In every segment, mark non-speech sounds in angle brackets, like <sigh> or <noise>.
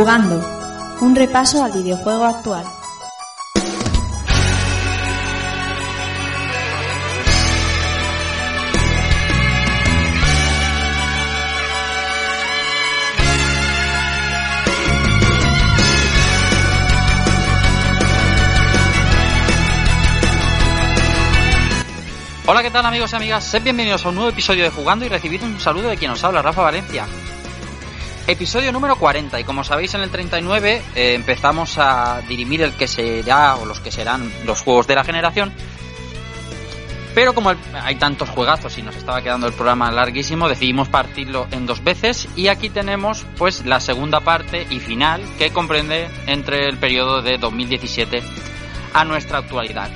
Jugando. Un repaso al videojuego actual. Hola, ¿qué tal amigos y amigas? Sed bienvenidos a un nuevo episodio de Jugando y recibid un saludo de quien os habla, Rafa Valencia. Episodio número 40 y como sabéis en el 39 eh, empezamos a dirimir el que será o los que serán los juegos de la generación. Pero como hay tantos juegazos y nos estaba quedando el programa larguísimo, decidimos partirlo en dos veces y aquí tenemos pues la segunda parte y final que comprende entre el periodo de 2017 a nuestra actualidad.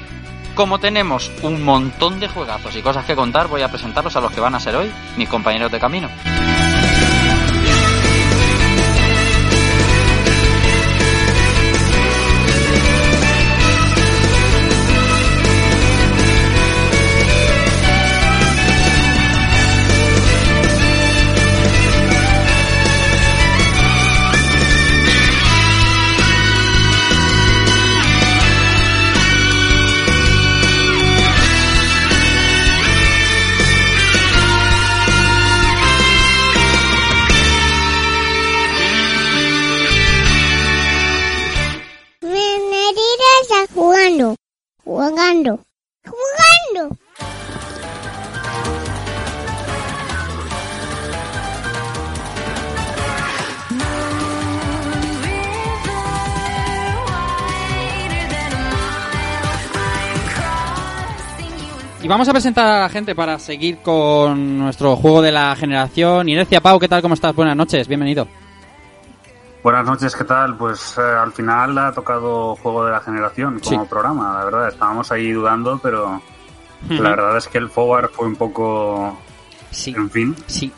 Como tenemos un montón de juegazos y cosas que contar, voy a presentaros a los que van a ser hoy mis compañeros de camino. Jugando, jugando. Y vamos a presentar a la gente para seguir con nuestro juego de la generación. Inercia Pau, ¿qué tal? ¿Cómo estás? Buenas noches, bienvenido. Buenas noches, ¿qué tal? Pues eh, al final ha tocado Juego de la Generación como Sí. programa, la verdad. Estábamos ahí dudando, pero la verdad es que el forward fue un poco, Sí, en fin. sí.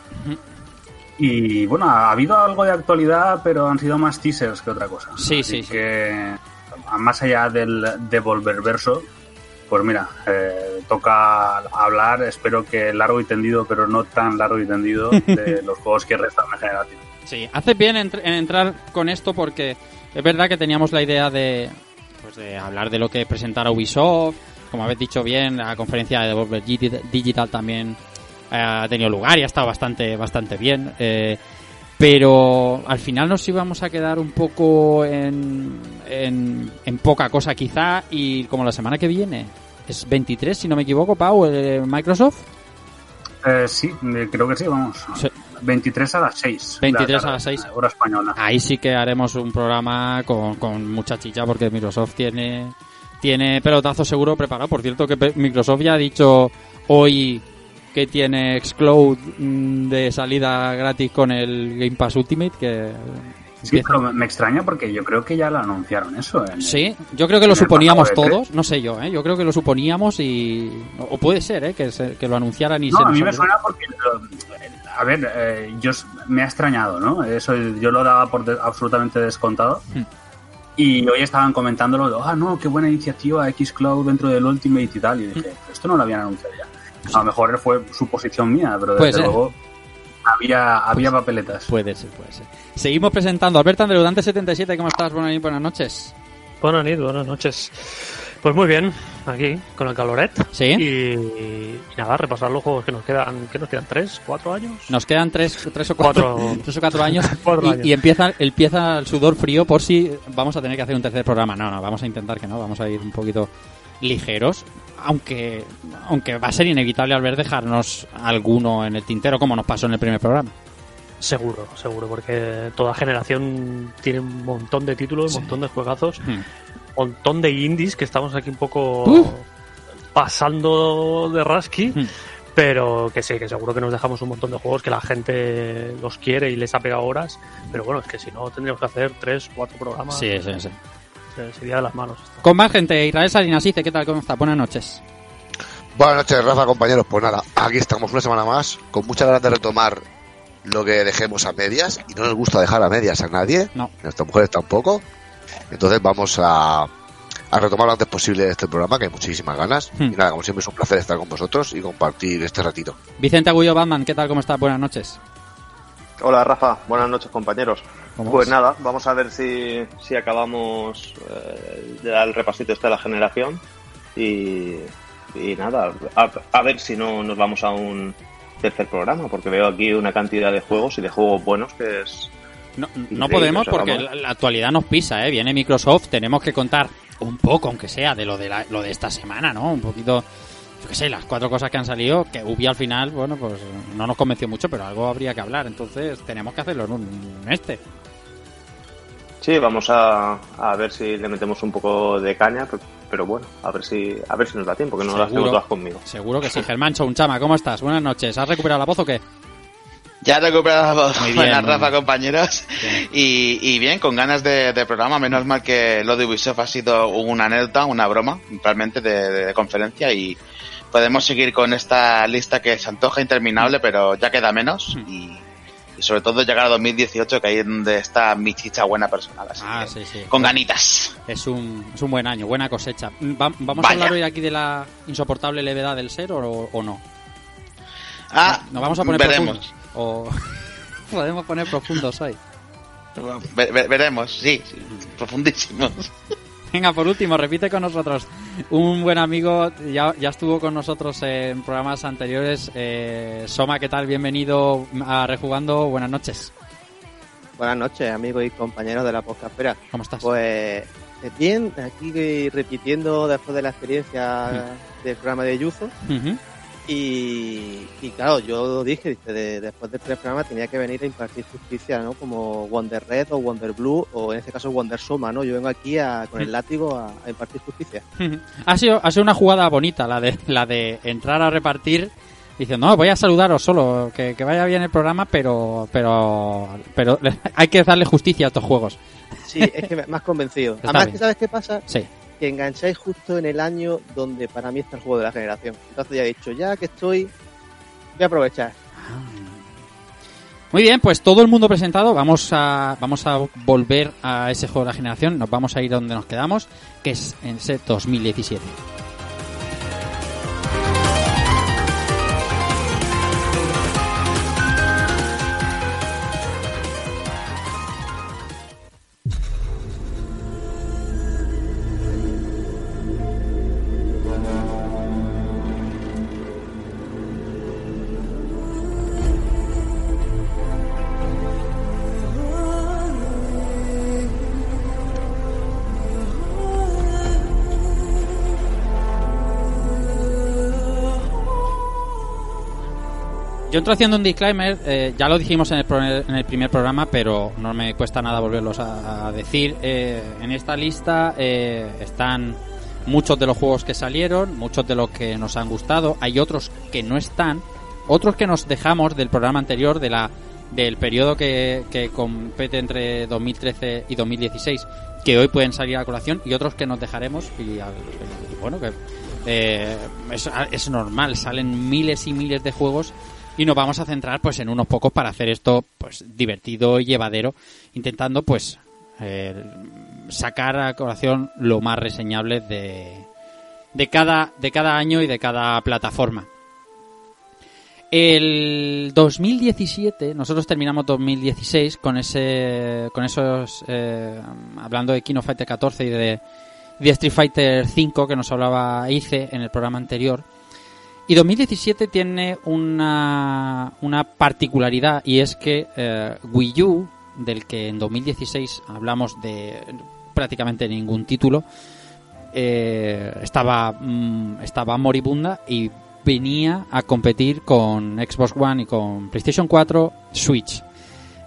Y bueno, ha habido algo de actualidad, pero han sido más teasers que otra cosa. Sí, Así sí, sí. más allá del Devolver verso, pues mira, eh, toca hablar, espero que largo y tendido, pero no tan largo y tendido, <laughs> de los juegos que restan de generación. Sí, haces bien en, en entrar con esto porque es verdad que teníamos la idea de, pues de hablar de lo que presentara Ubisoft. Como habéis dicho bien, la conferencia de Devolver Digi- Digital también eh, ha tenido lugar y ha estado bastante, bastante bien. eh, pero al final nos íbamos a quedar un poco en, en, en poca cosa quizá y como la semana que viene es 23 si no me equivoco Pau eh, Microsoft Eh, sí, eh, creo que sí, vamos. Sí. 23 a las 6. 23 a las 6. Hora española. ahí sí que haremos un programa con, con mucha chicha porque Microsoft tiene tiene pelotazo seguro preparado. Por cierto que Microsoft ya ha dicho hoy que tiene Xcloud mm, de salida gratis con el Game Pass Ultimate que Sí, empieza- pero me- extraña porque yo creo que ya lo anunciaron eso. en- Sí, yo creo que lo suponíamos de todos, no sé yo, ¿eh? yo creo que lo suponíamos y... O puede ser, ¿eh? Que, se- que lo anunciaran y No, se a mí me suena porque, a ver, eh, yo me ha extrañado, ¿no? Eso yo lo daba por de- absolutamente descontado. Hmm. Y hoy estaban comentándolo, de, ah, no, qué buena iniciativa Xcloud dentro del Ultimate y tal. Y dije, Hmm. esto no lo habían anunciado ya. A lo mejor fue suposición mía, pero desde luego había, había papeletas. Puede ser, puede ser. Seguimos presentando. Alberto Andreudante 77, ¿cómo estás? Buenas, buenas noches. Buenas noches, buenas noches. Pues muy bien, aquí, con el caloret. ¿Sí? Y, y nada, repasar los juegos que nos quedan. ¿Qué nos quedan? ¿Tres? ¿Cuatro años? Nos quedan tres, tres, o, cuatro, Cuatro. <laughs> tres o cuatro años, <laughs> Cuatro y, años. y empieza, empieza el sudor frío por si vamos a tener que hacer un tercer programa. No, no, vamos a intentar que no, vamos a ir un poquito ligeros. Aunque, aunque va a ser inevitable al ver dejarnos alguno en el tintero, como nos pasó en el primer programa. Seguro, seguro, porque toda generación tiene un montón de títulos, un montón de juegazos, Hmm. un montón de indies que estamos aquí un poco pasando de rasky. Hmm. Pero que sí, que seguro que nos dejamos un montón de juegos que la gente los quiere y les ha pegado horas. Pero bueno, es que si no, tendríamos que hacer tres, cuatro programas. Sí, sí, sí. Se- Sería de las manos. esto. Con más gente, Israel Salinas dice, ¿qué tal? ¿Cómo está? Buenas noches. Buenas noches, Rafa, compañeros. Pues nada, aquí estamos una semana más, con muchas ganas de retomar lo que dejemos a medias, y no nos gusta dejar a medias a nadie, No. a nuestras mujeres tampoco. Entonces vamos a, a retomar lo antes posible este programa, que hay muchísimas ganas. Hmm. Y nada, como siempre es un placer estar con vosotros y compartir este ratito. Vicente Agullo Batman, ¿qué tal? ¿Cómo está? Buenas noches. Hola Rafa, buenas noches compañeros. ¿Cómo Pues nada, vamos a ver si, si acabamos eh, de dar el repasito este de la generación y, y nada, a, a ver si no nos vamos a un tercer programa, porque veo aquí una cantidad de juegos y de juegos buenos que es... No, no podemos porque la, la actualidad nos pisa, ¿eh? Viene Microsoft, tenemos que contar un poco, aunque sea, de lo de, la- lo de esta semana, ¿no? Un poquito, yo qué sé, las cuatro cosas que han salido, que Ubi al final, bueno, pues no nos convenció mucho, pero algo habría que hablar, entonces tenemos que hacerlo en un en este. Sí, vamos a, a ver si le metemos un poco de caña, pero, pero bueno, a ver si a ver si nos da tiempo, que no las tengo todas conmigo. Seguro que sí. Germán Chama, ¿cómo estás? Buenas noches. ¿Has recuperado la voz o qué? Ya <laughs> bien, Buenas, Rafa, bien. compañeros. Y, y bien, con ganas de, de programa. Menos mal que lo de Ubisoft ha sido una anécdota, una broma, realmente de, de conferencia. Y podemos seguir con esta lista que se antoja interminable, pero ya queda menos. Hmm. Y, y sobre todo llegar a 2018, que ahí es donde está mi chicha buena personal. Así Ah, que, sí, sí. con ganitas. Es un, es un buen año, buena cosecha. Va- ¿Vamos Vaya. a hablar hoy aquí de la insoportable levedad del ser o, o no? Ah, ¿Nos vamos a poner veremos. profundos? O <laughs> podemos poner profundos hoy. Ve- ve- veremos, sí, sí, profundísimos. Venga, por último, repite con nosotros. Un buen amigo ya, ya estuvo con nosotros en programas anteriores. Eh, Soma, ¿qué tal? Bienvenido a Rejugando. Buenas noches. Buenas noches, amigos y compañeros de la podcastera. ¿Cómo estás? Pues bien, aquí repitiendo después de la experiencia del programa de Yuzo. Ujú. Y, y claro, yo dije, dice, de- después del primer programa tenía que venir a impartir justicia, ¿no? Como Wonder Red o Wonder Blue, o en este caso Wonder Soma, ¿no? Yo vengo aquí a- con el látigo a, a impartir justicia. ha sido ha sido una jugada bonita la de la de entrar a repartir diciendo no voy a saludaros solo que, que vaya bien el programa pero pero pero <laughs> hay que darle justicia a estos juegos Sí, es que me, has convencido. <laughs> Además, bien. que ¿sabes qué pasa? sí Que engancháis justo en el año donde para mí está el juego de la generación. Entonces ya he dicho, ya que estoy, voy a aprovechar. muy bien pues todo el mundo presentado vamos a vamos a volver a ese juego de la generación nos vamos a ir donde nos quedamos que es en ese 2017 Yo entro haciendo un disclaimer, eh, ya lo dijimos en el, en el primer programa, pero no me cuesta nada volverlos a, decir. Eh, en esta lista eh, están muchos de los juegos que salieron, muchos de los que nos han gustado, hay otros que no están, otros que nos dejamos del programa anterior, de la del periodo que, compete entre 2013 y 2016, que hoy pueden salir a colación, y otros que nos dejaremos, y, bueno, que eh, es normal, salen miles y miles de juegos y nos vamos a centrar pues en unos pocos para hacer esto pues divertido y llevadero intentando pues eh, sacar a colación lo más reseñable de de cada de cada año y de cada plataforma. El 2017 nosotros terminamos 2016 con ese con esos eh, hablando de Kino Fighter 14 y de, de Street Fighter 5 que nos hablaba Ice en el programa anterior y 2017 tiene una, una particularidad y es que eh, Wii U, del que en 2016 hablamos de prácticamente ningún título, eh, estaba, mm, estaba moribunda y venía a competir con Xbox One y con PlayStation 4, Switch.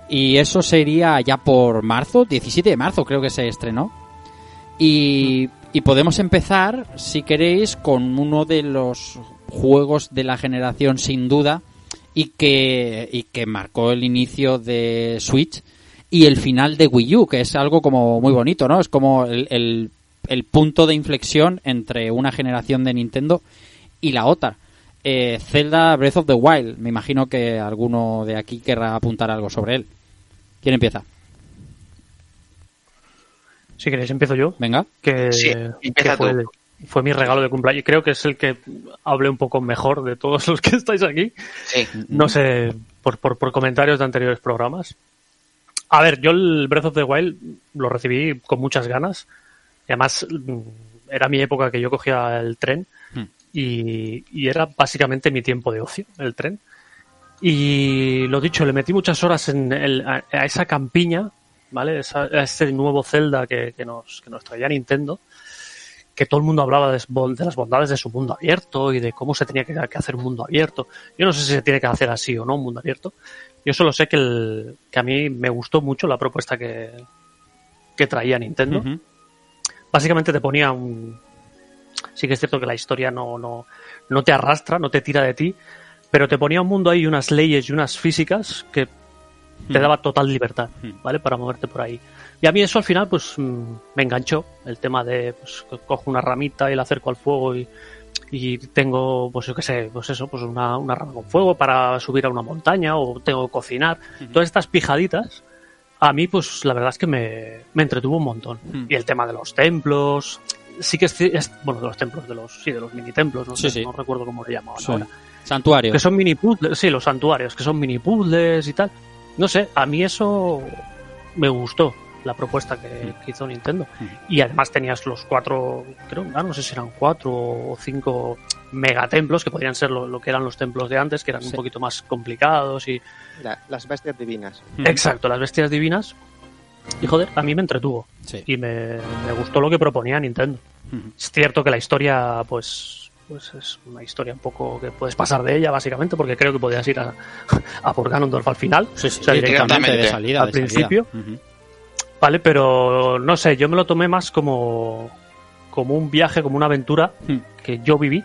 Y eso sería ya por marzo, 17 de marzo creo que se estrenó. Y, y podemos empezar, si queréis, con uno de los juegos de la generación sin duda y que, y que marcó el inicio de Switch y el final de Wii U, que es algo como muy bonito, ¿no? Es como el, el, el punto de inflexión entre una generación de Nintendo y la otra. Eh, Zelda Breath of the Wild, me imagino que alguno de aquí querrá apuntar algo sobre él. ¿Quién empieza? Si queréis, empiezo yo. Venga. Que, Sí, que empieza fue, tú. Fue mi regalo de cumpleaños. Creo que es el que hablé un poco mejor de todos <laughs> los que estáis aquí. Sí. No sé, por, por, por comentarios de anteriores programas. A ver, yo el Breath of the Wild lo recibí con muchas ganas. Y además, mm, era mi época que yo cogía el tren Hmm. y, y era básicamente mi tiempo de ocio, el tren. Y lo dicho, le metí muchas horas en el- a, a esa campiña, ¿vale? Esa- a este nuevo Zelda que, que nos, que nos traía Nintendo, que todo el mundo hablaba de, de las bondades de su mundo abierto y de cómo se tenía que, que hacer un mundo abierto. Yo no sé si se tiene que hacer así o no, un mundo abierto. Yo solo sé que, el, que a mí me gustó mucho la propuesta que, que traía Nintendo. Básicamente te ponía un... Sí que es cierto que la historia no, no, no te arrastra, no te tira de ti, pero te ponía un mundo ahí, unas leyes y unas físicas que te daba total libertad. ¿vale? Para moverte por ahí. Y a mí eso al final, pues, mm, me enganchó. El tema de, pues, co- cojo una ramita y la acerco al fuego y, y tengo, pues yo qué sé, pues eso, pues una, una rama con fuego para subir a una montaña o tengo que cocinar. Todas estas pijaditas, a mí, pues la verdad es que me, me entretuvo un montón. Y el tema de los templos, sí que es, es- bueno, de los templos, de los, sí, de los mini templos, no, Sí, sé, sí. no recuerdo cómo se llamaban Sí. ahora Santuario. que son mini puzzles, sí, los santuarios, que son mini puzzles y tal. No sé, a mí eso me gustó, la propuesta que, que hizo Nintendo. Y además tenías los cuatro, creo, ah, no sé si eran cuatro o cinco megatemplos, que podrían ser lo, lo que eran los templos de antes, que eran un poquito más complicados y... La- las bestias divinas. Exacto, las bestias divinas. Y joder, a mí me entretuvo. Sí. Y me, me gustó lo que proponía Nintendo. Ujú. Es cierto que la historia, pues, pues es una historia un poco que puedes pasar de ella, básicamente, porque creo que podías ir a, <laughs> a por Ganondorf al final. Sí, sí, O sea, directamente de salida. al de salida. principio. Ujú. Vale, pero no sé, yo me lo tomé más como, como un viaje, como una aventura Hmm. que yo viví,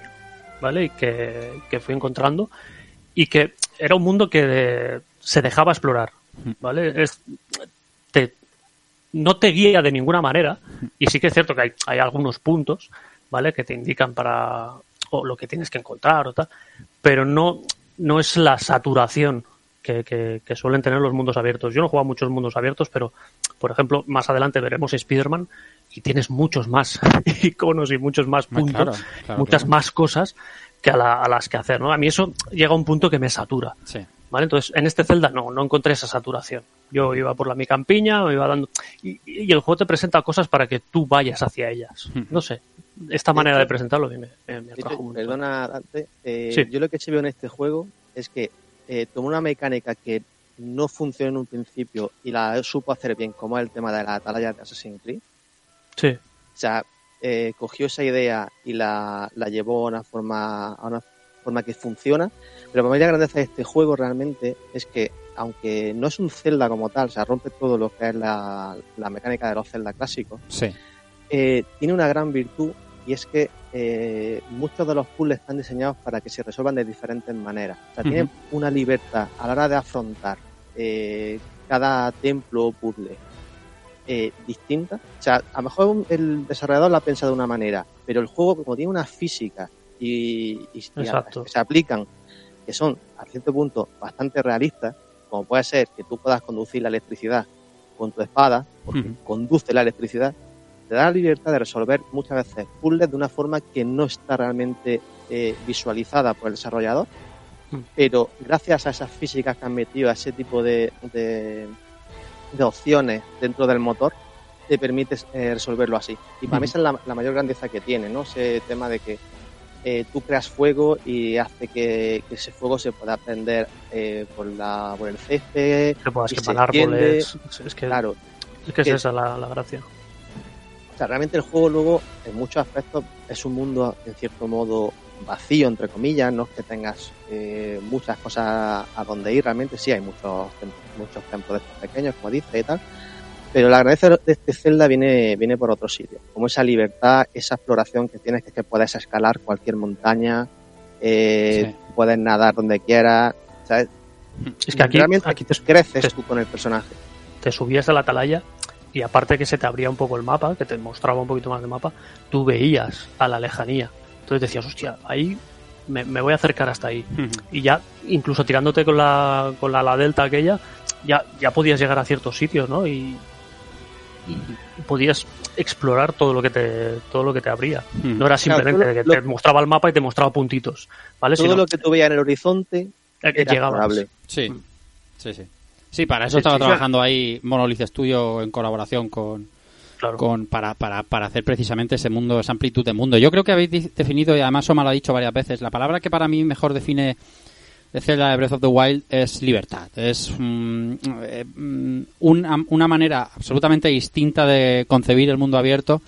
¿vale? Y que, que fui encontrando. Y que era un mundo que de- se dejaba explorar, ¿vale? Es, te, no te guía de ninguna manera. Y sí que es cierto que hay, hay algunos puntos, ¿vale? Que te indican para o lo que tienes que encontrar o tal. Pero no, no es la saturación que, que- que suelen tener los mundos abiertos. Yo no he jugado a muchos mundos abiertos, pero, por ejemplo, más adelante veremos Spider-Man y tienes muchos más <laughs> iconos y muchos más puntos, claro, claro, muchas claro. más cosas que a, la- a las que hacer, ¿no? A mí eso llega a un punto que me satura. Sí. ¿Vale? Entonces, en este Zelda no, no encontré esa saturación. Yo iba por la mi campiña, me iba dando. Y, y el juego te presenta cosas para que tú vayas hacia ellas. Hmm. No sé. Esta manera de presentarlo a mí me, me, me atrajo perdona, Dante, eh, Sí. yo lo que sí veo en este juego es que eh, tomó una mecánica que no funcionó en un principio y la supo hacer bien, como es el tema de la atalaya de Assassin's Creed. Sí. O sea, eh, cogió esa idea y la, la llevó a una forma a una forma que funciona. Pero para mí la grandeza de este juego realmente es que, aunque no es un Zelda como tal, o sea, rompe todo lo que es la, la mecánica de los Zelda clásicos, Sí. eh, tiene una gran virtud y es que eh, muchos de los puzzles están diseñados para que se resuelvan de diferentes maneras. O sea, tienen una libertad a la hora de afrontar eh, cada templo o puzzle eh, distinta. O sea, a lo mejor el desarrollador la pensado de una manera, pero el juego, como tiene una física y, y- y a- Exacto. que se aplican, que son a cierto punto bastante realistas, como puede ser que tú puedas conducir la electricidad con tu espada, porque conduce la electricidad, te da la libertad de resolver muchas veces puzzles de una forma que no está realmente eh, visualizada por el desarrollador, Mm. pero gracias a esas físicas que han metido, a ese tipo de, de, de opciones dentro del motor, te permites eh, resolverlo así. Y para mí esa es la, la mayor grandeza que tiene, ¿no? Ese tema de que eh, tú creas fuego y hace que, que ese fuego se pueda prender eh, por, la, por el césped. Que puedas quemar árboles. Es que, Claro, es, que es que- esa la, la gracia. O sea, realmente el juego luego, en muchos aspectos, es un mundo, en cierto modo, vacío, entre comillas, no es que tengas eh, muchas cosas a donde ir, realmente sí hay muchos, muchos templos de estos pequeños, como dice y tal, pero la grandeza de este Zelda viene, viene por otro sitio, como esa libertad, esa exploración que tienes, que es que puedes escalar cualquier montaña, eh, Sí. puedes nadar donde quieras, ¿sabes? Es que aquí, realmente aquí te, creces te- tú con el personaje. te subías a la atalaya y aparte que se te abría un poco el mapa, que te mostraba un poquito más de mapa, tú veías a la lejanía. Entonces decías, hostia, ahí me, me voy a acercar hasta ahí. Y ya, incluso tirándote con la, con la, la delta aquella, ya, ya podías llegar a ciertos sitios, ¿no? Y, y podías explorar todo lo que te, todo lo que te abría. No era simplemente Claro, que lo- te mostraba el mapa y te mostraba puntitos, ¿vale? Todo lo que tú veías en el horizonte Eh, que Era llegabas. Sí, sí, sí. Sí, para eso estaba trabajando ahí Monolith Studio en colaboración con, Claro. con para, para, para hacer precisamente ese mundo, esa amplitud de mundo. Yo creo que habéis definido, y además Soma lo ha dicho varias veces, la palabra que para mí mejor define de Zelda de Breath of the Wild es libertad. Es mm, eh, mm, una, una manera absolutamente distinta de concebir el mundo abierto.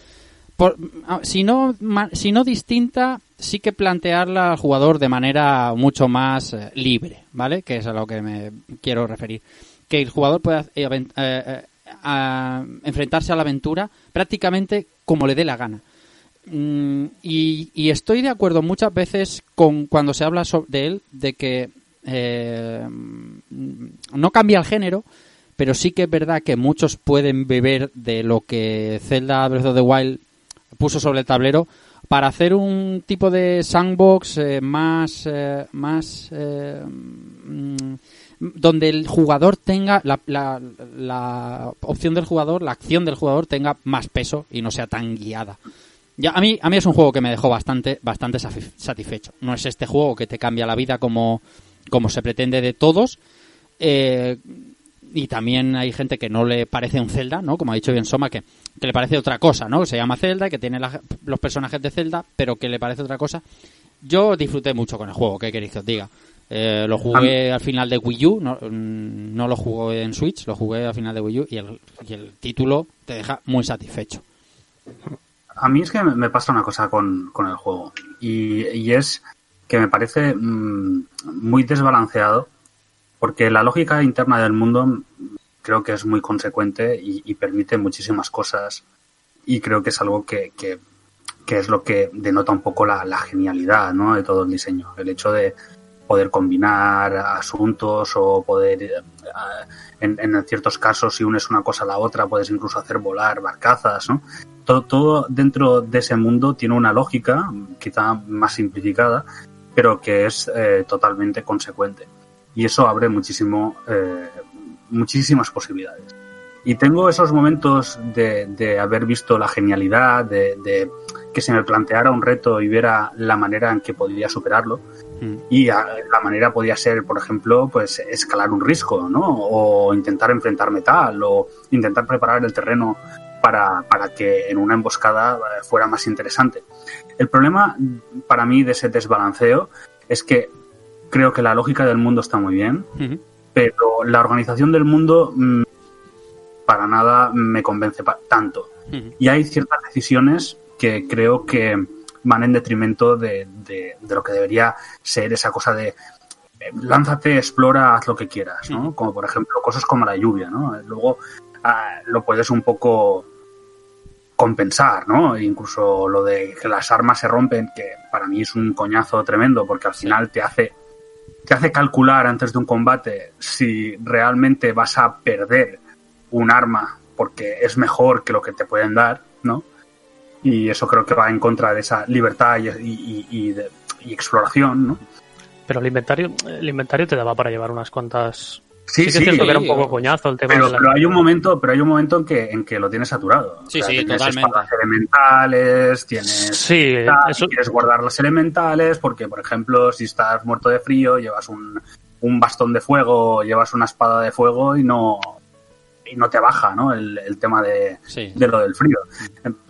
Por- ah, si, no, ma- si no distinta, sí que plantearla al jugador de manera mucho más eh, libre, ¿vale? Que es a lo que me quiero referir. Que el jugador pueda eh, eh, eh, enfrentarse a la aventura prácticamente como le dé la gana. Mm, y, estoy de acuerdo muchas veces con cuando se habla de él de que no cambia el género, pero sí que es verdad que muchos pueden beber de lo que Zelda Breath of the Wild puso sobre el tablero para hacer un tipo de sandbox más eh, más mm, donde el jugador tenga la, la, opción del jugador, la acción del jugador tenga más peso y no sea tan guiada. Ya, a mí, a mí es un juego que me dejó bastante, bastante satisfecho. No es este juego que te cambia la vida como, como se pretende de todos. Eh, y también hay gente que no le parece un Zelda, ¿no? Como ha dicho bien Soma, que, que le parece otra cosa, ¿no? Que se llama Zelda, que tiene la- los personajes de Zelda, pero que le parece otra cosa. Yo disfruté mucho con el juego, ¿qué queréis que os diga? Eh, lo jugué al final de Wii U, no, mm, no lo jugué en Switch, lo jugué al final de Wii U y el, título te deja muy satisfecho. A mí es que me- pasa una cosa con, con el juego y, y es que me parece mm, muy desbalanceado porque la lógica interna del mundo creo que es muy consecuente y, y permite muchísimas cosas y creo que es algo que, que, que es lo que denota un poco la, la genialidad ¿no? de todo el diseño. El hecho de poder combinar asuntos o poder, eh, en, en ciertos casos, si unes una cosa a la otra, puedes incluso hacer volar barcazas, ¿no? Todo, todo dentro de ese mundo tiene una lógica, quizá más simplificada, pero que es eh, totalmente consecuente. Y eso abre muchísimo, eh, muchísimas posibilidades. Y tengo esos momentos de, de haber visto la genialidad, de, de que se me planteara un reto y viera la manera en que podría superarlo. Y a- la manera podía ser, por ejemplo, pues escalar un risco, ¿no? O intentar enfrentar metal, o intentar preparar el terreno para, para que en una emboscada eh, fuera más interesante. El problema para mí de ese desbalanceo es que creo que la lógica del mundo está muy bien, pero la organización del mundo mm, para nada me convence tanto. Y hay ciertas decisiones que creo que van en detrimento de, de- de lo que debería ser esa cosa de eh, lánzate, explora, haz lo que quieras, ¿no? Como por ejemplo cosas como la lluvia, ¿no? Luego ah, lo puedes un poco compensar, ¿no? Incluso lo de que las armas se rompen, que para mí es un coñazo tremendo, porque al final te hace te hace calcular antes de un combate si realmente vas a perder un arma porque es mejor que lo que te pueden dar, ¿no? Y eso creo que va en contra de esa libertad y, y- y- y de- y exploración, ¿no? Pero el inventario, el inventario te daba para llevar unas cuantas. Sí, sí, es cierto que era un sí, poco o- coñazo el tema Pero, de la. pero hay un momento, pero hay un momento en que, en que lo tienes saturado. Sí, sí, tienes totalmente. espadas elementales, tienes Sí, tal, eso- quieres guardar las elementales, porque por ejemplo, si estás muerto de frío, llevas un, un bastón de fuego, llevas una espada de fuego y no y no te baja, ¿no? El, el tema de, Sí. de lo del frío.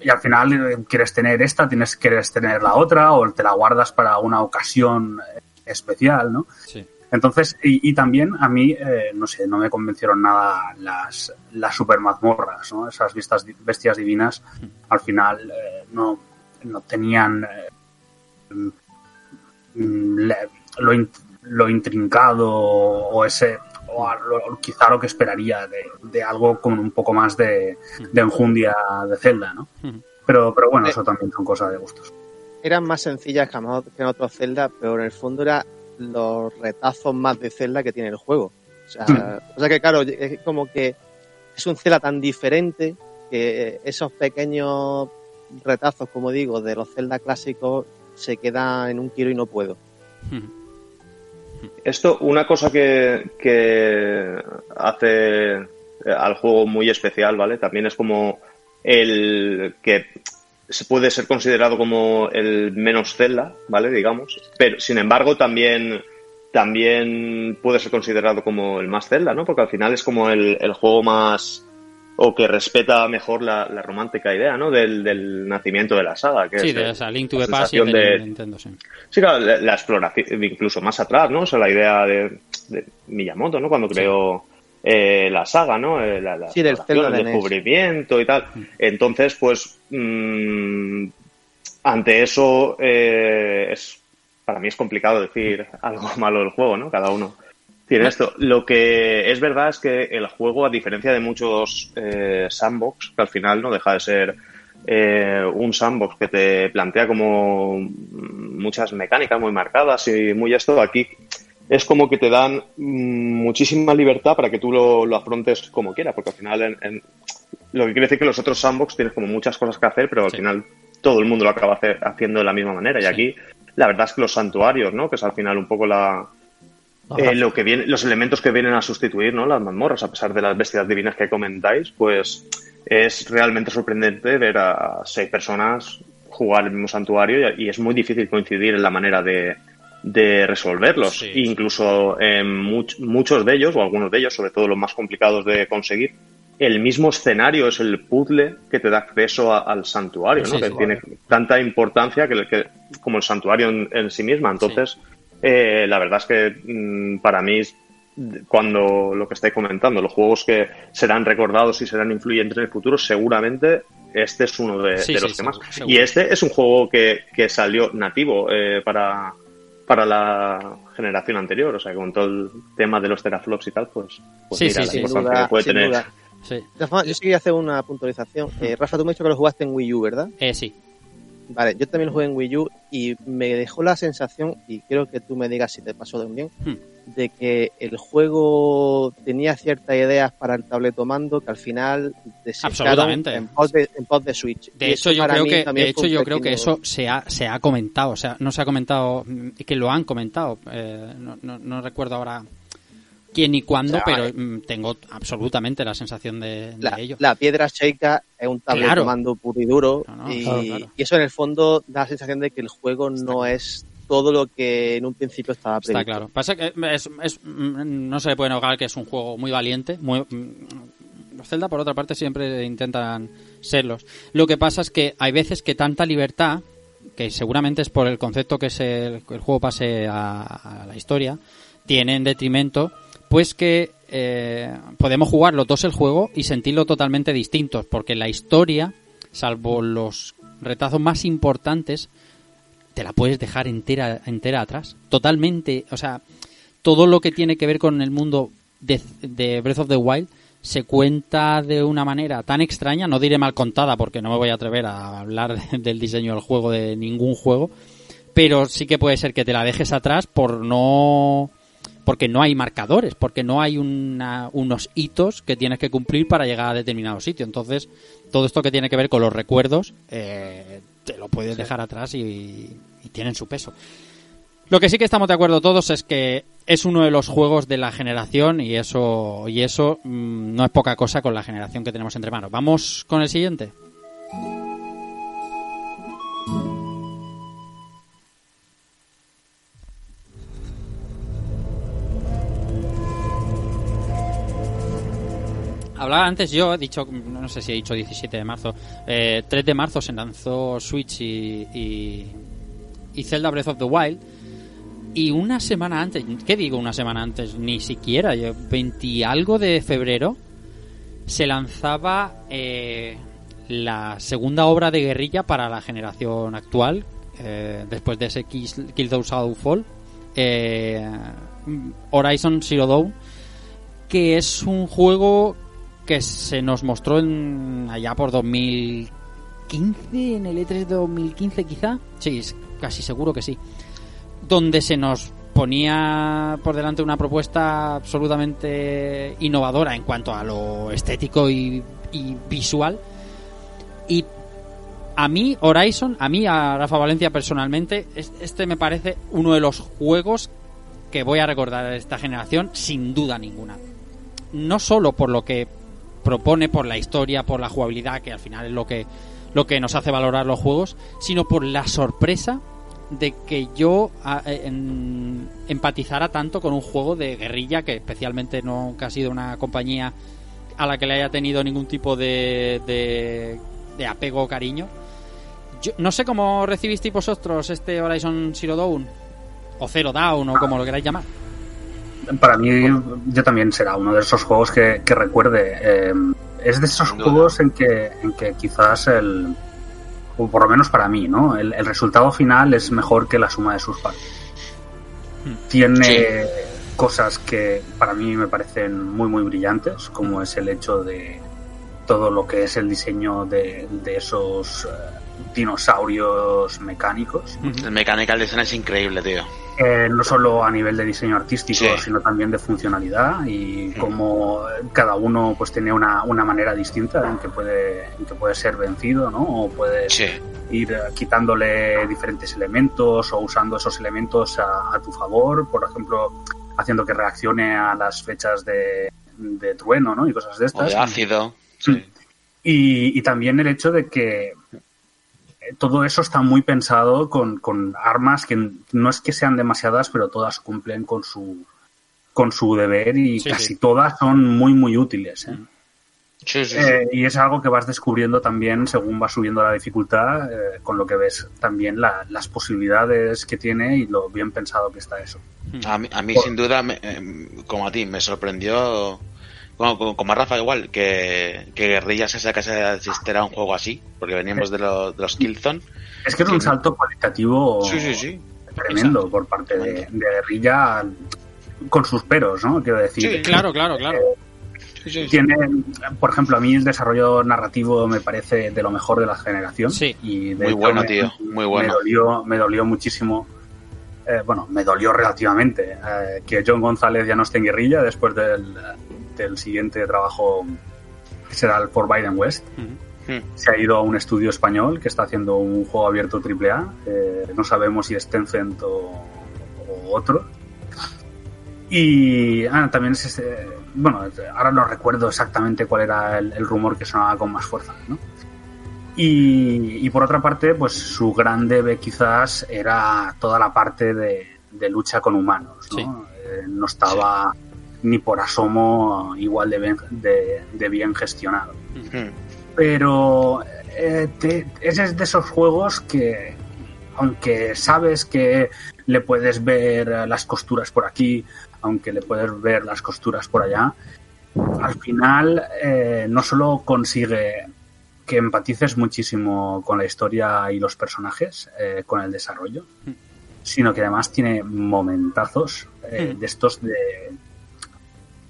Y al final eh, quieres tener esta, tienes quieres tener la otra, o te la guardas para una ocasión eh, especial, ¿no? Sí. Entonces, y, y también a mí, eh, no sé, no me convencieron nada las, las super mazmorras, ¿no? Esas vistas, bestias divinas, al final eh, no, no tenían eh, mm, le- lo, in- lo intrincado o ese, o a lo- quizá lo que esperaría de, de algo con un poco más de, de enjundia de Zelda, ¿no? Pero, pero bueno, eso también son cosas de gustos. Eran más sencillas que en- que en otros Zelda, pero en el fondo era los retazos más de Zelda que tiene el juego. O sea, Hmm. o sea que claro, es como que es un Zelda tan diferente que esos pequeños retazos, como digo, de los Zelda clásicos se quedan en un quiero y no puedo. Esto, una cosa que, que hace eh, al juego muy especial, ¿vale? También es como el que se puede ser considerado como el menos Zelda, ¿vale? Digamos. Pero, sin embargo, también también puede ser considerado como el más Zelda, ¿no? Porque al final es como el, el juego más o que respeta mejor la, la romántica idea, ¿no? Del, del, nacimiento de la saga. Que sí, es de esa Link to la the Past y sensación el de de- Nintendo, sí. Sí, claro, la, la exploración, incluso más atrás, ¿no? O sea, la idea de, de Miyamoto, ¿no? Cuando creó eh, la saga, ¿no? Eh, la, la Sí, del el NES. descubrimiento y tal. Entonces, pues, mm, ante eso, eh, es, para mí es complicado decir <laughs> algo malo del juego, ¿no? Cada uno tiene esto. Lo que es verdad es que el juego, a diferencia de muchos eh, sandbox, que al final no deja de ser eh, un sandbox que te plantea como muchas mecánicas muy marcadas y muy esto, aquí es como que te dan mm, muchísima libertad para que tú lo, lo afrontes como quieras, porque al final en- en- lo que quiere decir que los otros sandbox tienes como muchas cosas que hacer, pero al Sí. final todo el mundo lo acaba hacer- haciendo de la misma manera. Y Sí. aquí la verdad es que los santuarios, ¿no? Que es al final un poco la, eh, lo que viene, los elementos que vienen a sustituir, ¿no? Las mazmorras, a pesar de las bestias divinas que comentáis, pues es realmente sorprendente ver a seis personas jugar el mismo santuario y, y es muy difícil coincidir en la manera de, de resolverlos. Sí. Incluso much- muchos de ellos, o algunos de ellos, sobre todo los más complicados de conseguir, el mismo escenario es el puzzle que te da acceso a- al santuario, ¿no? Sí, que sí. tiene tanta importancia que, que- como el santuario en, en sí misma. Entonces, eh, la verdad es que mm, para mí, cuando lo que estáis comentando, los juegos que serán recordados y serán influyentes en el futuro, seguramente este es uno de, Sí, de sí, los que más. seguro, seguro. Y este es un juego que, que salió nativo eh, para, para la generación anterior, o sea, con todo el tema de los teraflops y tal, pues, pues Sí, mira sí, la sí. importancia duda, que puede tener. Sí. Yo sí quería hacer una puntualización. Eh, Rafa, tú me has dicho que lo jugaste en Wii U, ¿verdad? Eh, sí. Vale, yo también lo jugué en Wii U y me dejó la sensación, y quiero que tú me digas si te pasó también, Hmm. de que el juego tenía ciertas ideas para el tabletomando que al final Absolutamente. en pos de, en pos de Switch. De Y hecho, yo creo que, de hecho, yo creo que eso se ha, se ha comentado. O sea, no se ha comentado, mm, que lo han comentado. Eh, no, no- no recuerdo ahora quién y cuándo, O sea, pero mm, tengo absolutamente la sensación de, de la, ello. la piedra Sheikah es un Claro. tabletomando puro y duro No, no, y, claro, claro. y eso en el fondo da la sensación de que el juego no es todo lo que en un principio estaba previsto. Está claro. Pasa que es, es- mm, no se le puede negar que es un juego muy valiente. Muy, mm, los Zelda, por otra parte, siempre intentan serlos. Lo que pasa es que hay veces que tanta libertad, que seguramente es por el concepto que se, el, el juego pase a, a la historia, tiene en detrimento, pues que eh, podemos jugar los dos el juego y sentirlo totalmente distintos, porque la historia, salvo los retazos más importantes, te la puedes dejar entera, entera atrás. Totalmente, o sea, todo lo que tiene que ver con el mundo de, Breath of the Wild se cuenta de una manera tan extraña, no diré mal contada porque no me voy a atrever a hablar de- <laughs> del diseño del juego de ningún juego, pero sí que puede ser que te la dejes atrás por no porque no hay marcadores, porque no hay una- unos hitos que tienes que cumplir para llegar a determinado sitio. Entonces, todo esto que tiene que ver con los recuerdos, eh, te lo puedes dejar atrás y, y tienen su peso. Lo que sí que estamos de acuerdo todos es que es uno de los juegos de la generación y eso y eso mm, no es poca cosa con la generación que tenemos entre manos. Vamos con el siguiente. Hablaba antes yo, he dicho, no sé si he dicho 17 de marzo, eh, 3 de marzo se lanzó Switch y, y, y Zelda Breath of the Wild. Y una semana antes, ¿qué digo una semana antes? Ni siquiera, yo, 20 y algo de febrero, se lanzaba eh, la segunda obra de guerrilla para la generación actual, eh, después de ese Kill, Kill Those Fall, eh, Horizon Zero Dawn, que es un juego que se nos mostró en, allá por 2015, en el E3 de 2015 quizá, sí, casi seguro que sí, donde se nos ponía por delante una propuesta absolutamente innovadora en cuanto a lo estético y, y visual. Y a mí, Horizon, a mí, a Rafa Valencia personalmente, es- este me parece uno de los juegos que voy a recordar de esta generación, sin duda ninguna. No solo por lo que propone, por la historia, por la jugabilidad, que al final es lo que, lo que nos hace valorar los juegos, sino por la sorpresa de que yo a- en- empatizara tanto con un juego de guerrilla que especialmente nunca ha sido una compañía a la que le haya tenido ningún tipo de, de, de apego o cariño. Yo, no sé cómo recibisteis vosotros este Horizon Zero Dawn o Zero Dawn o como lo queráis llamar. Para mí, yo también será uno de esos juegos que, que recuerde. eh, es de esos juegos en que, en que quizás el. O por lo menos para mí, ¿no? El, el resultado final es mejor que la suma de sus partes. Tiene cosas que para mí me parecen muy, muy brillantes, como es el hecho de todo lo que es el diseño de, de esos eh, dinosaurios mecánicos. El Mechanical Design es increíble, tío. Eh, no solo a nivel de diseño artístico, Sí. sino también de funcionalidad y como cada uno pues tiene una, una manera distinta en que puede en que puede ser vencido, ¿no? O puede Sí. ir eh, quitándole diferentes elementos o usando esos elementos a, a tu favor, por ejemplo, haciendo que reaccione a las fechas de, de trueno, ¿no? Y cosas de O estas. de ácido. Sí. Y, y también el hecho de que todo eso está muy pensado con, con armas que no es que sean demasiadas, pero todas cumplen con su con su deber y Sí, casi sí. todas son muy muy útiles. ¿eh? Sí. Eh, y es algo que vas descubriendo también según vas subiendo la dificultad, eh, con lo que ves también la- las posibilidades que tiene y lo bien pensado que está eso. A mí, a mí Por- sin duda, me- em, como a ti, me sorprendió, como, como- a Rafa igual, que, que Guerrilla se sacase de existir a un juego así, porque veníamos de, lo- de los Killzone. Es que es un salto cualitativo Sí, sí, sí. tremendo por parte de, de Guerrilla con sus peros, ¿no? Quiero decir. Sí, Claro, claro, claro. Sí, sí, sí. Tiene, por ejemplo, a mí el desarrollo narrativo me parece de lo mejor de la generación. Sí. Y de Muy hecho bueno, me- tío, muy Me bueno. dolió, me dolió muchísimo. eh, bueno, me dolió relativamente eh, que John González ya no esté en guerrilla después del, del siguiente trabajo será el For Biden West. Hmm. Se ha ido a un estudio español que está haciendo un juego abierto AAA. eh, no sabemos si es Tencent o, o otro. Y ah, también es ese, bueno, ahora no recuerdo exactamente cuál era el, el rumor que sonaba con más fuerza, ¿no? Y, y por otra parte, pues su gran debe quizás era toda la parte de, de lucha con humanos, ¿no? Sí. Eh, no estaba ni por asomo igual de bien, de- de bien gestionado. Pero eh, te- es de esos juegos que aunque sabes que le puedes ver las costuras por aquí aunque le puedes ver las costuras por allá al final eh, no solo consigue que empatices muchísimo con la historia y los personajes eh, con el desarrollo sino que además tiene momentazos eh, Mm. de estos de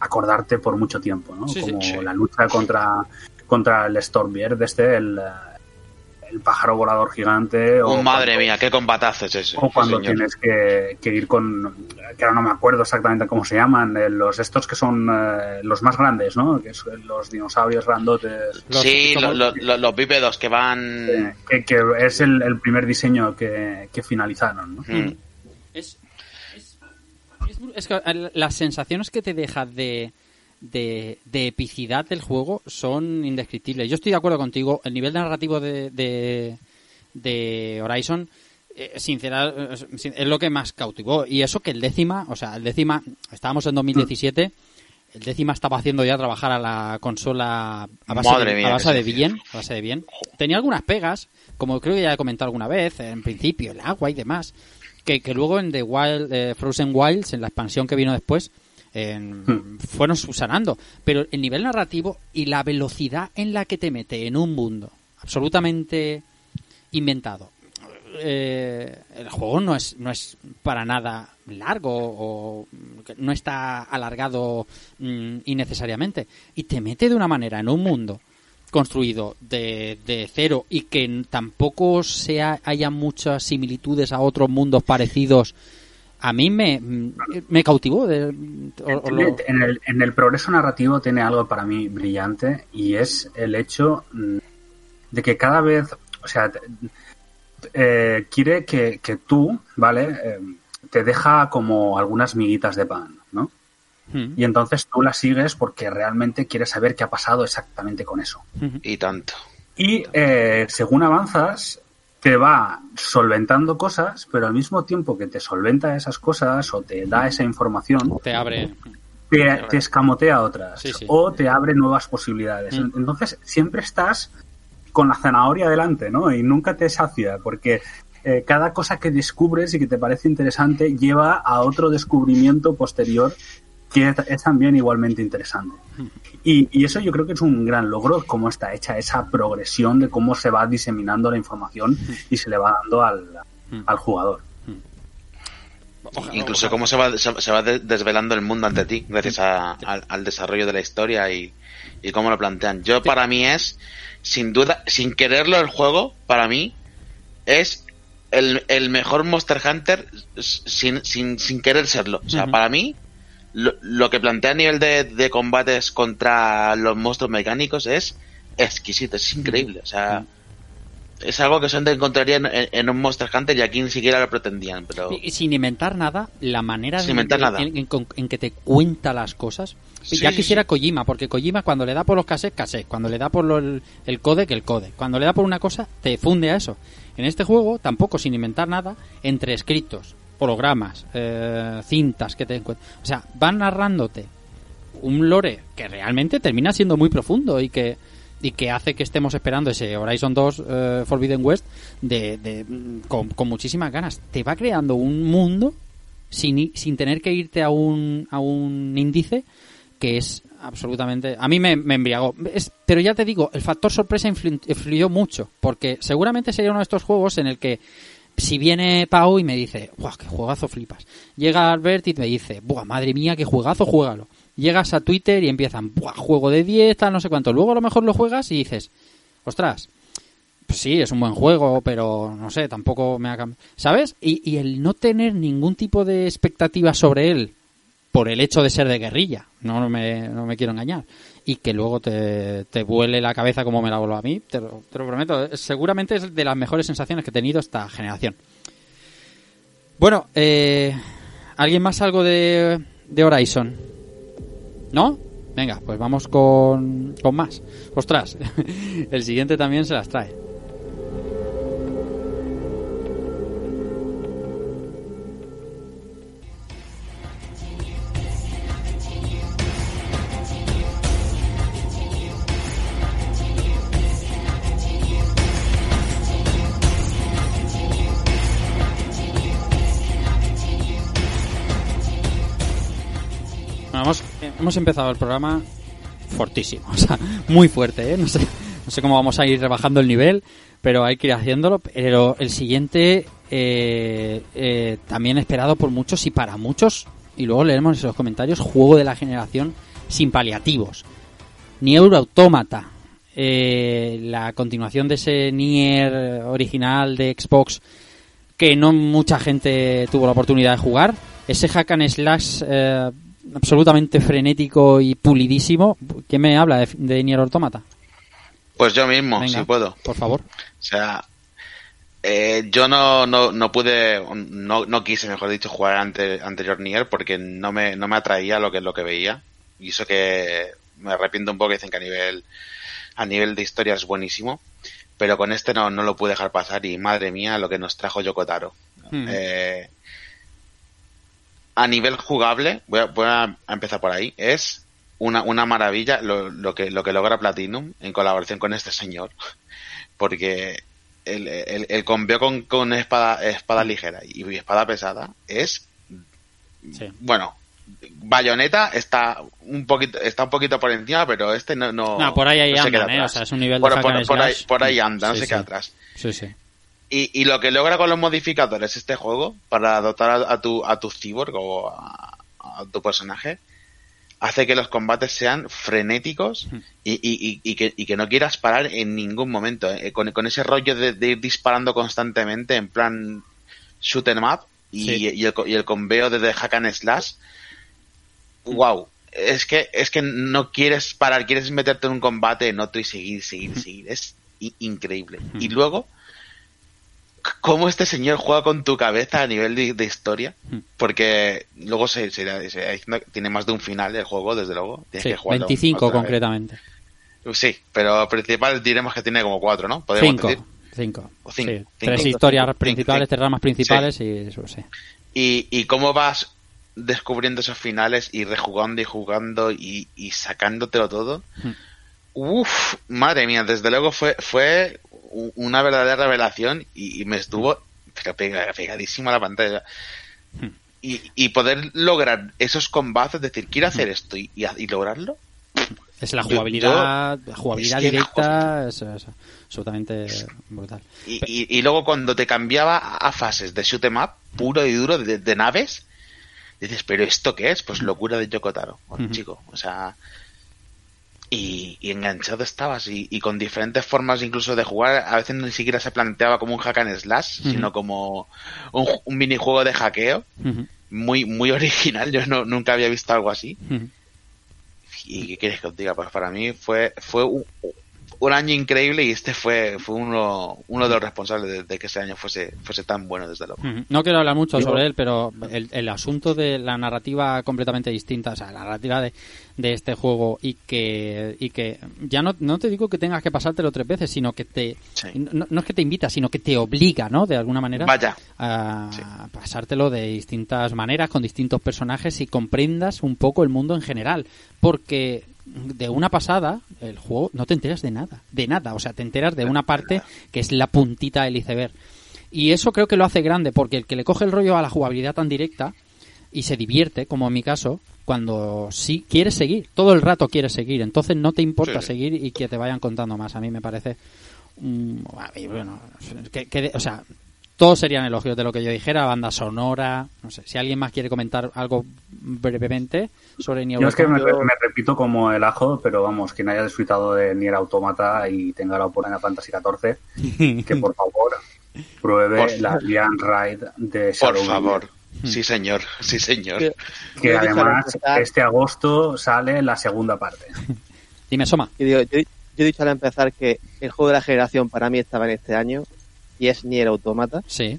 acordarte por mucho tiempo, ¿no? Sí. Como Sí. la lucha contra, contra el Stormbeard, este, el, eh, el pájaro volador gigante. Oh, o madre cuando- mía, qué combatazo es ese. O cuando señor. tienes que, que ir con, que ahora no me acuerdo exactamente cómo se llaman, eh, los estos que son eh, los más grandes, ¿no? Que son los dinosaurios grandotes. Los- Sí, lo- lo- lo- los bípedos que van... eh, que, que es el, el primer diseño que, que finalizaron, ¿no? Hmm. Es, que el- las sensaciones que te deja de, de, de epicidad del juego son indescriptibles. Yo estoy de acuerdo contigo. El nivel narrativo de, de, de Horizon, eh, sincera, eh, es lo que más cautivó. Y eso que el décima, o sea, el décima, estábamos en 2017. El décima estaba haciendo ya trabajar a la consola a base, Madre de, mía, a qué base de sencillo. bien, a base de bien. Tenía algunas pegas, como creo que ya he comentado alguna vez, en principio, el agua y demás que, que luego en The Wild, eh, Frozen Wilds, en la expansión que vino después, en- Hmm. fueron subsanando. Pero el nivel narrativo y la velocidad en la que te mete en un mundo absolutamente inventado. eh, el juego no es, no es para nada largo o no está alargado mm, innecesariamente. Y te mete de una manera en un mundo construido de, de cero y que tampoco sea, haya muchas similitudes a otros mundos parecidos, a mí me, me cautivó. de- En el, en el progreso narrativo tiene algo para mí brillante y es el hecho mm, de que cada vez, o sea, te- eh, quiere que, que tú, ¿vale? Eh, te deja como algunas miguitas de pan. Mm, Y entonces tú la sigues porque realmente quieres saber qué ha pasado exactamente con eso. Y tanto. Y eh, según avanzas, te va solventando cosas, pero al mismo tiempo que te solventa esas cosas o te da esa información, Te abre. te, te escamotea otras Sí, sí. o te abre nuevas posibilidades. Mm. Entonces siempre estás con la zanahoria delante, ¿no? Y nunca te sacia, porque eh, cada cosa que descubres y que te parece interesante lleva a otro descubrimiento posterior que es, es también igualmente interesante. Y, y eso yo creo que es un gran logro, cómo está hecha esa progresión de cómo se va diseminando la información y se le va dando al, al jugador. Incluso cómo se va, se, se va de- desvelando el mundo ante ti gracias a- al, al desarrollo de la historia y, y cómo lo plantean. Yo para mí es, sin duda, sin quererlo el juego, para mí es el, el mejor Monster Hunter sin, sin, sin querer serlo. O sea, para mí lo, lo que plantea a nivel de, de combates contra los monstruos mecánicos es exquisito, es increíble. O sea, es algo que solamente encontraría en, en- un Monster Hunter y aquí ni siquiera lo pretendían. Pero sin inventar nada, la manera Sin de- nada. En, en- en que te cuenta las cosas. Sí, ya sí, quisiera Kojima, porque Kojima cuando le da por los cassettes, cassette. Cuando le da por lo- el, el codec, el codec. Cuando le da por una cosa, te funde a eso. En este juego, tampoco sin inventar nada, entre escritos, hologramas, eh, cintas que te encuentras. O sea, van narrándote un lore que realmente termina siendo muy profundo y que y que hace que estemos esperando ese Horizon 2 eh, Forbidden West de, de- mm, con, con muchísimas ganas. Te va creando un mundo sin, sin tener que irte a un, a un índice que es absolutamente... A mí me, me embriagó. Es- pero ya te digo, el factor sorpresa influ- influyó mucho, porque seguramente sería uno de estos juegos en el que si viene Pau y me dice, ¡buah, qué juegazo flipas! Llega Albert y me dice, ¡buah, madre mía, qué juegazo, juégalo! Llegas a Twitter y empiezan, ¡buah, juego de 10, tal, no sé cuánto! Luego a lo mejor lo juegas y dices, ¡ostras! Pues sí, es un buen juego, pero no sé, tampoco me ha cambiado. ¿Sabes? Y, y el no tener ningún tipo de expectativa sobre él por el hecho de ser de guerrilla, no me, no me quiero engañar, y que luego te, te vuele la cabeza como me la voló a mí, te lo, te lo prometo, seguramente es de las mejores sensaciones que he tenido esta generación. Bueno, eh, ¿alguien más algo de, de Horizon? ¿No? Venga, pues vamos con, con más. Ostras, <laughs> el siguiente también se las trae. Hemos, empezado el programa fortísimo, <laughs> o sea, muy fuerte, ¿eh? No sé, no sé cómo vamos a ir rebajando el nivel, pero hay que ir haciéndolo. Pero el siguiente, eh, eh, también esperado por muchos y para muchos, y luego leeremos en los comentarios, juego de la generación sin paliativos. Nier Automata, eh, la continuación de ese Nier original de Xbox que no mucha gente tuvo la oportunidad de jugar. Ese hack and slash eh, absolutamente frenético y pulidísimo. ¿Quién me habla de, de Nier Automata? Pues yo mismo, Venga, si puedo. Por favor. O sea, eh, yo no, no, no pude, no, no quise, mejor dicho, jugar ante, anterior Nier porque no me, no me atraía lo que, lo que veía. Y eso que me arrepiento un poco, dicen que a nivel, a nivel de historia es buenísimo. Pero con este no, no lo pude dejar pasar y madre mía lo que nos trajo Yokotaro. Hmm. Eh, a nivel jugable, voy a, voy a empezar por ahí, es una, una maravilla lo, lo, que, lo que logra Platinum en colaboración con este señor. <laughs> Porque el, el, el combeo con, con espada, espada ligera y espada pesada es, Sí. bueno, Bayonetta está un poquito está un poquito por encima, pero este no no, No, por ahí, ahí no se queda andan, ¿eh? O sea, es un nivel de por, hack por- por ahí, por ahí anda, no Sí, se sí. queda atrás. Sí, sí. Y, y lo que logra con los modificadores este juego para dotar a, a tu a tu cyborg o a, a tu personaje hace que los combates sean frenéticos y, y- y- y que, y que no quieras parar en ningún momento. eh, Con, con ese rollo de, de ir disparando constantemente en plan shoot 'em up y, Sí. y el, y el conveo de, de hack and slash. Wow. Es que, es que no quieres parar, quieres meterte en un combate en otro y seguir, seguir, seguir. Es increíble. Y luego, cómo este señor juega con tu cabeza a nivel de, de historia, porque luego se, tiene más de un final el juego, desde luego. Tienes Sí, que jugarlo 25 otra vez. concretamente. Sí, pero principal diremos que tiene como cuatro, ¿no? Podemos 5. decir. Cinco. O cinco, Sí, cinco. Tres Cinco, historias cinco, principales, cinco. tres ramas principales y eso, sí. Y, y cómo vas descubriendo esos finales y rejugando y jugando y, y sacándotelo todo. Hmm. Uf, madre mía, desde luego fue, fue una verdadera revelación y, y me estuvo pegadísimo a la pantalla. Hmm. Y, y poder lograr esos combates, decir, quiero hacer esto y, lograrlo. Es la Yo- jugabilidad, la jugabilidad es que la directa, es, es absolutamente brutal. Y, y- y luego cuando te cambiaba a fases de shoot 'em up, puro y duro, de, de naves, dices, ¿pero esto qué es? Pues locura de Yokotaro, chico. O sea, y, y enganchado estabas y, y con diferentes formas incluso de jugar. A veces ni siquiera se planteaba como un hack and slash, sino como un, un minijuego de hackeo muy muy <laughs> original. Yo no, nunca había visto algo así. ¿Y qué quieres que os diga? Pues para mí fue, fue un, un año increíble y este fue, fue uno, uno de los responsables de, de que ese año fuese, fuese tan bueno, desde luego. No quiero hablar mucho sobre él, pero el, el asunto de la narrativa completamente distinta, o sea, la narrativa de, de este juego y que, y que ya no, no te digo que tengas que pasártelo tres veces, sino que te, no, no es que te invita, sino que te obliga, ¿no? De alguna manera Vaya. a pasártelo de distintas maneras, con distintos personajes y comprendas un poco el mundo en general. Porque de una pasada, el juego no te enteras de nada, de nada. O sea, te enteras de una parte que es la puntita del iceberg. Y eso creo que lo hace grande, porque el que le coge el rollo a la jugabilidad tan directa y se divierte, como en mi caso, cuando sí quieres seguir, todo el rato quieres seguir, entonces no te importa Sí. seguir y que te vayan contando más. A mí me parece. mm, bueno, que, que- o sea, todos serían elogios de lo que yo dijera, banda sonora, no sé, si alguien más quiere comentar algo brevemente sobre Nier Yo es que me, repito como el ajo, pero vamos, quien haya disfrutado de Nier Automata y tenga la oportunidad Fantasy XIV, que por favor pruebe Por- la Lian Ride de Por Shadow favor. Sí, señor. Sí, señor. Que- además este agosto sale la segunda parte. Dime, Soma. Yo- yo he dicho al empezar que el juego de la generación para mí estaba en este año y es Nier Automata. Sí.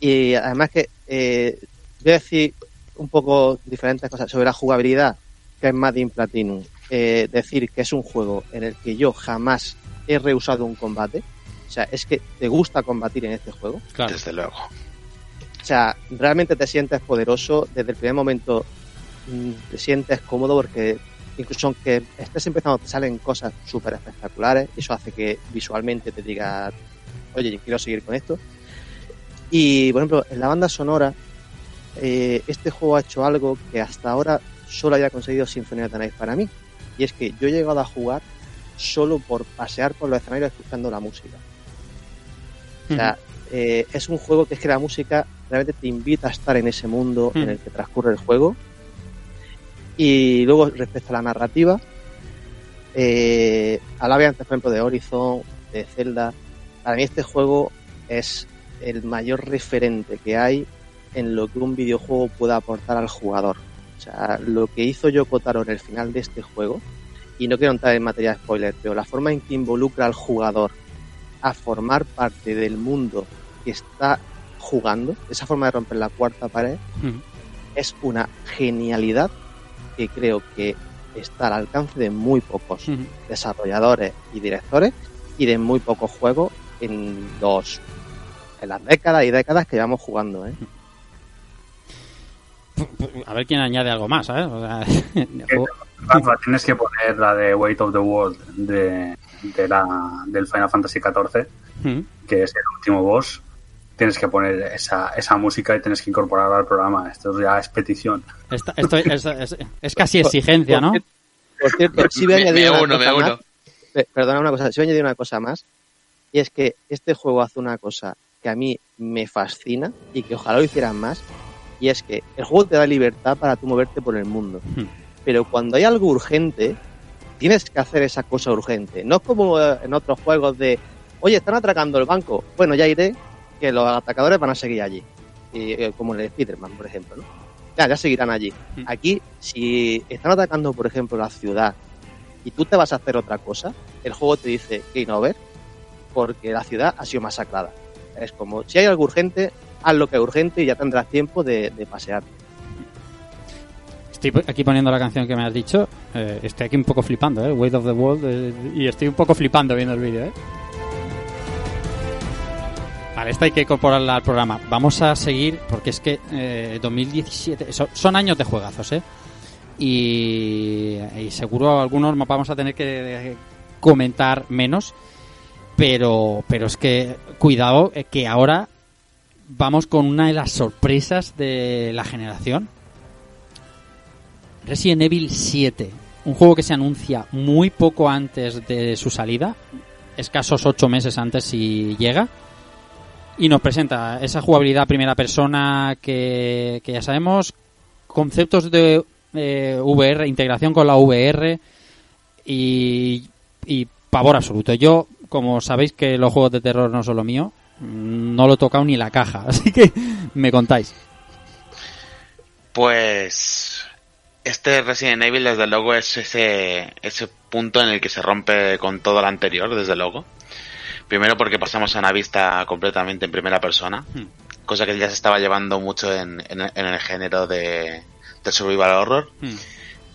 Y además que eh, voy a decir un poco diferentes cosas sobre la jugabilidad, que es Madden Platinum. Eh, decir que es un juego en el que yo jamás he rehusado un combate. O sea, es que te gusta combatir en este juego. Desde luego. O sea, realmente te sientes poderoso. Desde el primer momento mm, te sientes cómodo porque incluso aunque estés empezando te salen cosas súper espectaculares. y Eso hace que visualmente te diga, oye, yo quiero seguir con esto. Y, por ejemplo, en la banda sonora, eh, este juego ha hecho algo que hasta ahora solo había conseguido of the Night para mí. Y es que yo he llegado a jugar solo por pasear por los escenarios escuchando la música. O sea, eh, es un juego que es que la música realmente te invita a estar en ese mundo en el que transcurre el juego. Y luego, respecto a la narrativa, eh, hablaba antes, por ejemplo, de Horizon, de Zelda. Para mí este juego es el mayor referente que hay en lo que un videojuego pueda aportar al jugador. O sea, lo que hizo Yoko Taro en el final de este juego, y no quiero entrar en materia de spoiler, pero la forma en que involucra al jugador a formar parte del mundo que está jugando, esa forma de romper la cuarta pared, es una genialidad que creo que está al alcance de muy pocos desarrolladores y directores y de muy pocos juegos en los en las décadas y décadas que llevamos jugando, ¿eh? A ver quién añade algo más, ¿sabes? O sea, el juego- Rafa, tienes que poner la de Weight of the World de, de la, del Final Fantasy XIV, Ujú. que es el último boss. Tienes que poner esa, esa música y tienes que incorporarla al programa. Esto ya es petición. Esta- esto es, es- es casi exigencia, ¿no? Por cierto, sí voy a Me- añadir me una uno, cosa me más. uno. Pe- Perdona una cosa, sí voy a añadir una cosa más. Y es que este juego hace una cosa que a mí me fascina y que ojalá lo hicieran más. Y es que el juego te da libertad para tú moverte por el mundo. Hmm. Pero cuando hay algo urgente, tienes que hacer esa cosa urgente. No es como eh, en otros juegos de, oye, están atracando el banco. Bueno, ya iré, que los atacadores van a seguir allí. Y, eh, como en el Spider-Man, por ejemplo, ¿no? Ya, ya seguirán allí. Hmm. Aquí, si están atacando, por ejemplo, la ciudad y tú te vas a hacer otra cosa, el juego te dice game over porque la ciudad ha sido masacrada. Es como, si hay algo urgente, haz lo que es urgente y ya tendrás tiempo de, pasear. Estoy aquí poniendo la canción que me has dicho. eh, estoy aquí un poco flipando, ¿eh? Weight of the World. eh, y estoy un poco flipando viendo el vídeo, ¿eh? Vale, esta hay que incorporarla al programa. Vamos a seguir, porque es que eh, 2017... so- son años de juegazos, ¿eh? Y, y seguro algunos vamos a tener que eh, comentar menos, pero, pero es que cuidado eh, que ahora vamos con una de las sorpresas de la generación. Resident Evil 7, un juego que se anuncia muy poco antes de su salida, escasos 8 meses antes si llega, y nos presenta esa jugabilidad primera persona que, que ya sabemos, conceptos de eh, VR, integración con la VR y, y pavor absoluto. Yo, como sabéis que los juegos de terror no son lo mío, mm, no lo he tocado ni la caja, <laughs> así que me contáis. Pues este Resident Evil desde luego es ese, ese punto en el que se rompe con todo lo anterior, desde luego. Primero porque pasamos a una vista completamente en primera persona, cosa que ya se estaba llevando mucho en, en, en el género de, de survival horror.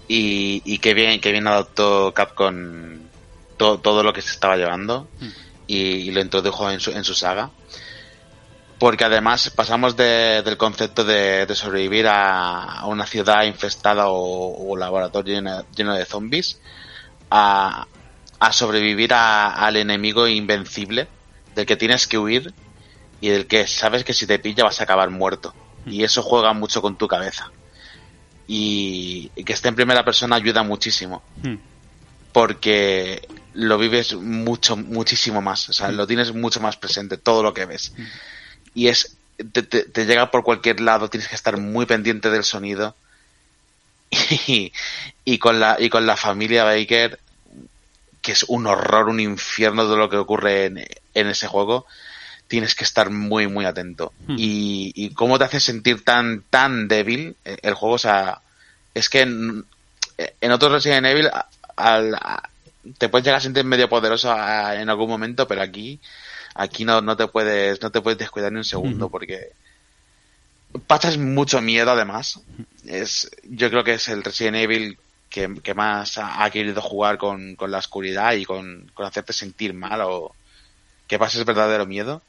Y, y qué bien, qué bien adoptó Capcom to- todo lo que se estaba llevando y, y lo introdujo en su, en su saga. Porque además pasamos de- del concepto de, de sobrevivir a, a una ciudad infestada o, o laboratorio lleno, lleno de zombies a, a sobrevivir a- al enemigo invencible del que tienes que huir y del que sabes que si te pilla vas a acabar muerto. Y eso juega mucho con tu cabeza. Y, y que esté en primera persona ayuda muchísimo porque lo vives mucho, muchísimo más, o sea, lo tienes mucho más presente, todo lo que ves. Y es, te, te- te llega por cualquier lado, tienes que estar muy pendiente del sonido. <laughs> Y, y con la, y con la familia Baker, que es un horror, un infierno de lo que ocurre en, en ese juego, tienes que estar muy, muy atento. Y, y cómo te hace sentir tan, tan débil eh, el juego, o sea, es que en, en otros Resident Evil al- te puedes llegar a sentir medio poderoso a- en algún momento, pero aquí, aquí no, no te puedes, no te puedes descuidar ni un segundo porque pasas mucho miedo además. Es, yo creo que es el Resident Evil que, que más ha, ha querido jugar con, con la oscuridad y con, con hacerte sentir mal o que pases verdadero miedo.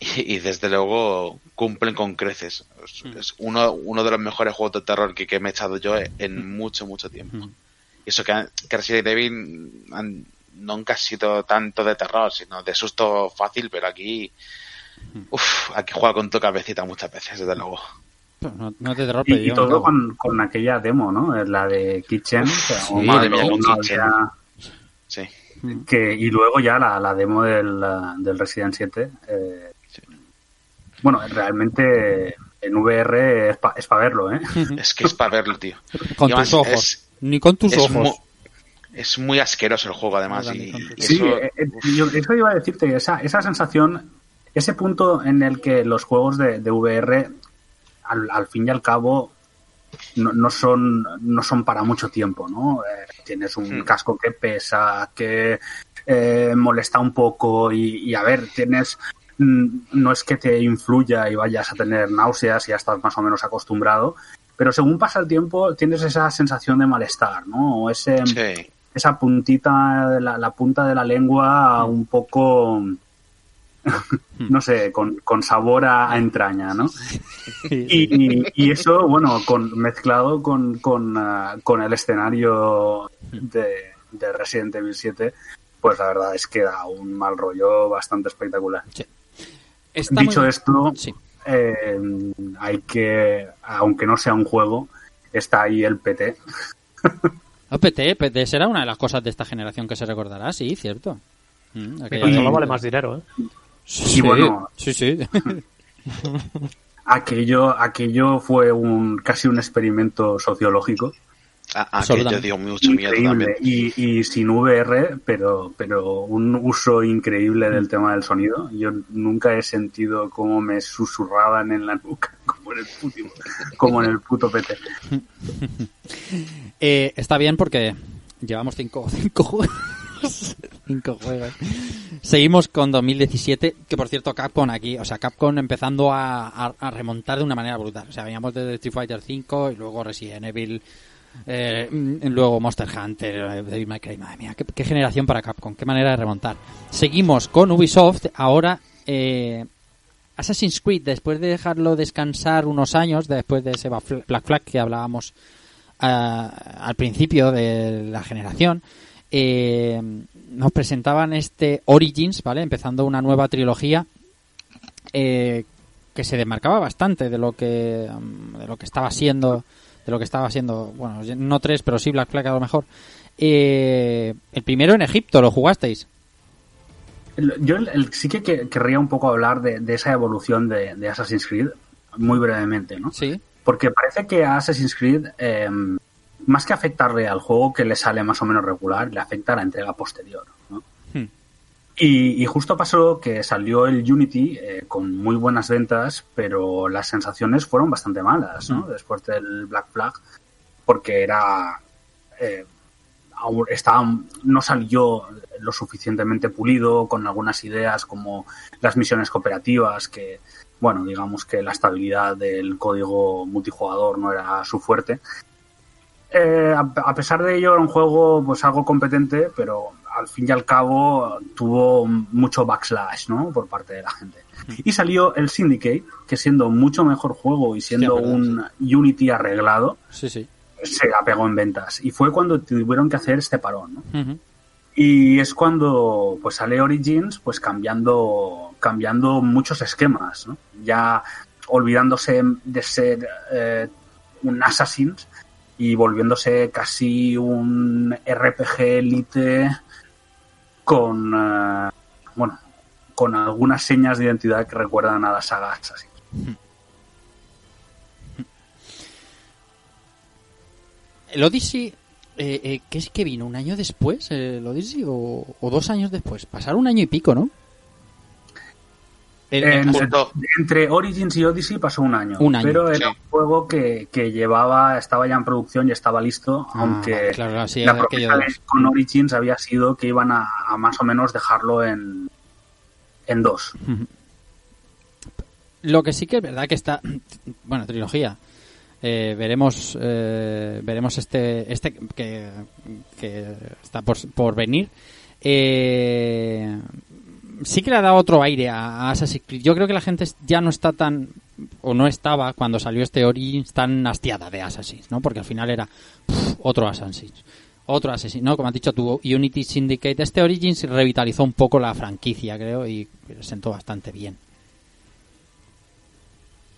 <laughs> Y, desde luego cumplen con creces. Es, es uno, uno de los mejores juegos de terror que, que me he echado yo en mucho, mucho tiempo. Y eso que, que Resident Evil han- nunca ha sido tanto de terror, sino de susto fácil, pero aquí, uf, aquí juega con tu cabecita muchas veces, desde lugo. No, no te terror, Y, pero y todo con, con aquella demo, ¿no? La de Kitchen. Sí, o más, madre mía, luego con una Kitchen. Sí. que, y luego ya la, la demo del, del Resident 7. eh, Bueno, realmente en VR es para verlo, ¿eh? Es que es para verlo, tío. Con Y además tus ojos. es- Ni con tus es ojos. mu- es muy asqueroso el juego, además. Y, Sí, eso- eh, eh, yo eso iba a decirte, esa, esa sensación, ese punto en el que los juegos de, de VR, al, al fin y al cabo, no, no son no son para mucho tiempo, ¿no? Eh, tienes un Hmm. casco que pesa, que eh, molesta un poco y, y, a ver, tienes mm, no es que te influya y vayas a tener náuseas, ya estás más o menos acostumbrado, pero según pasa el tiempo tienes esa sensación de malestar, ¿no? O ese, sí. esa puntita, de la, la punta de la lengua un poco, <laughs> no sé, con, con sabor a, a entraña, ¿no? Y, y eso, bueno, con, mezclado con, con, ah, con el escenario de, de Resident Evil 7, pues la verdad es que da un mal rollo bastante espectacular. Dicho muy- esto, Sí. Eh, hay que, aunque no sea un juego, está ahí el PT. Ah, PT, PT será una de las cosas de esta generación que se recordará, sí, cierto. Mm, aquella de- vale más dinero, ¿eh? Sí, Y bueno- sí, sí. <laughs> Aquello, aquello fue un casi un experimento sociológico. A, a que yo Absolutamente. dio mucho miedo también. increíble y, y sin VR, pero, pero un uso increíble del tema del sonido. Yo nunca he sentido cómo me susurraban en la nuca, <laughs> como en el puto, como en el puto PT. <laughs> Eh, está bien porque llevamos cinco, <laughs> cinco juegos. cinco juegos. Seguimos con 2017, que por cierto Capcom aquí, o sea, Capcom empezando a, a- a remontar de una manera brutal. O sea, veníamos de Street Fighter 5 y luego Resident Evil, eh, mm, luego Monster Hunter, eh, Devil May. Madre mía, qué, generación para Capcom, qué manera de remontar. Seguimos con Ubisoft, ahora eh, Assassin's Creed, después de dejarlo descansar unos años, después de ese Black Flag que hablábamos ah, al principio de la generación, eh, nos presentaban este Origins, ¿vale? Empezando una nueva trilogía que se demarcaba bastante de lo que mm, de lo que estaba siendo de lo que estaba siendo bueno no tres pero sí Black Flag a lo mejor. Eh, el primero en Egipto lo jugasteis yo sí que, querría un poco hablar de, esa evolución de, Assassin's Creed muy brevemente no sí. Porque parece que a Assassin's Creed em, más que afectarle al juego que le sale más o menos regular le afecta a la entrega posterior ¿no? Y, justo pasó que salió el Unity eh, con muy buenas ventas, pero las sensaciones fueron bastante malas, ¿no? Mm. Después del Black Flag, porque era... Eh, estaba, no salió lo suficientemente pulido, con algunas ideas como las misiones cooperativas, que, bueno, digamos que la estabilidad del código multijugador no era su fuerte. Eh, a, pesar de ello, era un juego pues algo competente, pero al fin y al cabo tuvo mucho backslash, ¿no? Por parte de la gente. Y salió el Syndicate, que siendo mucho mejor juego y siendo un Unity arreglado, sí, sí. se apegó en ventas. Y fue cuando tuvieron que hacer este parón, ¿no? Y es cuando pues sale Origins, pues cambiando, cambiando muchos esquemas, ¿no? Ya olvidándose de ser eh, un Assassin's y volviéndose casi un RPG elite con eh, bueno con algunas señas de identidad que recuerdan a las sagas así. <laughs> El Odyssey, eh, eh, ¿qué es que vino? ¿Un año después el Odyssey o, dos años después? Pasaron un año y pico, ¿no? Entre Origins y Odyssey pasó un año. pero era un juego que, llevaba, estaba ya en producción y estaba listo, ah, aunque la propuesta con Origins había sido que iban a, más o menos dejarlo en, en dos. Lo que sí que es verdad que está, <clears throat> bueno, trilogía. Eh, veremos eh, veremos este este que, que está por, por venir eh, sí que le ha dado otro aire a, Assassin's Creed. Yo creo que la gente ya no está tan, o no estaba cuando salió este Origins tan hastiada de Assassin's, ¿no? Porque al final era otro Assassin's. Otro Assassin's, ¿no? Como has dicho tu Unity Syndicate. Este Origins revitalizó un poco la franquicia, creo, y sentó bastante bien.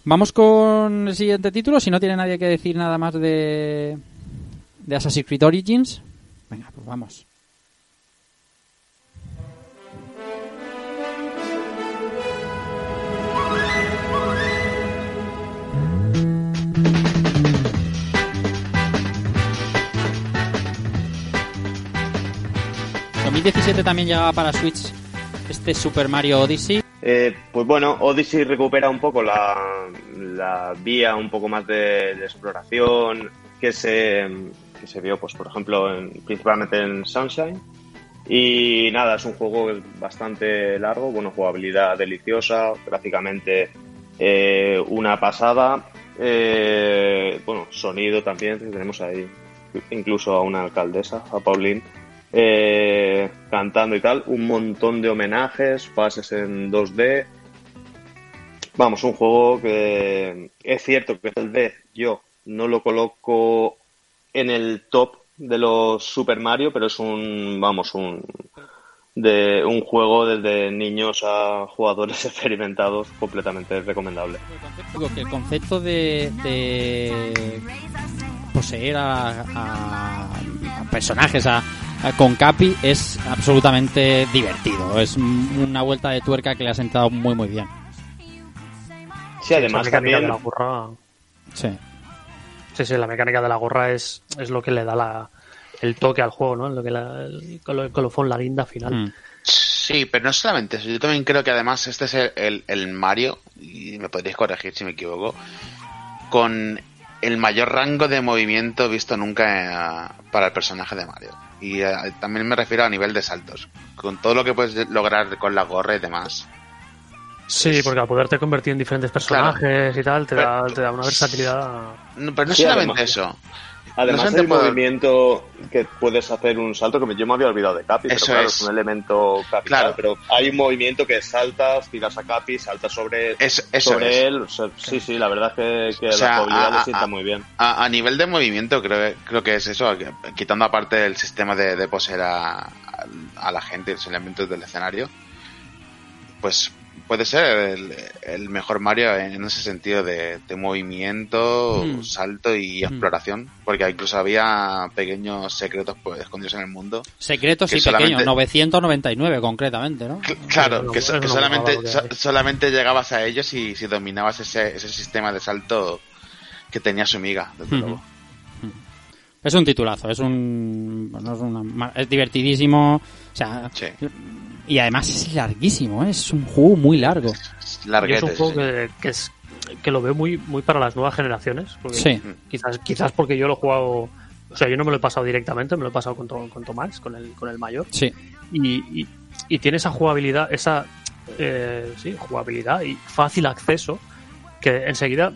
Vamos con el siguiente título, si no tiene nadie que decir nada más de, de Assassin's Creed Origins. Venga, pues vamos. 2017 también llegaba para Switch este Super Mario Odyssey. Eh, pues bueno, Odyssey recupera un poco la, vía un poco más de, exploración que se, que se vio, pues por ejemplo, principalmente en Sunshine. Y nada, es un juego bastante largo, bueno, jugabilidad deliciosa, gráficamente eh, una pasada. Eh, bueno, sonido también, tenemos ahí incluso a una alcaldesa, a Pauline eh, cantando y tal, un montón de homenajes, fases en 2D. Vamos, un juego que es cierto que tal vez yo no lo coloco en el top de los Super Mario, pero es un, vamos, un de un juego desde niños a jugadores <laughs> experimentados completamente recomendable. el concepto de, poseer a personajes, a, con Capi es absolutamente divertido. Es una vuelta de tuerca que le ha sentado muy, muy bien. Sí, además también... De la gorra... Sí. Sí, sí, la mecánica de la gorra es, es lo que le da la, el toque al juego, ¿no? Lo que la, el, colofón, la guinda final. Mm. Sí, pero no solamente eso. Yo también creo que además este es el, el Mario, y me podréis corregir si me equivoco, con el mayor rango de movimiento visto nunca eh, para el personaje de Mario. Y eh, también me refiero a nivel de saltos. Con todo lo que puedes lograr con la gorra y demás. Sí, porque al poderte convertir en diferentes personajes y tal, te da, te da una versatilidad. No, pero no Sí, solamente además- eso. Además del movimiento que puedes hacer un salto, que me- yo me había olvidado de Capi, pero claro, es. es un elemento capital, Claro. pero hay un movimiento que saltas, tiras a Capi, saltas sobre, Es- eso sobre es. él, o sea, sí, sí, la verdad es que, que O sea, la jugabilidad a- le sienta a- muy bien. A, a nivel de movimiento, creo, creo que es eso, quitando aparte el sistema de, de poseer a, a la gente y los elementos del escenario, pues puede ser el, el mejor Mario en ese sentido de, de movimiento, Hmm. salto y exploración, porque incluso había pequeños secretos pues, escondidos en el mundo. Secretos y solamente- pequeños, 999 concretamente, ¿no? Claro, no, que, que solamente, so- solamente llegabas a ellos y si dominabas ese, ese sistema de salto que tenía su miga, desde luego. Es un titulazo, es un. bueno, es, una- es divertidísimo. O sea. Sí. Y además es larguísimo, ¿eh? es un juego muy largo. Es un juego sí. que, que es que lo veo muy muy para las nuevas generaciones. Porque Sí. Quizás, quizás porque yo lo he jugado. O sea, yo no me lo he pasado directamente, me lo he pasado con, con Tomás, con el, con el mayor. Sí. Y, y, y tiene esa jugabilidad, esa eh, sí, jugabilidad y fácil acceso que enseguida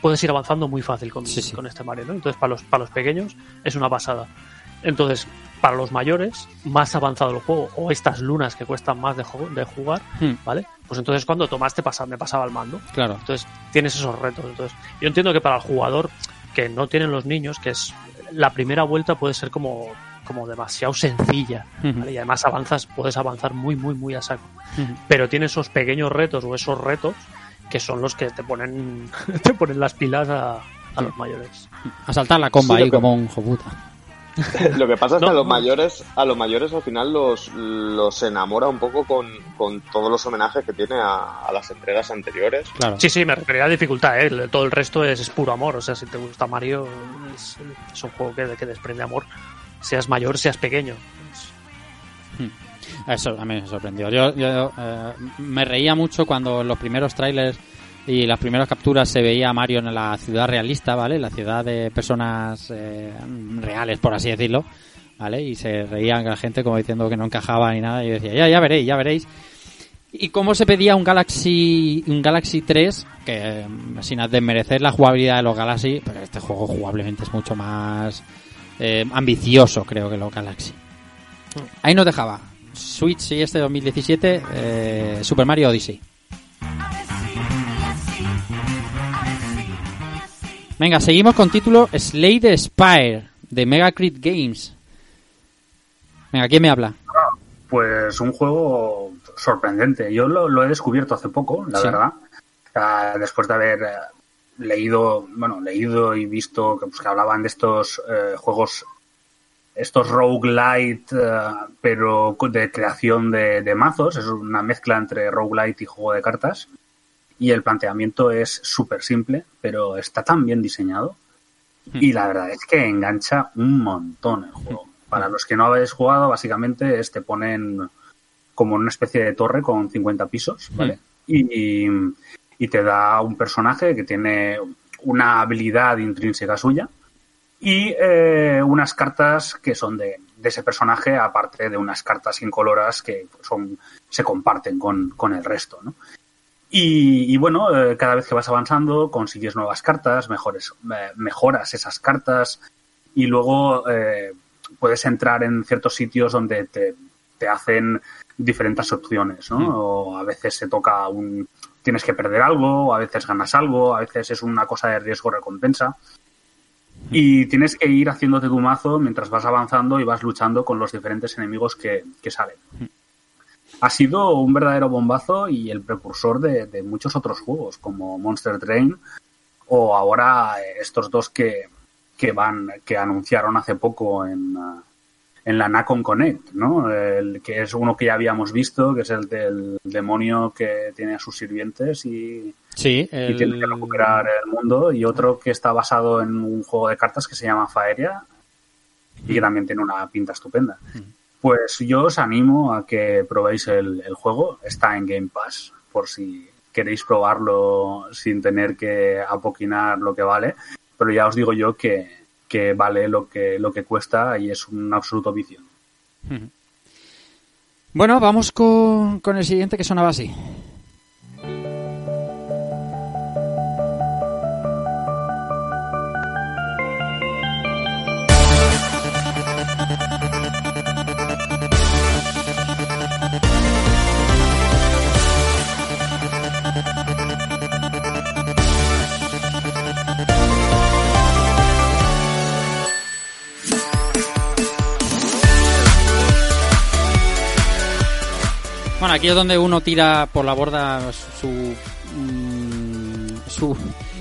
puedes ir avanzando muy fácil con, Sí, sí. con este Mario, ¿no? Entonces, para los, para los pequeños es una pasada. Entonces, para los mayores, más avanzado el juego, o estas lunas que cuestan más de, de jugar, Hmm, ¿vale? Pues entonces cuando tomaste pasa, me pasaba el mando. claro. Entonces tienes esos retos. Entonces, yo entiendo que para el jugador que no tienen los niños, que es la primera vuelta puede ser como, como demasiado sencilla. ¿vale? Y además avanzas, puedes avanzar muy, muy, muy a saco. ujú. Pero tiene esos pequeños retos o esos retos que son los que te ponen, <laughs> te ponen las pilas a, a los mayores. A saltar la comba Sí, ahí como un joputa. <laughs> Lo que pasa es que No, a los mayores, a los mayores al final los, los enamora un poco con, con todos los homenajes que tiene a, a las entregas anteriores. Claro. Sí, sí, me refería a dificultad, ¿eh? Todo el resto es, es puro amor. O sea, si te gusta Mario, es, es un juego que, que desprende amor. Seas mayor, seas pequeño. Eso a mí me sorprendió. Yo, yo, eh, me reía mucho cuando en los primeros trailers y las primeras capturas se veía a Mario en la ciudad realista, ¿vale? La ciudad de personas eh, reales, por así decirlo, ¿vale? Y se reían la gente como diciendo que no encajaba ni nada. Y yo decía, ya, ya veréis, ya veréis. Y cómo se pedía un Galaxy un Galaxy 3, que eh, sin desmerecer la jugabilidad de los Galaxy, pero este juego jugablemente es mucho más eh, ambicioso, creo que los Galaxy. Ahí nos dejaba Switch y este 2017, eh, Super Mario Odyssey. Venga, seguimos con título Slade Spire de Megacrit Games. Venga, ¿quién me habla? Pues un juego sorprendente. Yo lo, lo he descubierto hace poco, la Sí. verdad. Ah, después de haber eh, leído, bueno, leído y visto que, pues, que hablaban de estos eh, juegos, estos roguelite, eh, pero de creación de, de mazos. Es una mezcla entre roguelite y juego de cartas. Y el planteamiento es súper simple, pero está tan bien diseñado. Y la verdad es que engancha un montón el juego. Para los que no habéis jugado, básicamente es te ponen como una especie de torre con 50 pisos, ¿vale? Y, y te da un personaje que tiene una habilidad intrínseca suya y eh, unas cartas que son de, de ese personaje, aparte de unas cartas incoloras que son se comparten con, con el resto, ¿no? Y, y bueno, eh, cada vez que vas avanzando consigues nuevas cartas, mejores, eh, mejoras esas cartas y luego eh, puedes entrar en ciertos sitios donde te, te hacen diferentes opciones, ¿no? O a veces se toca un... tienes que perder algo, o a veces ganas algo, a veces es una cosa de riesgo-recompensa. Y tienes que ir haciéndote tu mazo mientras vas avanzando y vas luchando con los diferentes enemigos que, que salen. Ha sido un verdadero bombazo y el precursor de, de muchos otros juegos, como Monster Train o ahora eh, estos dos que, que van, que anunciaron hace poco en, ah, en la Nacon Connect, ¿no? El, que es uno que ya habíamos visto, que es el del demonio que tiene a sus sirvientes y, Sí, y tiene que recuperar el mundo, y otro que está basado en un juego de cartas que se llama Faeria y que también tiene una pinta estupenda. Pues yo os animo a que probéis el, juego, está en Game Pass, por si queréis probarlo sin tener que apoquinar lo que vale, pero ya os digo yo que, que vale lo que, lo que cuesta y es un absoluto vicio. Bueno, vamos con, con el siguiente que sonaba así. Bueno, aquí es donde uno tira por la borda su mm, su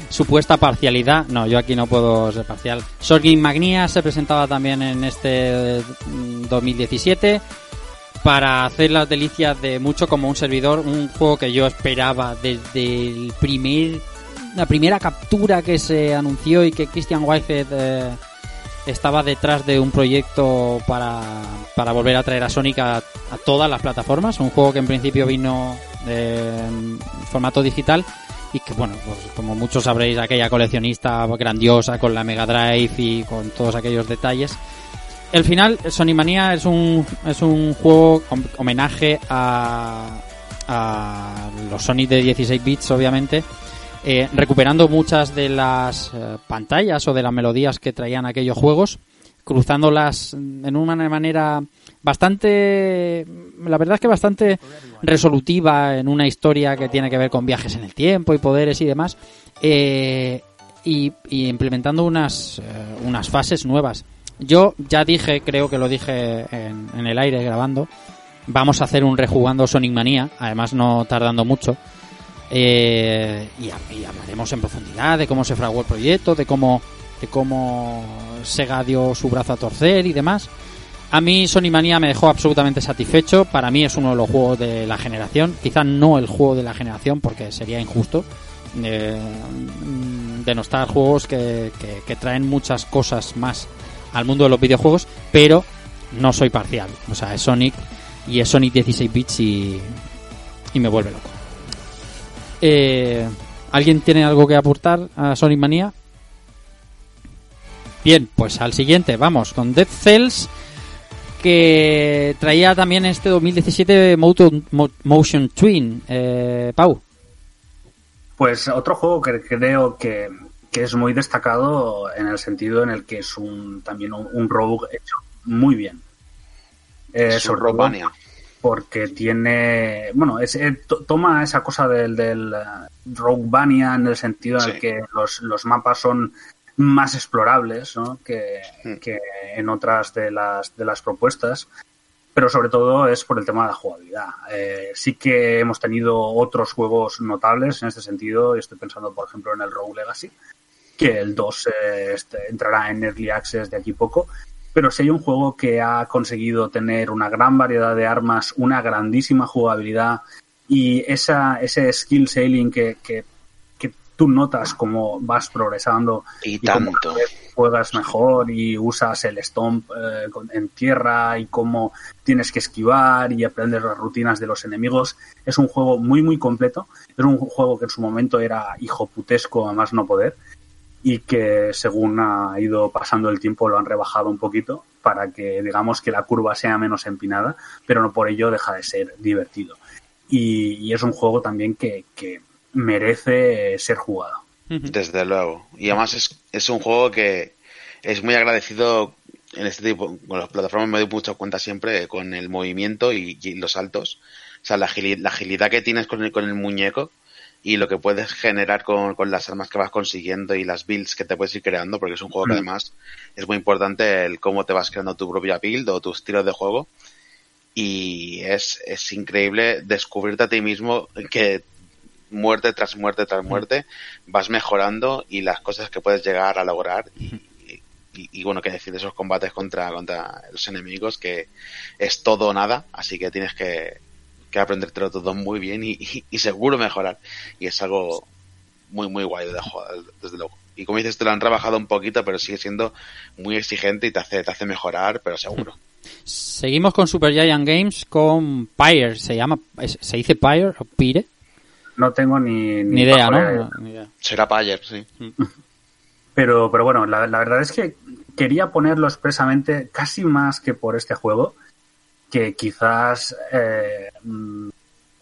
supuesta parcialidad. No, yo aquí no puedo ser parcial. Sorgin Magnia se presentaba también en este mm, 2017 para hacer las delicias de mucho como un servidor, un juego que yo esperaba desde el primer la primera captura que se anunció y que Christian Whitehead eh, estaba detrás de un proyecto para, para volver a traer a Sonic a, todas las plataformas, un juego que en principio vino en formato digital y que bueno, pues como muchos sabréis, aquella coleccionista grandiosa con la Mega Drive y con todos aquellos detalles. El final, Sonic Mania es un, es un juego hom- homenaje a, a los Sonic de 16 bits, obviamente, eh, recuperando muchas de las eh, pantallas o de las melodías que traían aquellos juegos, cruzándolas en una manera bastante, la verdad es que bastante resolutiva en una historia que tiene que ver con viajes en el tiempo y poderes y demás, eh, y, y implementando unas, eh, unas fases nuevas. Yo ya dije, creo que lo dije en, en el aire grabando, vamos a hacer un rejugando Sonic Manía, además no tardando mucho. Eh, y, ha- y hablaremos en profundidad de cómo se fraguó el proyecto, de cómo, de cómo Sega dio su brazo a torcer y demás. A mí Sonic Mania me dejó absolutamente satisfecho. Para mí es uno de los juegos de la generación. Quizá no el juego de la generación porque sería injusto. Eh, denostar juegos que, que- que traen muchas cosas más al mundo de los videojuegos, pero no soy parcial. O sea, es Sonic y es Sonic 16 bits y, y me vuelve loco. Eh, ¿Alguien tiene algo que aportar a Sonic Mania? Bien, pues al siguiente, vamos, con Dead Cells, que traía también este 2017 Moto- Mo- Motion Twin. Eh, Pau. Pues otro juego que creo que, que es muy destacado en el sentido en el que es un también un, un rogue hecho muy bien. Eh, Es un sobre todo Rockmania. Porque tiene, bueno, es, eh, to- toma esa cosa del, del eh, Roguevania en el sentido en el Sí. que los, los mapas son más explorables ¿no? que, Mm. que en otras de las, de las propuestas pero sobre todo es por el tema de la jugabilidad. Eh, sí que hemos tenido otros juegos notables en este sentido, y estoy pensando, por ejemplo, en el Rogue Legacy, que el 2 eh, este, entrará en Early Access de aquí poco, pero si hay un juego que ha conseguido tener una gran variedad de armas, una grandísima jugabilidad y esa, ese skill sailing que, que, que tú notas como vas progresando Y tanto. juegas mejor y usas el stomp eh, en tierra y cómo tienes que esquivar y aprender las rutinas de los enemigos. Es un juego muy, muy completo. Es un juego que en su momento era hijo putesco a más no poder y que según ha ido pasando el tiempo lo han rebajado un poquito para que digamos que la curva sea menos empinada, pero no por ello deja de ser divertido. Y, y es un juego también que, que merece ser jugado. Desde luego. Y además es, es un juego que es muy agradecido en este tipo, con las plataformas me doy mucha cuenta siempre con el movimiento y, y los saltos. O sea, la, agili- la agilidad que tienes con el, con el muñeco y lo que puedes generar con, con las armas que vas consiguiendo y las builds que te puedes ir creando, porque es un juego que Mm. además es muy importante el cómo te vas creando tu propia build o tu estilo de juego. Y es, es increíble descubrirte a ti mismo que muerte tras muerte tras muerte vas mejorando y las cosas que puedes llegar a lograr y, y- y, bueno que decir de esos combates contra, contra los enemigos que es todo o nada así que tienes que, que aprendértelo todo muy bien y, y- y seguro mejorar y es algo muy muy guay de jugar desde luego y como dices te lo han rebajado un poquito pero sigue siendo muy exigente y te hace te hace mejorar pero seguro Seguimos con Super Giant Games con Pyre. ¿Se llama, se dice Pyre o Pyre? No tengo ni, Ni idea, ¿no? idea. No, ni idea. será Payer sí <laughs> Pero, pero bueno, la, la verdad es que quería ponerlo expresamente casi más que por este juego, que quizás eh, mm,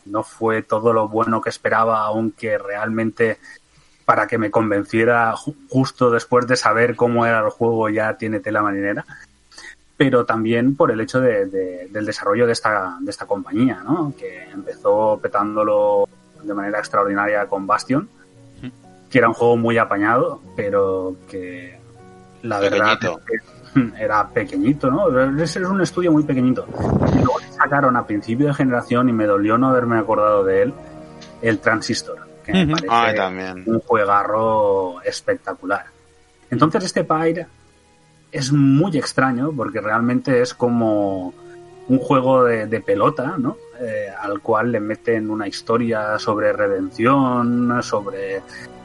no fue todo lo bueno que esperaba, aunque realmente para que me convenciera ju- justo después de saber cómo era el juego ya tiene tela marinera, pero también por el hecho de- de- del desarrollo de esta, de esta compañía, ¿no? que empezó petándolo de manera extraordinaria con Bastion, que era un juego muy apañado, pero que la verdad es que <laughs> era pequeñito, ¿no? Es, es un estudio muy pequeñito. Y luego sacaron a principio de generación y me dolió no haberme acordado de él, el Transistor, que me parece Ah, también. un juegarro espectacular. Entonces este Pyre es muy extraño porque realmente es como un juego de, de pelota, ¿no? Eh, al cual le meten una historia sobre redención, sobre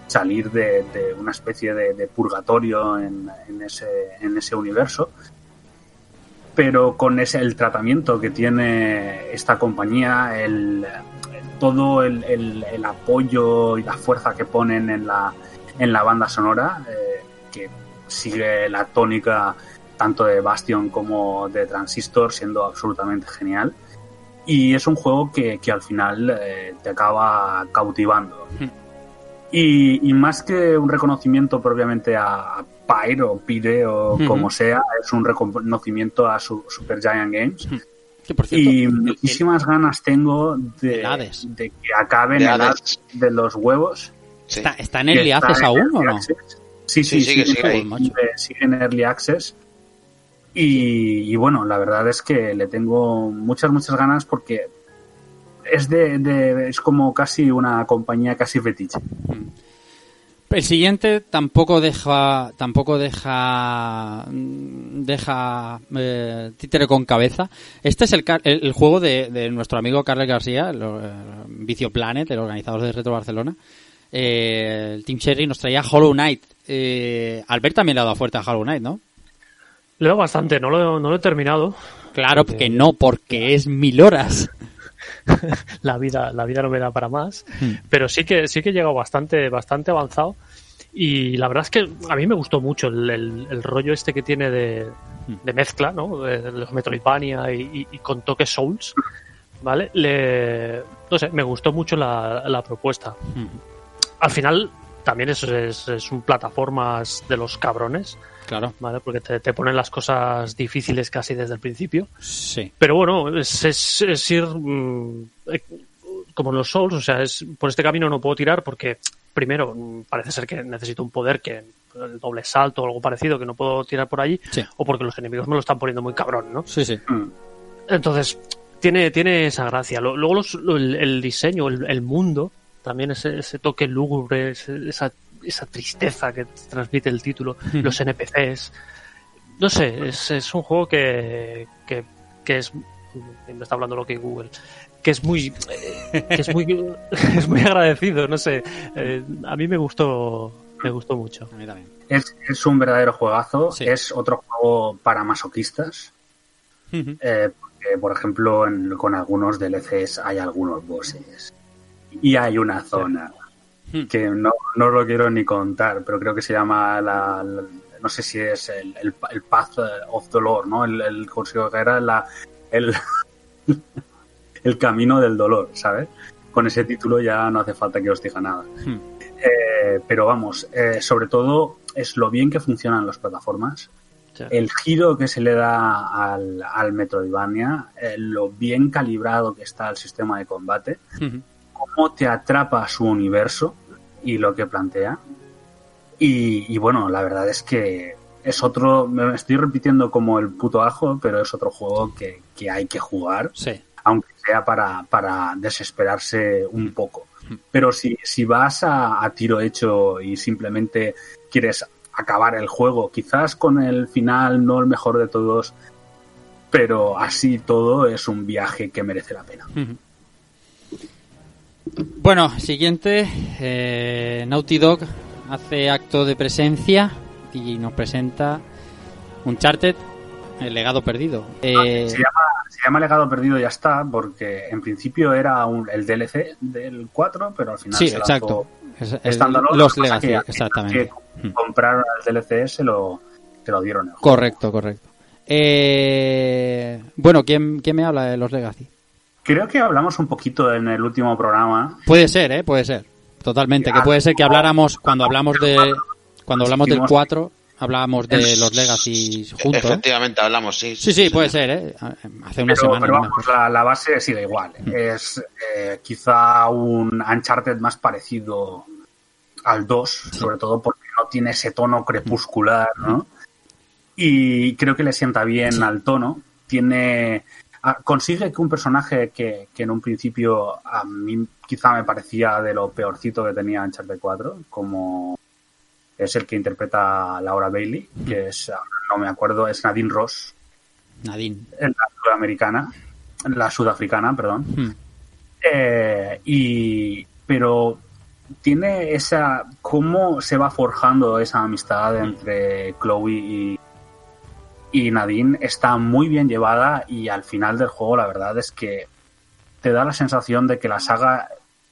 salir de, una especie de, purgatorio en, ese, universo. Pero con ese el tratamiento que tiene esta compañía, todo el, apoyo y la fuerza que ponen en la, banda sonora, eh, que sigue la tónica tanto de Bastion como de Transistor, siendo absolutamente genial. Y es un juego que, al final eh, te acaba cautivando. Y, y más que un reconocimiento propiamente a, a Pyre o Pire o Ujú. como sea, es un reconocimiento a su Super Giant Games. Que, por cierto, Y el- muchísimas ganas tengo de, El Hades. de que acaben De el Hades. De los huevos. Sí. ¿Está, está en Early Access en aún Early o no? Access. Sí, Sí, sí, sigue, sigue, sigue ahí. sigue- sigue en Early Access. Y, y bueno, la verdad es que le tengo muchas, muchas ganas porque es de, de- es como casi una compañía casi fetiche. El siguiente tampoco deja, tampoco deja, deja eh, títere con cabeza. Este es el, el, el juego de, de nuestro amigo Carles García, el, eh, Vicio Planet, el organizador de Retro Barcelona. Eh, el Team Cherry nos traía Hollow Knight. Eh, Albert también le ha dado fuerte a Hollow Knight, ¿no? Le doy bastante, no lo, no lo he terminado. Claro que no, porque es mil horas. <laughs> La vida, la vida no me da para más. Hmm. Pero sí que, sí que he llegado bastante, bastante avanzado. Y la verdad es que a mí me gustó mucho el, el- el rollo este que tiene de, de mezcla, ¿no? De, de los Metroidvania y, y- y con toques Souls. ¿Vale? Le, no sé, me gustó mucho la, la propuesta. Al final, también es, es, es un plataformas de los cabrones, Claro, ¿vale? Porque te, te ponen las cosas difíciles casi desde el principio. sí. Pero bueno, es, es, es ir mm, como en los Souls, o sea, es, por este camino no puedo tirar porque, primero, mm, parece ser que necesito un poder que el doble salto o algo parecido que no puedo tirar por allí, Sí. o porque los enemigos me lo están poniendo muy cabrón, ¿no? Sí, sí. Mm. Entonces, tiene, tiene esa gracia. Luego los- lo- el, el diseño, el, el mundo, también ese, ese toque lúgubre, ese- esa, esa tristeza que transmite el título, los NPCs. No sé, es, es un juego que, que, que es. Me está hablando lo que Google. Que es muy. eh, que es muy. <laughs> es muy agradecido, no sé. Eh, a mí me gustó. Me gustó mucho. A mí también. Es, es un verdadero juegazo. Sí. Es otro juego para masoquistas. Eh, porque, por ejemplo, en- con algunos DLCs hay algunos bosses. Y hay una zona Hmm. que no, no lo quiero ni contar, pero creo que se llama la. la- no sé si es el, el, el Path of Dolor, ¿no? El, el consigo que era la, el, <laughs> el camino del dolor, ¿sabes? Con ese título ya no hace falta que os diga nada. Hmm. Eh, pero vamos, eh, sobre todo es lo bien que funcionan las plataformas, Sí. el giro que se le da al, al Metroidvania, eh, lo bien calibrado que está el sistema de combate, Ujú. cómo te atrapa su universo y lo que plantea. Y, y bueno, la verdad es que es otro, me estoy repitiendo como el puto ajo, pero es otro juego que, que hay que jugar Sí. aunque sea para, para desesperarse un poco. Pero si, si vas a, a tiro hecho y simplemente quieres acabar el juego, quizás con el final no el mejor de todos, pero así todo es un viaje que merece la pena. Bueno, siguiente, eh, Naughty Dog hace acto de presencia y nos presenta Uncharted, el legado perdido. Eh, Se llama, se llama Legado Perdido ya está, porque en principio era un- el DLC del 4, pero al final sí, se exacto. lanzó Es- el- los Legacy, que- exactamente. que compraron el DLC se lo, se lo dieron. el juego. Correcto, correcto. Eh, bueno, ¿quién, ¿quién me habla de los Legacy? Creo que hablamos un poquito en el último programa Puede ser, ¿eh? Puede ser. Totalmente. Que puede ser que habláramos, cuando hablamos de, cuando hablamos del 4, hablábamos de Es- los Legacy juntos. ¿eh? Efectivamente, hablamos, sí. Sí, sí, puede ser, ¿eh? Hace una pero, semana. pero vamos, la, la base sigue igual. Es eh, quizá un Uncharted más parecido al 2, sobre todo porque no tiene ese tono crepuscular, ¿no? Y creo que le sienta bien al tono. Tiene consigue que un personaje que, que en un principio a mí quizá me parecía de lo peorcito que tenía Uncharted 4, como es el que interpreta Laura Bailey, que es, ahora no me acuerdo, es Nadine Ross, Nadine. en la sudamericana, la sudafricana, perdón. Hmm. Eh, y pero tiene esa cómo se va forjando esa amistad entre Chloe y, y Nadine está muy bien llevada y al final del juego la verdad es que te da la sensación de que la saga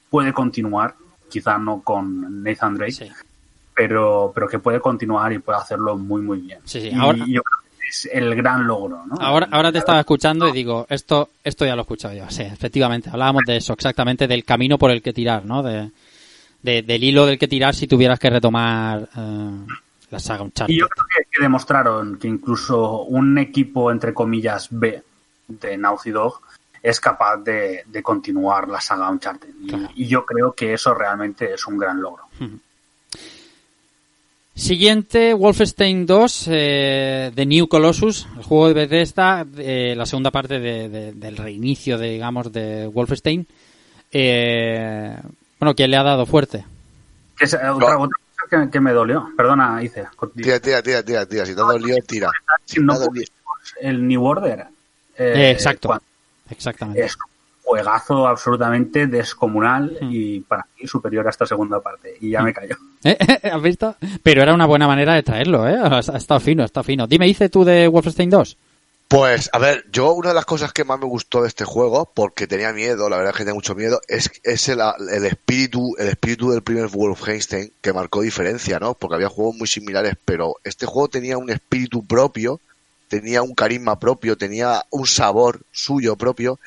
puede continuar quizá no con Nathan Drake Sí. pero pero que puede continuar y puede hacerlo muy muy bien Sí, sí. Y Ahora- yo creo que es el gran logro ¿no? Ahora, ahora te estaba escuchando y digo, esto, esto ya lo he escuchado yo. Sí, efectivamente, hablábamos de eso, exactamente del camino por el que tirar, ¿no? De, de- del hilo del que tirar si tuvieras que retomar eh, la saga Uncharted. Y yo creo que, que demostraron que incluso un equipo, entre comillas, B de Naughty Dog es capaz de, de continuar la saga Uncharted. Y, Claro. y yo creo que eso realmente es un gran logro. Siguiente, Wolfenstein 2, eh, The New Colossus, el juego de Bethesda, eh, la segunda parte de- de- del reinicio, de, digamos, de Wolfenstein. Eh, bueno, ¿quién le ha dado fuerte? Que es, eh, otra, otra cosa que, que me dolió. Perdona, hice. Tira, tira, tira, tira, tira. Si te ha dolido, tira. Si no el New Order. eh, Eh, exacto. cuando- Exactamente. Es un juegazo absolutamente descomunal Mm. y para mí superior a esta segunda parte. Y ya me cayó. <laughs> ¿Eh? ¿Has visto? Pero era una buena manera de traerlo, ¿eh? Ha ha estado fino, ha estado fino. Dime, ¿hice tú de Wolfenstein 2? Pues, a ver, yo una de las cosas que más me gustó de este juego, porque tenía miedo, la verdad es que tenía mucho miedo, es, es el, espíritu, el espíritu del primer Wolfenstein que marcó diferencia, ¿no? Porque había juegos muy similares, pero este juego tenía un espíritu propio, tenía un carisma propio, tenía un sabor suyo propio,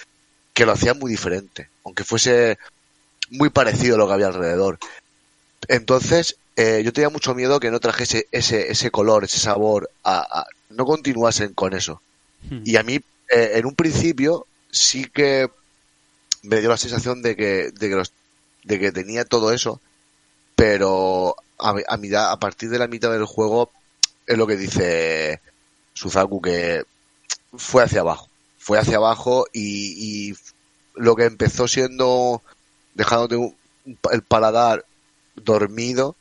que lo hacía muy diferente, aunque fuese muy parecido a lo que había alrededor. Entonces, eh, yo tenía mucho miedo que no trajese ese, ese color, ese sabor, a- no continuasen con eso. Y a mí, eh, en un principio, sí que me dio la sensación de que, de que, los- de que tenía todo eso, pero a, a, a partir de la mitad del juego es lo que dice Suzaku, que fue hacia abajo. Fue hacia abajo y, y lo que empezó siendo dejándote un- el paladar dormido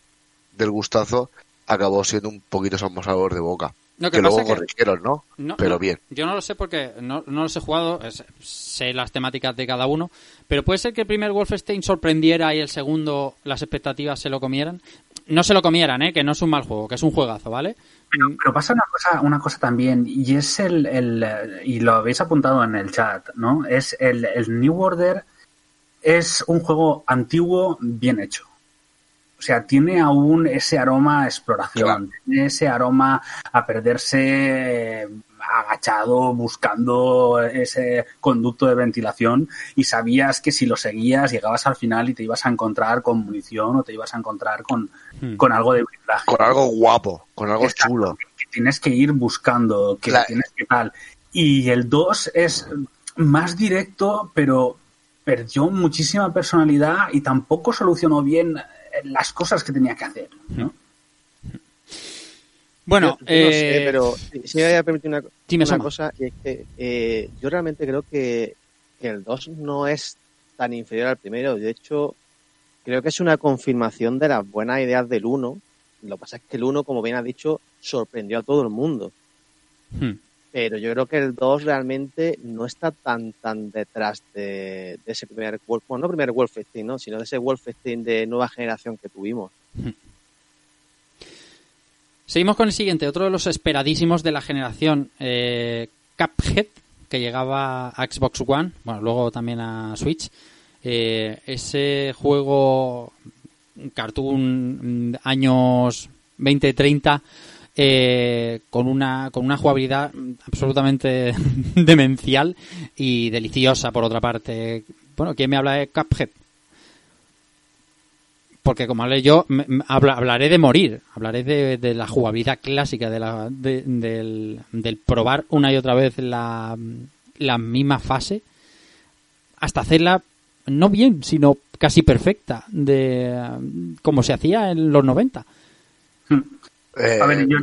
del gustazo, acabó siendo un poquito sabor de boca. Lo que, que luego que- corrigieron, ¿no? No, Pero no, bien. Yo no lo sé porque no, no los he jugado, es- sé las temáticas de cada uno, pero puede ser que el primer Wolfenstein sorprendiera y el segundo las expectativas se lo comieran. No se lo comieran, ¿eh? que no es un mal juego, que es un juegazo, ¿vale? Pero pasa una cosa, una cosa también, y es el, el, y lo habéis apuntado en el chat, ¿no? Es el, el New Order es un juego antiguo bien hecho. O sea, tiene aún ese aroma a exploración, tiene ese aroma a perderse eh, agachado buscando ese conducto de ventilación y sabías que si lo seguías llegabas al final y te ibas a encontrar con munición o te ibas a encontrar con, Hmm. con algo de blindaje Con algo guapo, con algo Exacto, chulo. que tienes que ir buscando, que La- tienes que tal. Y el 2 es más directo, pero perdió muchísima personalidad y tampoco solucionó bien las cosas que tenía que hacer. ¿no? Bueno, Yo- yo no eh, sé, pero si me voy a permitir una, dime, una Soma. cosa, y es que eh, yo realmente creo que, que el 2 no es tan inferior al primero. De hecho, creo que es una confirmación de las buenas ideas del 1. Lo que pasa es que el 1, como bien has dicho, sorprendió a todo el mundo. Hmm. Pero yo creo que el 2 realmente no está tan tan detrás de, ese primer Wolf, bueno, no primer Wolfenstein, ¿no? sino de ese Wolfenstein de nueva generación que tuvimos. <laughs> Seguimos con el siguiente, otro de los esperadísimos de la generación, eh, Cuphead, que llegaba a Xbox One, bueno, luego también a Switch. Eh, ese juego cartoon mm, años 20-30 eh, con una con una jugabilidad absolutamente <laughs> demencial y deliciosa por otra parte. Bueno, ¿quién me habla de Cuphead? porque como hablé yo, me- me- habla- hablaré de morir, hablaré de, de la jugabilidad clásica, de la, de- del, del probar una y otra vez la, la misma fase, hasta hacerla no bien, sino casi perfecta, de como se hacía en los 90. Eh, A ver, yo.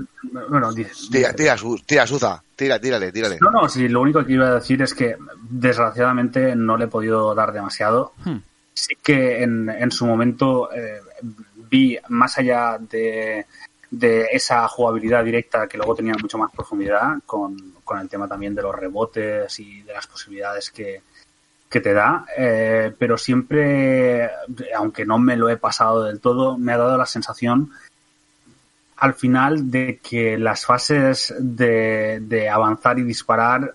Bueno, tira, tira, tira, Suza. Tira, tírale, tírale. No, no, sí, lo único que iba a decir es que desgraciadamente no le he podido dar demasiado. Hmm. Sí que en, en su momento eh, vi más allá de, de esa jugabilidad directa que luego tenía mucho más profundidad con, con el tema también de los rebotes y de las posibilidades que, que te da, eh, pero siempre, aunque no me lo he pasado del todo, me ha dado la sensación al final de que las fases de, de avanzar y disparar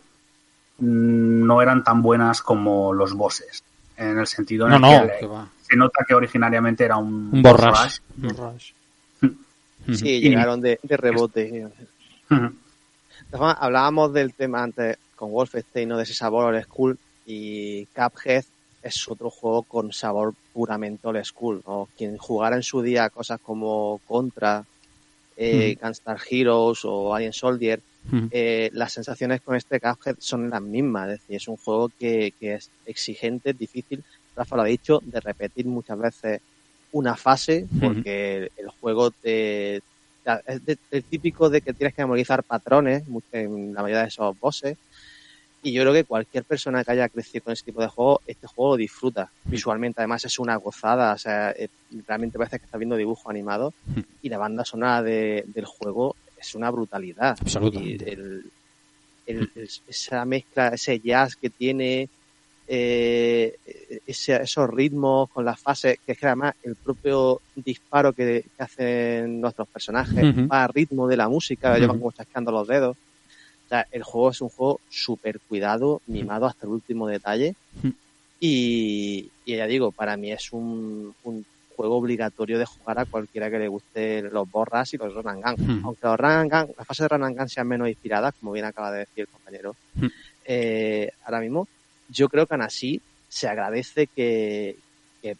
mm, no eran tan buenas como los bosses. En el sentido en No, el no, que se nota que originariamente era un, Un rush. rush. Sí, Y- llegaron de, de rebote. De hablábamos del tema antes con Wolfenstein, ¿no? de ese sabor old school, y Cuphead es otro juego con sabor puramente old school. ¿no? Quien jugara en su día cosas como Contra, eh, Gunstar Heroes o Alien Soldier, eh, las sensaciones con este Cuphead son las mismas. Es decir, es un juego que, que es exigente, difícil. Rafa lo ha dicho, de repetir muchas veces una fase, porque el, el juego te, te- es de- el típico de que tienes que memorizar patrones en la mayoría de esos bosses. Y yo creo que cualquier persona que haya crecido con ese tipo de juego, este juego lo disfruta. Visualmente, además, es una gozada. O sea, eh, realmente parece que estás viendo dibujo animado. Y la banda sonora de- del juego es una brutalidad. Absolutamente. El- el- el- esa mezcla, ese jazz que tiene, eh, ese- esos ritmos con las fases, que es que además el propio disparo que, que hacen nuestros personajes Ujú. va a ritmo de la música, llevan como chasqueando los dedos. O sea, el juego es un juego súper cuidado, mimado hasta el último detalle. Ujú. Y, y ya digo, para mí es un, un juego obligatorio de jugar a cualquiera que le guste los borras y los run and gun. Ujú. Aunque los run and gun, las fases de run and gun sean menos inspiradas, como bien acaba de decir el compañero, Ujú. eh, ahora mismo, yo creo que aún así se agradece que, que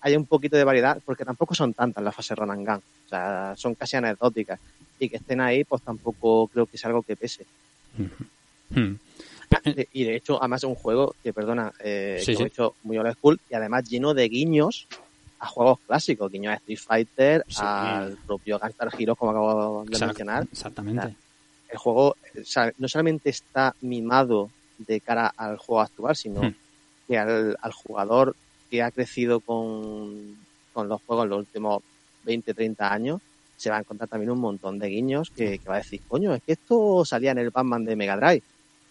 haya un poquito de variedad, porque tampoco son tantas las fases run and gun. O sea, son casi anecdóticas. Y que estén ahí, pues tampoco creo que es algo que pese. Hmm. De- y de hecho, además es un juego que, perdona, eh, Sí, que sí. he hecho muy old school y además lleno de guiños a juegos clásicos, guiños a Street Fighter, Sí. al propio Gunstar Heroes, como acabo de Exact- mencionar. Exactamente. El juego o sea, no solamente está mimado de cara al juego actual, sino Hmm. que al, al jugador que ha crecido con, con los juegos en los últimos 20, 30 años, se va a encontrar también un montón de guiños que, que va a decir, coño, es que esto salía en el Batman de Mega Drive.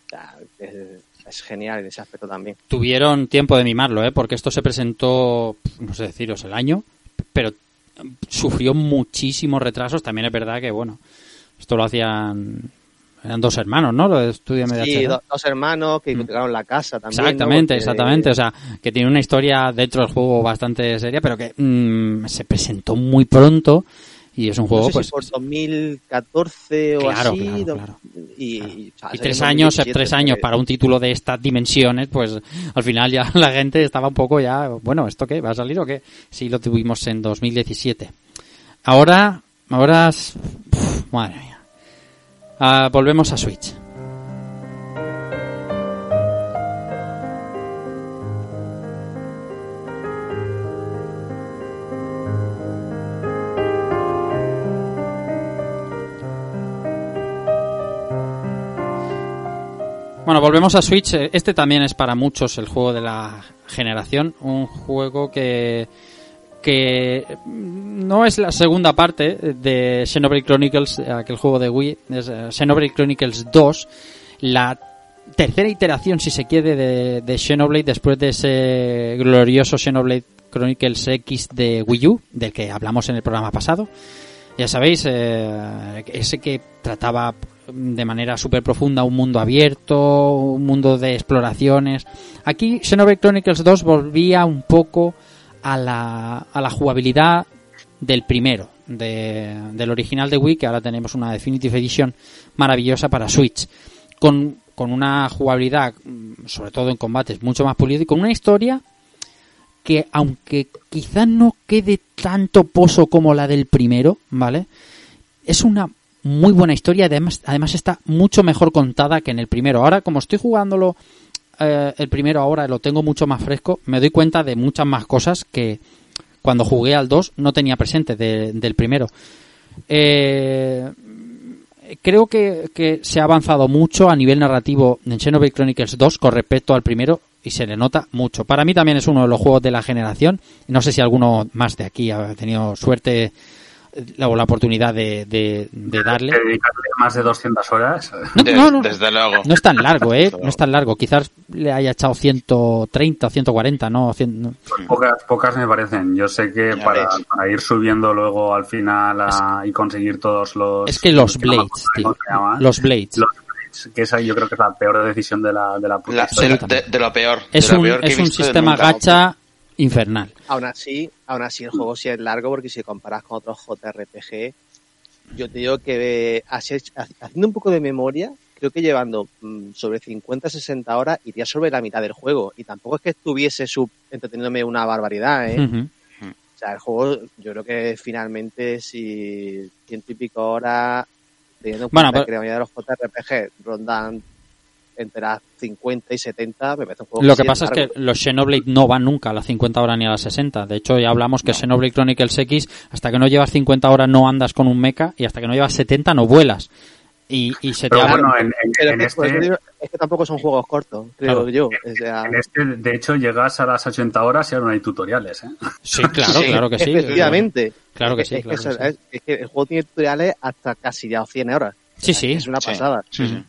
O sea, es, es genial en ese aspecto también. Tuvieron tiempo de mimarlo, ¿eh? porque esto se presentó, no sé deciros, el año, pero sufrió muchísimos retrasos. También es verdad que, bueno, esto lo hacían. Eran dos hermanos, ¿no? Lo de Estudio. Sí, do- dos hermanos que hipotecaron la casa también. ¿no? Exactamente, Porque- exactamente. O sea, que tiene una historia dentro del juego bastante seria, pero que mm, se presentó muy pronto y es un juego, no sé pues. si por 2014 o Claro, así. claro, claro. Y, y, o sea, Y salió tres años, 2017, tres años porque- para un título de estas dimensiones, pues al final ya <laughs> la gente estaba un poco ya, bueno, ¿esto qué? ¿Va a salir o qué? Sí, lo tuvimos en 2017. Ahora, ahora, madre mía. Ah, volvemos a Switch. Bueno, volvemos a Switch. Eh, Este también es para muchos el juego de la generación. Un juego que, que mm, no es la segunda parte de Xenoblade Chronicles, eh, aquel juego de Wii. Es eh, Xenoblade Chronicles 2. La tercera iteración, si se quiere, de, de Xenoblade después de ese glorioso Xenoblade Chronicles X de Wii U, del que hablamos en el programa pasado. Ya sabéis, eh, ese que trataba de manera súper profunda un mundo abierto, un mundo de exploraciones. Aquí Xenoblade Chronicles 2 volvía un poco a la, a la jugabilidad del primero, de- del original de Wii, que ahora tenemos una Definitive Edition maravillosa para Switch, con, con una jugabilidad, mm, sobre todo en combates, mucho más pulida y con una historia que aunque quizás no quede tanto pozo como la del primero, ¿vale? Es una muy buena historia, además, además está mucho mejor contada que en el primero. Ahora, como estoy jugándolo eh, el primero ahora, lo tengo mucho más fresco, me doy cuenta de muchas más cosas que cuando jugué al 2 no tenía presente de- del primero. Eh, creo que, que se ha avanzado mucho a nivel narrativo en Xenoblade Chronicles 2 con respecto al primero y se le nota mucho. Para mí también es uno de los juegos de la generación. No sé si alguno más de aquí ha tenido suerte la, o la oportunidad de, de, de darle. Dedicarle más de 200 horas. No, no, no. Desde luego. No es tan largo, <laughs> ¿eh? No es tan largo. Quizás le haya echado 130 o 140, ¿no? Cien- no. Pocas, pocas me parecen. Yo sé que para, para ir subiendo luego al final a- y conseguir todos los... Es que los Blades, tío. Los Blades. Los Blades, que esa yo creo que es la peor decisión de la, de la puta La- de, de- de lo peor. Es de lo un, peor que he es un sistema gacha infernal. Aún así, aún así el juego sí es largo porque si comparas con otros JRPG, yo te digo que eh, haciendo un poco de memoria, creo que llevando mm, sobre 50-60 horas iría sobre la mitad del juego. Y tampoco es que estuviese sub entreteniéndome una barbaridad, ¿eh? O sea, el juego, yo creo que finalmente, si ciento y pico horas, teniendo en Bueno, cuenta pero- que la mayoría de los JRPG rondan entre las 50 y 70, me parece un juego Lo que pasa es largo. que los Xenoblade no van nunca a las 50 horas ni a las 60. De hecho, ya hablamos que Xenoblade Chronicles X, hasta que no llevas 50 horas no andas con un mecha y hasta que no llevas 70 no vuelas. Y, y se te Pero abre... bueno, en, en- Pero en es, que, este, digo, es que tampoco son juegos cortos, creo Claro. yo. O sea, en este, de hecho, llegas a las 80 horas y ahora no hay tutoriales. ¿eh? Sí, claro, Sí, claro que sí. efectivamente. Claro que Es sí, es, claro eso- que sí. es- es que el juego tiene tutoriales hasta casi ya 100 horas. Sí, sí. Es una Sí. pasada. Sí, sí.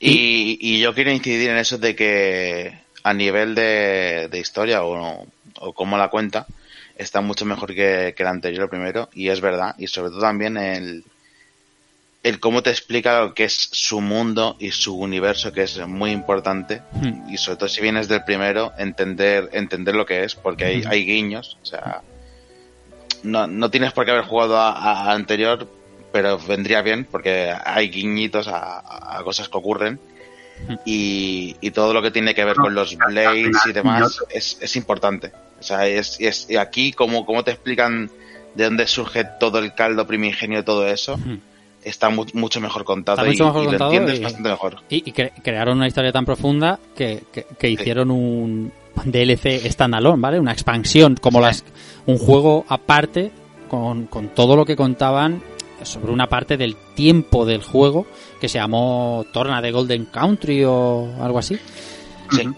Y, y yo quiero incidir en eso de que a nivel de, de historia o, o cómo la cuenta, está mucho mejor que, que el anterior primero, y es verdad, y sobre todo también el, el cómo te explica lo que es su mundo y su universo, que es muy importante, Hmm. y sobre todo si vienes del primero, entender, entender lo que es, porque hay, hay guiños, o sea, no, no tienes por qué haber jugado a- a anterior, pero vendría bien, porque hay guiñitos a, a cosas que ocurren, y, y todo lo que tiene que ver con los blades y demás es, es importante. O sea, es, es y aquí, como, como te explican de dónde surge todo el caldo primigenio, todo eso, Ujú. está mu- mucho mejor contado mucho y, mejor y contado lo entiendes y- bastante mejor. Y, y cre- crearon una historia tan profunda que, que, que hicieron un DLC standalone, ¿vale? Una expansión, como Sí. las un juego aparte con, con todo lo que contaban sobre una parte del tiempo del juego que se llamó Torna de Golden Country o algo así. Sí.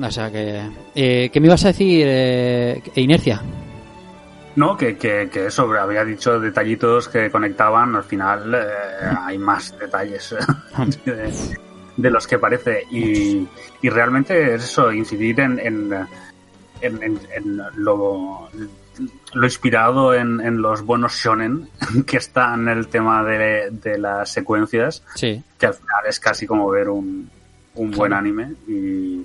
O sea que... Eh, ¿Qué me ibas a decir, eh, Inercia? No, que, que, que eso, había dicho detallitos que conectaban, al final eh, hay más detalles de, de los que parece. Y, y realmente es eso, incidir en, en, en, en- en lo, lo inspirado en, en los buenos shonen <laughs> que está en el tema de, de las secuencias, Sí. que al final es casi como ver un, un buen anime y,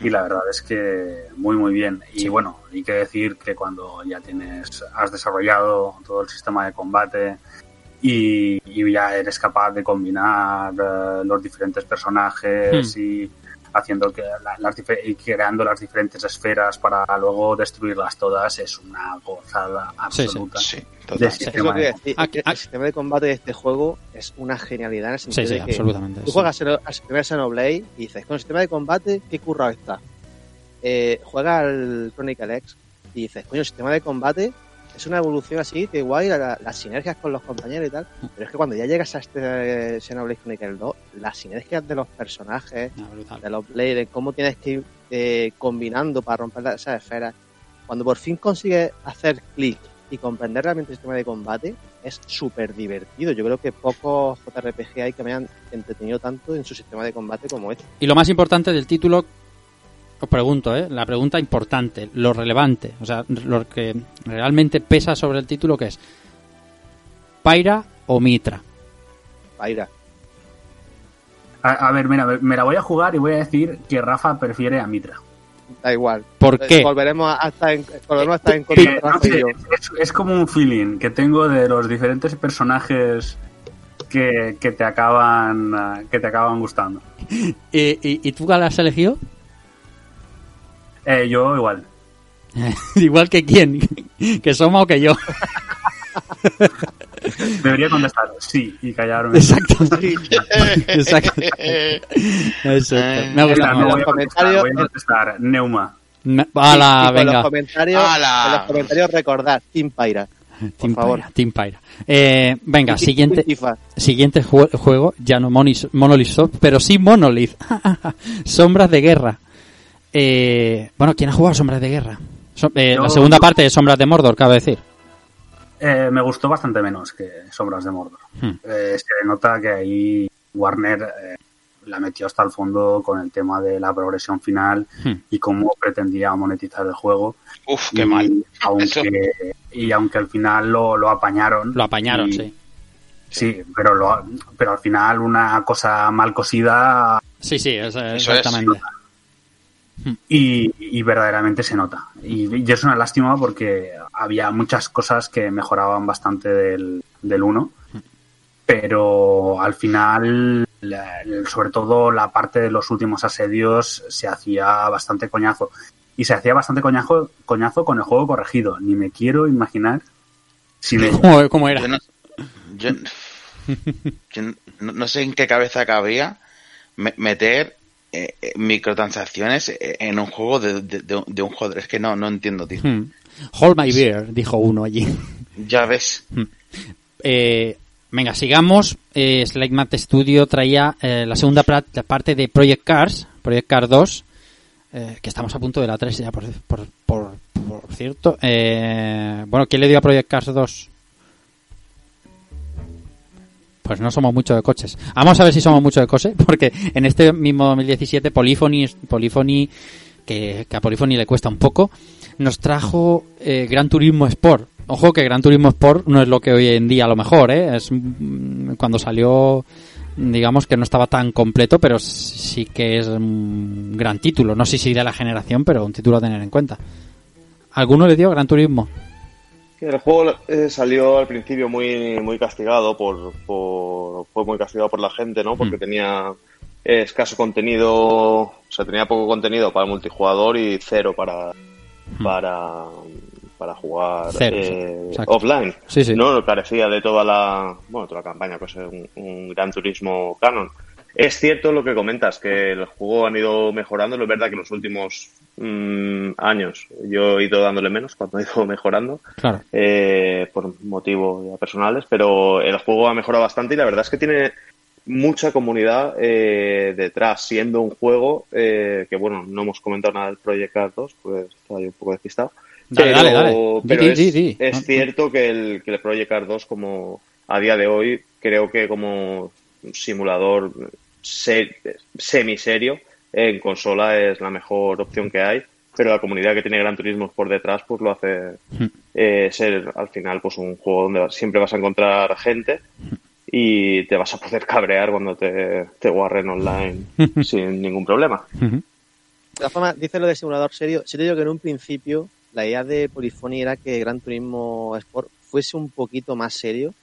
y la verdad es que muy muy bien y Sí. bueno hay que decir que cuando ya tienes has desarrollado todo el sistema de combate y, y ya eres capaz de combinar eh, los diferentes personajes Hmm. y haciendo que la- las y creando las diferentes esferas para luego destruirlas todas es una gozada Sí, sí. absoluta Sí, de total. Es sistema que Aquí- el aquí- sistema de combate de este juego es una genialidad en el Sí, sentido sí, de que absolutamente. tú sí. juegas al al primer Xenoblade y dices, con el sistema de combate, ¿qué currado está? Eh, juega al Chronicle X y dices, coño, el sistema de combate es una evolución así, que guay, la- la- las sinergias con los compañeros y tal, pero es que cuando ya llegas a este eh, Xenoblade Chronicle 2, las sinergias de los personajes, Ah, de los blades, cómo tienes que ir eh, combinando para romper la- esas esferas. Cuando por fin consigues hacer clic y comprender realmente el sistema de combate, es súper divertido. Yo creo que pocos JRPG hay que me hayan entretenido tanto en su sistema de combate como este. Y lo más importante del título, os pregunto, ¿eh? la pregunta importante, lo relevante, o sea, lo que realmente pesa sobre el título, que es Pyra o Mitra. Paira. a, a ver mira me- la voy a jugar y voy a decir que Rafa prefiere a Mitra Da igual. ¿Por Eh, qué? Volveremos a estar en, volveremos a estar en contra de no Rafa y sé, yo. es, es como un feeling que tengo de los diferentes personajes que, que te acaban que te acaban gustando. <laughs> ¿Y, y, y tú cuál has elegido? Eh, yo igual. <laughs> Igual que quién, <laughs> que Soma o que yo. <laughs> Debería contestar sí y callarme. Exacto. Exacto. Exacto. Me gustado. no voy los a contestar, comentarios- voy a contestar Neuma. Me- Y ¡Hala, con los venga! comentarios, en los comentarios recordar, Team Paira. Team favor. Pyra, Team Pyra. Eh, venga, siguiente, siguiente jue- juego, ya no Monolith Soft, pero sí Monolith. Sombras de Guerra. Eh, bueno, ¿quién ha jugado Sombras de Guerra? So- eh, Yo- La segunda parte de Sombras de Mordor, cabe decir. Eh, me gustó bastante menos que Sombras de Mordor. Hmm. Eh, se nota que ahí Warner eh, la metió hasta el fondo con el tema de la progresión final Hmm. y cómo pretendía monetizar el juego. Uf, qué y, mal. Aunque, <laughs> y aunque al final lo, lo apañaron. Lo apañaron, y- sí. Sí, pero, lo, pero al final una cosa mal cosida Sí, sí, es, Eso es. Y, y verdaderamente se nota. Y, y es una lástima porque había muchas cosas que mejoraban bastante del, del 1, pero al final, la- sobre todo la parte de los últimos asedios, se hacía bastante coñazo. Y se hacía bastante coñazo, coñazo con el juego corregido. Ni me quiero imaginar sin ello. ¿Cómo, cómo era? Yo no, yo- yo no- no sé en qué cabeza cabía me- meter eh, eh, microtransacciones eh, en un juego de, de- de- un jugador. Es que no, no entiendo, tío. Hmm. Hold my beer, dijo uno allí. Ya ves. Eh, venga, sigamos. Eh, Slide Mat Studio traía eh, la segunda parte de Project Cars, Project Cars 2, eh, que estamos a punto de la 3 ya, por, por, por, por cierto. Eh, bueno, ¿quién le dio a Project Cars 2? Pues no somos mucho de coches. Vamos a ver si somos mucho de coches, <laughs> porque en este mismo 2017 Polyphony, Polyphony que, que a Polyphony le cuesta un poco, nos trajo eh, Gran Turismo Sport. Ojo que Gran Turismo Sport no es lo que hoy en día a lo mejor, ¿eh? Es mm, cuando salió, digamos que no estaba tan completo, pero sí que es un gran título. No sé si de la generación, pero un título a tener en cuenta. ¿Alguno le dio Gran Turismo? El juego eh, salió al principio muy, muy castigado por, por- fue muy castigado por la gente, ¿no? Porque Mm. tenía eh, escaso contenido, o sea, tenía poco contenido para multijugador y cero para para para jugar Mm. Cero, eh, offline. Sí, sí. No carecía de toda la bueno, toda la campaña, pues un, un gran turismo canon. Es cierto lo que comentas, que el juego han ido mejorando. Es verdad que en los últimos mm, años yo he ido dándole menos cuando he ido <laughs> mejorando Claro. eh, por motivos ya personales, pero el juego ha mejorado bastante y la verdad es que tiene mucha comunidad eh, detrás, siendo un juego eh, que, bueno, no hemos comentado nada del Project Cars 2, pues estaba yo un poco despistado. Dale, pero dale, dale. Di, pero di, es, di, di. es No, cierto que el, que el Project Cars 2, como a día de hoy, creo que como simulador se- semi-serio en consola es la mejor opción que hay, pero la comunidad que tiene Gran Turismo por detrás pues lo hace eh, ser al final pues un juego donde siempre vas a encontrar gente y te vas a poder cabrear cuando te, te guarren online sin ningún problema. Ujú. De todas formas, dice lo de simulador serio. Sí te digo que en un principio la idea de Polyphony era que Gran Turismo Sport fuese un poquito más serio.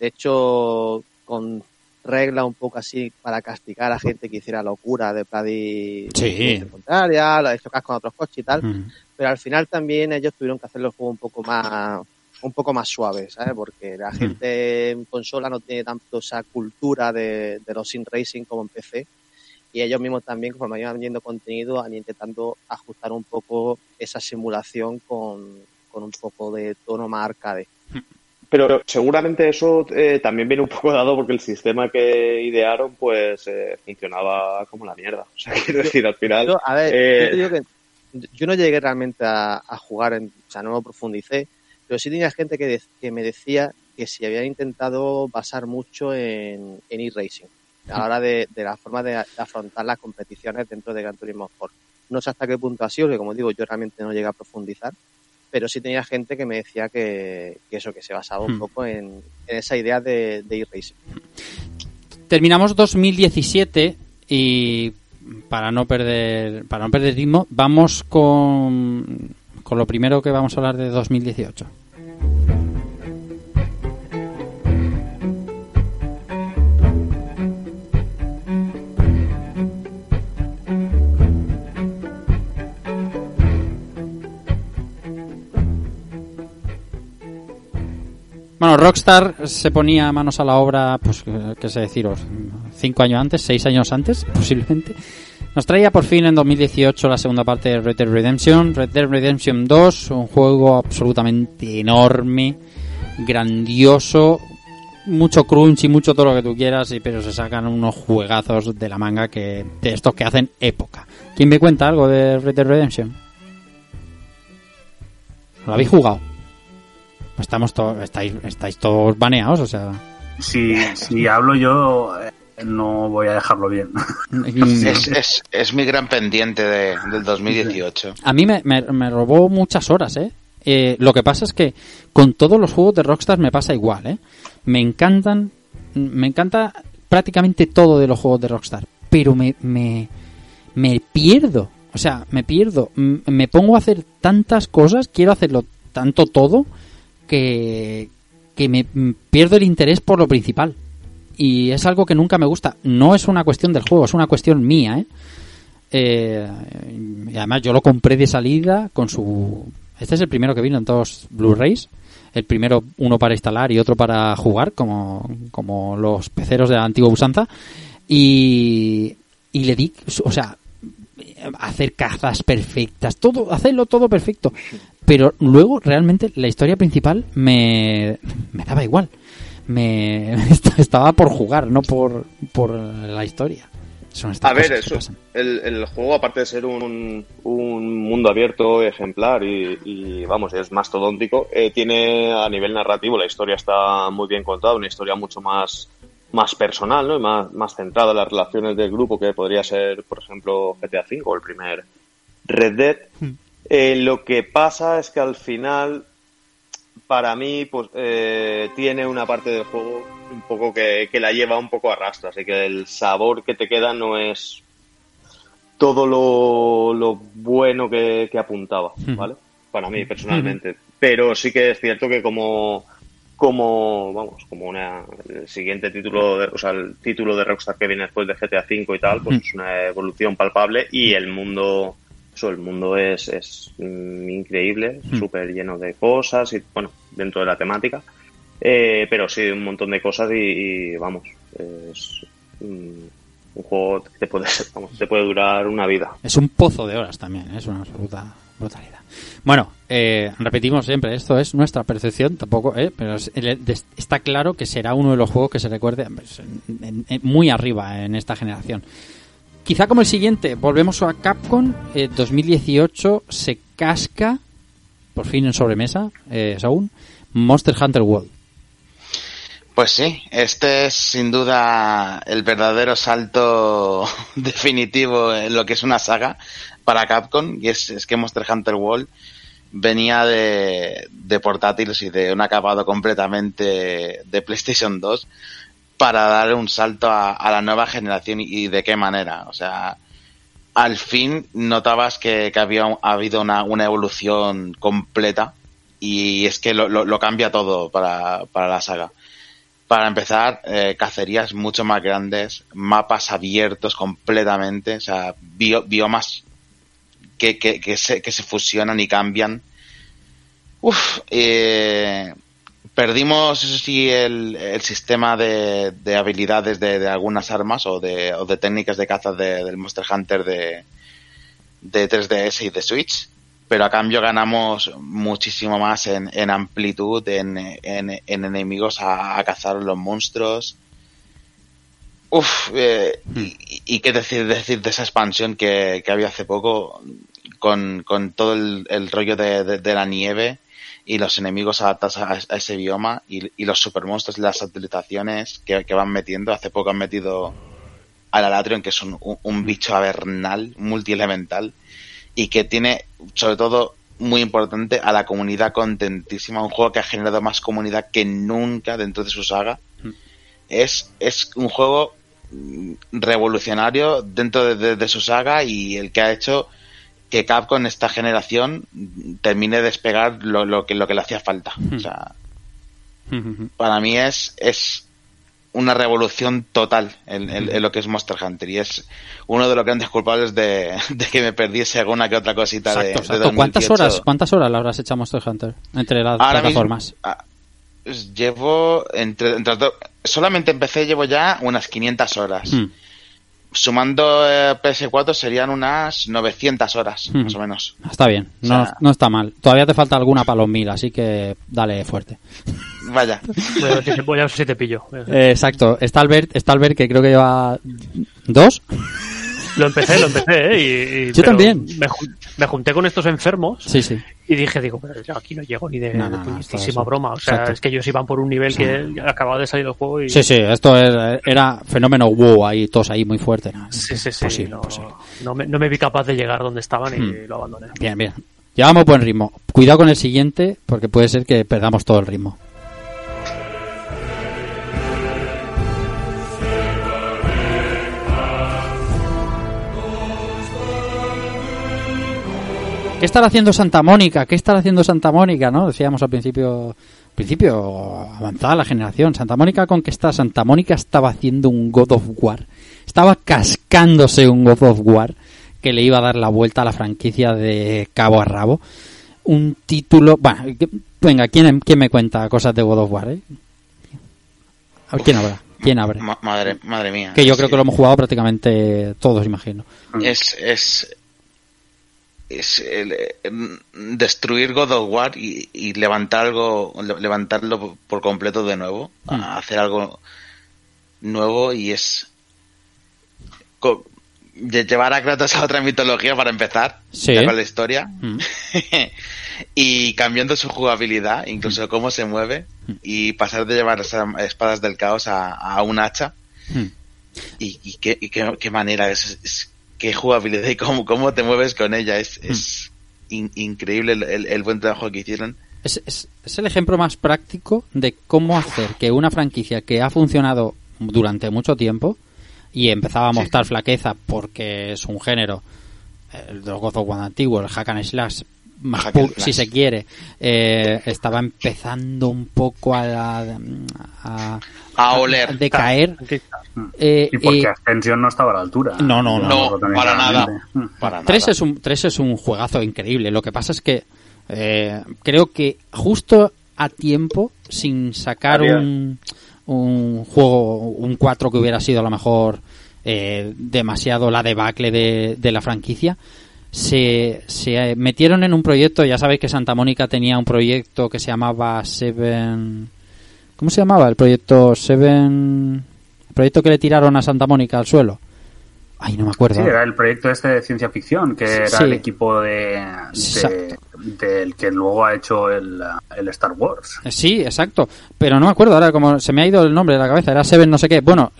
De hecho, con regla un poco así para castigar a gente que hiciera locura de Pradi Sí. contraria, la de chocar con otros coches y tal. Ujú. Pero al final también ellos tuvieron que hacer el juego un poco más un poco más suave, ¿sabes? Porque la gente en consola no tiene tanto esa cultura de, de los sim racing como en PC y ellos mismos también, conforme iban viendo contenido, han intentando ajustar un poco esa simulación con, con un poco de tono más arcade. Pero seguramente eso eh, también viene un poco dado porque el sistema que idearon pues eh, funcionaba como la mierda. O sea, <laughs> quiero decir, al final... Yo, a ver, eh, yo te digo que yo no llegué realmente a, a jugar, en, o sea, no lo profundicé, pero sí tenía gente que, de- que me decía que si habían intentado basar mucho en, en e-racing a la hora de, de la forma de, de afrontar las competiciones dentro de Gran Turismo Sport. No sé hasta qué punto ha sido, que como digo, yo realmente no llegué a profundizar, pero sí tenía gente que me decía que, que eso, que se basaba un Hmm. poco en, en esa idea de, de e-racing. terminamos 2017 y para no perder para no perder ritmo vamos con con lo primero que vamos a hablar de 2018 Bueno, Rockstar se ponía manos a la obra, pues, eh, qué sé deciros, cinco años antes, seis años antes, <laughs> posiblemente. Nos traía por fin en 2018 la segunda parte de Red Dead Redemption, Red Dead Redemption 2, un juego absolutamente enorme, grandioso, mucho crunch y mucho todo lo que tú quieras, y, pero se sacan unos juegazos de la manga que de estos que hacen época. ¿Quién me cuenta algo de Red Dead Redemption? ¿Lo habéis jugado? Estamos todos, estáis, estáis todos baneados, o sea. Si, si hablo yo, eh, no voy a dejarlo bien. <laughs> Es, es, es mi gran pendiente de- del 2018. A mí me, me- me robó muchas horas, ¿eh? Eh, Lo que pasa es que con todos los juegos de Rockstar me pasa igual, ¿eh? Me encantan, me encanta prácticamente todo de los juegos de Rockstar, pero me, me, me pierdo, o sea, me pierdo, M- me pongo a hacer tantas cosas, quiero hacerlo tanto todo, que, que me pierdo el interés por lo principal. Y es algo que nunca me gusta. No es una cuestión del juego, es una cuestión mía, ¿eh? Eh, y además yo lo compré de salida con su... Este es el primero que vino en todos Blu-rays. El primero uno para instalar y otro para jugar, como, como los peceros de la antigua usanza. Y, y le di, o sea, hacer cazas perfectas, todo, hacerlo todo perfecto. Pero luego realmente la historia principal me, me daba igual. Me <laughs> estaba por jugar, no por, por la historia. Son estas A ver, eso, el, el juego, aparte de ser un, un mundo abierto, ejemplar y, y, vamos, es mastodóntico, eh, tiene a nivel narrativo, la historia está muy bien contada, una historia mucho más, más personal, ¿no? Y más, más centrada en las relaciones del grupo que podría ser, por ejemplo, GTA V o el primer Red Dead. Eh, lo que pasa es que al final, para mí, pues eh, tiene una parte del juego un poco que, que la lleva un poco a rastro, así que el sabor que te queda no es todo lo, lo bueno que, que apuntaba, Ujú. ¿vale? Para mí, personalmente. Pero sí que es cierto que como como vamos como una el siguiente título de, o sea el título de Rockstar que viene después de GTA V y tal pues es una evolución palpable y el mundo eso el mundo es, es mm, increíble Mm. súper lleno de cosas y bueno dentro de la temática Eh, pero sí un montón de cosas y, y, vamos es mm, un juego que te puede <laughs> vamos, te puede durar una vida Es un pozo de horas también, ¿eh? es una absoluta brutalidad. Bueno, eh, repetimos siempre, esto es nuestra percepción, tampoco, ¿eh? pero es- está claro que será uno de los juegos que se recuerde pues, en- en- en- muy arriba en esta generación. Quizá como el siguiente, volvemos a Capcom, eh, 2018 se casca, por fin en sobremesa, eh, Saúl, Monster Hunter World. Pues sí, este es sin duda el verdadero salto <laughs> definitivo en lo que es una saga para Capcom y es, que Monster Hunter World venía de, de portátiles y de un acabado completamente de PlayStation 2 para dar un salto a, la nueva generación y, de qué manera. O sea, al fin notabas que, que había ha habido una, una evolución completa y es que lo, lo- cambia todo para, para la saga. Para empezar, eh, cacerías mucho más grandes, mapas abiertos completamente, o sea, bio- biomas que, que, que, se, que se fusionan y cambian. Uf, eh, perdimos, eso sí, el, el sistema de, de habilidades de, de algunas armas o de, o de técnicas de caza de- del Monster Hunter de, de 3DS y de Switch, pero a cambio ganamos muchísimo más en, en amplitud, en, en, en enemigos a, a cazar los monstruos. Uf, eh, y, y qué decir, decir de esa expansión que, que había hace poco con, con todo el, el rollo de, de- de la nieve y los enemigos adaptados a, a ese bioma y, y los supermonstruos y las utilizaciones que, que van metiendo. Hace poco han metido al Alatrion, que es un, un, un bicho avernal, multielemental, y que tiene, sobre todo, muy importante, a la comunidad contentísima. Un juego que ha generado más comunidad que nunca dentro de su saga. Es, es un juego revolucionario dentro de, de- de su saga y el que ha hecho que Capcom esta generación termine de despegar lo, lo que lo que le hacía falta. O sea, para mí es, es una revolución total en, en- en lo que es Monster Hunter y es uno de los grandes culpables de, de que me perdiese alguna que otra cosita de, Exacto, de exacto. ¿Cuántas 2018. horas, ¿Cuántas horas le habrás a Monster Hunter entre las Ahora plataformas? mismo, ah, pues llevo entre, solamente empecé llevo ya unas 500 horas. Hmm. Sumando eh, PS4 serían unas 900 horas, más o menos. Está bien, no, O sea- no está mal. Todavía te falta alguna para los mil, así que dale fuerte. Vaya. Voy a ver si te, si pillo. Eh, <laughs> exacto. Está Albert, está Albert que creo que lleva dos. Lo empecé, lo empecé, ¿eh? Y, y- Yo también. Me, me junté con estos enfermos Sí, sí. y dije, digo, pero yo aquí no llego ni de, No, no, puñetísima broma. O sea, exacto. es que ellos iban por un nivel que acababa de salir del juego y... Sí, sí, esto era, era fenómeno wow ahí, todos ahí muy fuerte. ¿no? Sí, sí, sí. Posible, no, posible. no me, no me vi capaz de llegar donde estaban y Hmm. lo abandoné. Bien, bien. Llevamos buen ritmo. Cuidado con el siguiente, porque puede ser que perdamos todo el ritmo. ¿Qué estará haciendo Santa Mónica? ¿Qué estará haciendo Santa Mónica? ¿No? Decíamos al principio, principio avanzada la generación. Santa Mónica con qué está. Santa Mónica estaba haciendo un God of War. Estaba cascándose un God of War que le iba a dar la vuelta a la franquicia de cabo a rabo. Un título. Bueno, que- venga, ¿quién, quién me cuenta cosas de God of War? eh? A ver, ¿Quién habrá? ¿Quién? Ma- madre, madre mía. Que yo creo que lo hemos jugado prácticamente todos, imagino. es es es el, eh, mm, destruir God of War y, y levantar algo le- levantarlo por completo de nuevo Hmm. a hacer algo nuevo y es de llevar a Kratos a otra mitología para empezar Sí. ya con la historia Mm. <laughs> y cambiando su jugabilidad incluso cómo se mueve y pasar de llevar espadas del caos a, a un hacha Mm. y, y qué, y qué- qué manera es, es- qué jugabilidad y cómo, cómo te mueves con ella. Es, es in- increíble el, el- el buen trabajo que hicieron. Es, es- es el ejemplo más práctico de cómo hacer que una franquicia que ha funcionado durante mucho tiempo y empezaba a mostrar flaqueza porque es un género, el de los God of War antiguo, el hack and slash, pur- si se quiere, eh, estaba empezando un poco a, a, a oler a decaer. Está. Eh, Y porque eh, Ascension no estaba a la altura. No, no, no. Para nada. para nada. 3 es un 3 es un juegazo increíble. Lo que pasa es que eh, creo que justo a tiempo, sin sacar un, un juego, un 4 que hubiera sido a lo mejor eh, demasiado la debacle de, de la franquicia, se, se eh, metieron en un proyecto, ya sabéis que Santa Mónica tenía un proyecto que se llamaba Seven... ¿Cómo se llamaba? El proyecto Seven... El proyecto que le tiraron a Santa Mónica al suelo. Ay, no me acuerdo. Sí, era el proyecto este de ciencia ficción, que era Sí. el equipo de, del que luego ha hecho el, el Star Wars. Eh, Sí, exacto. Pero no me acuerdo ahora, como se me ha ido el nombre de la cabeza. Era Seven no sé qué. Bueno,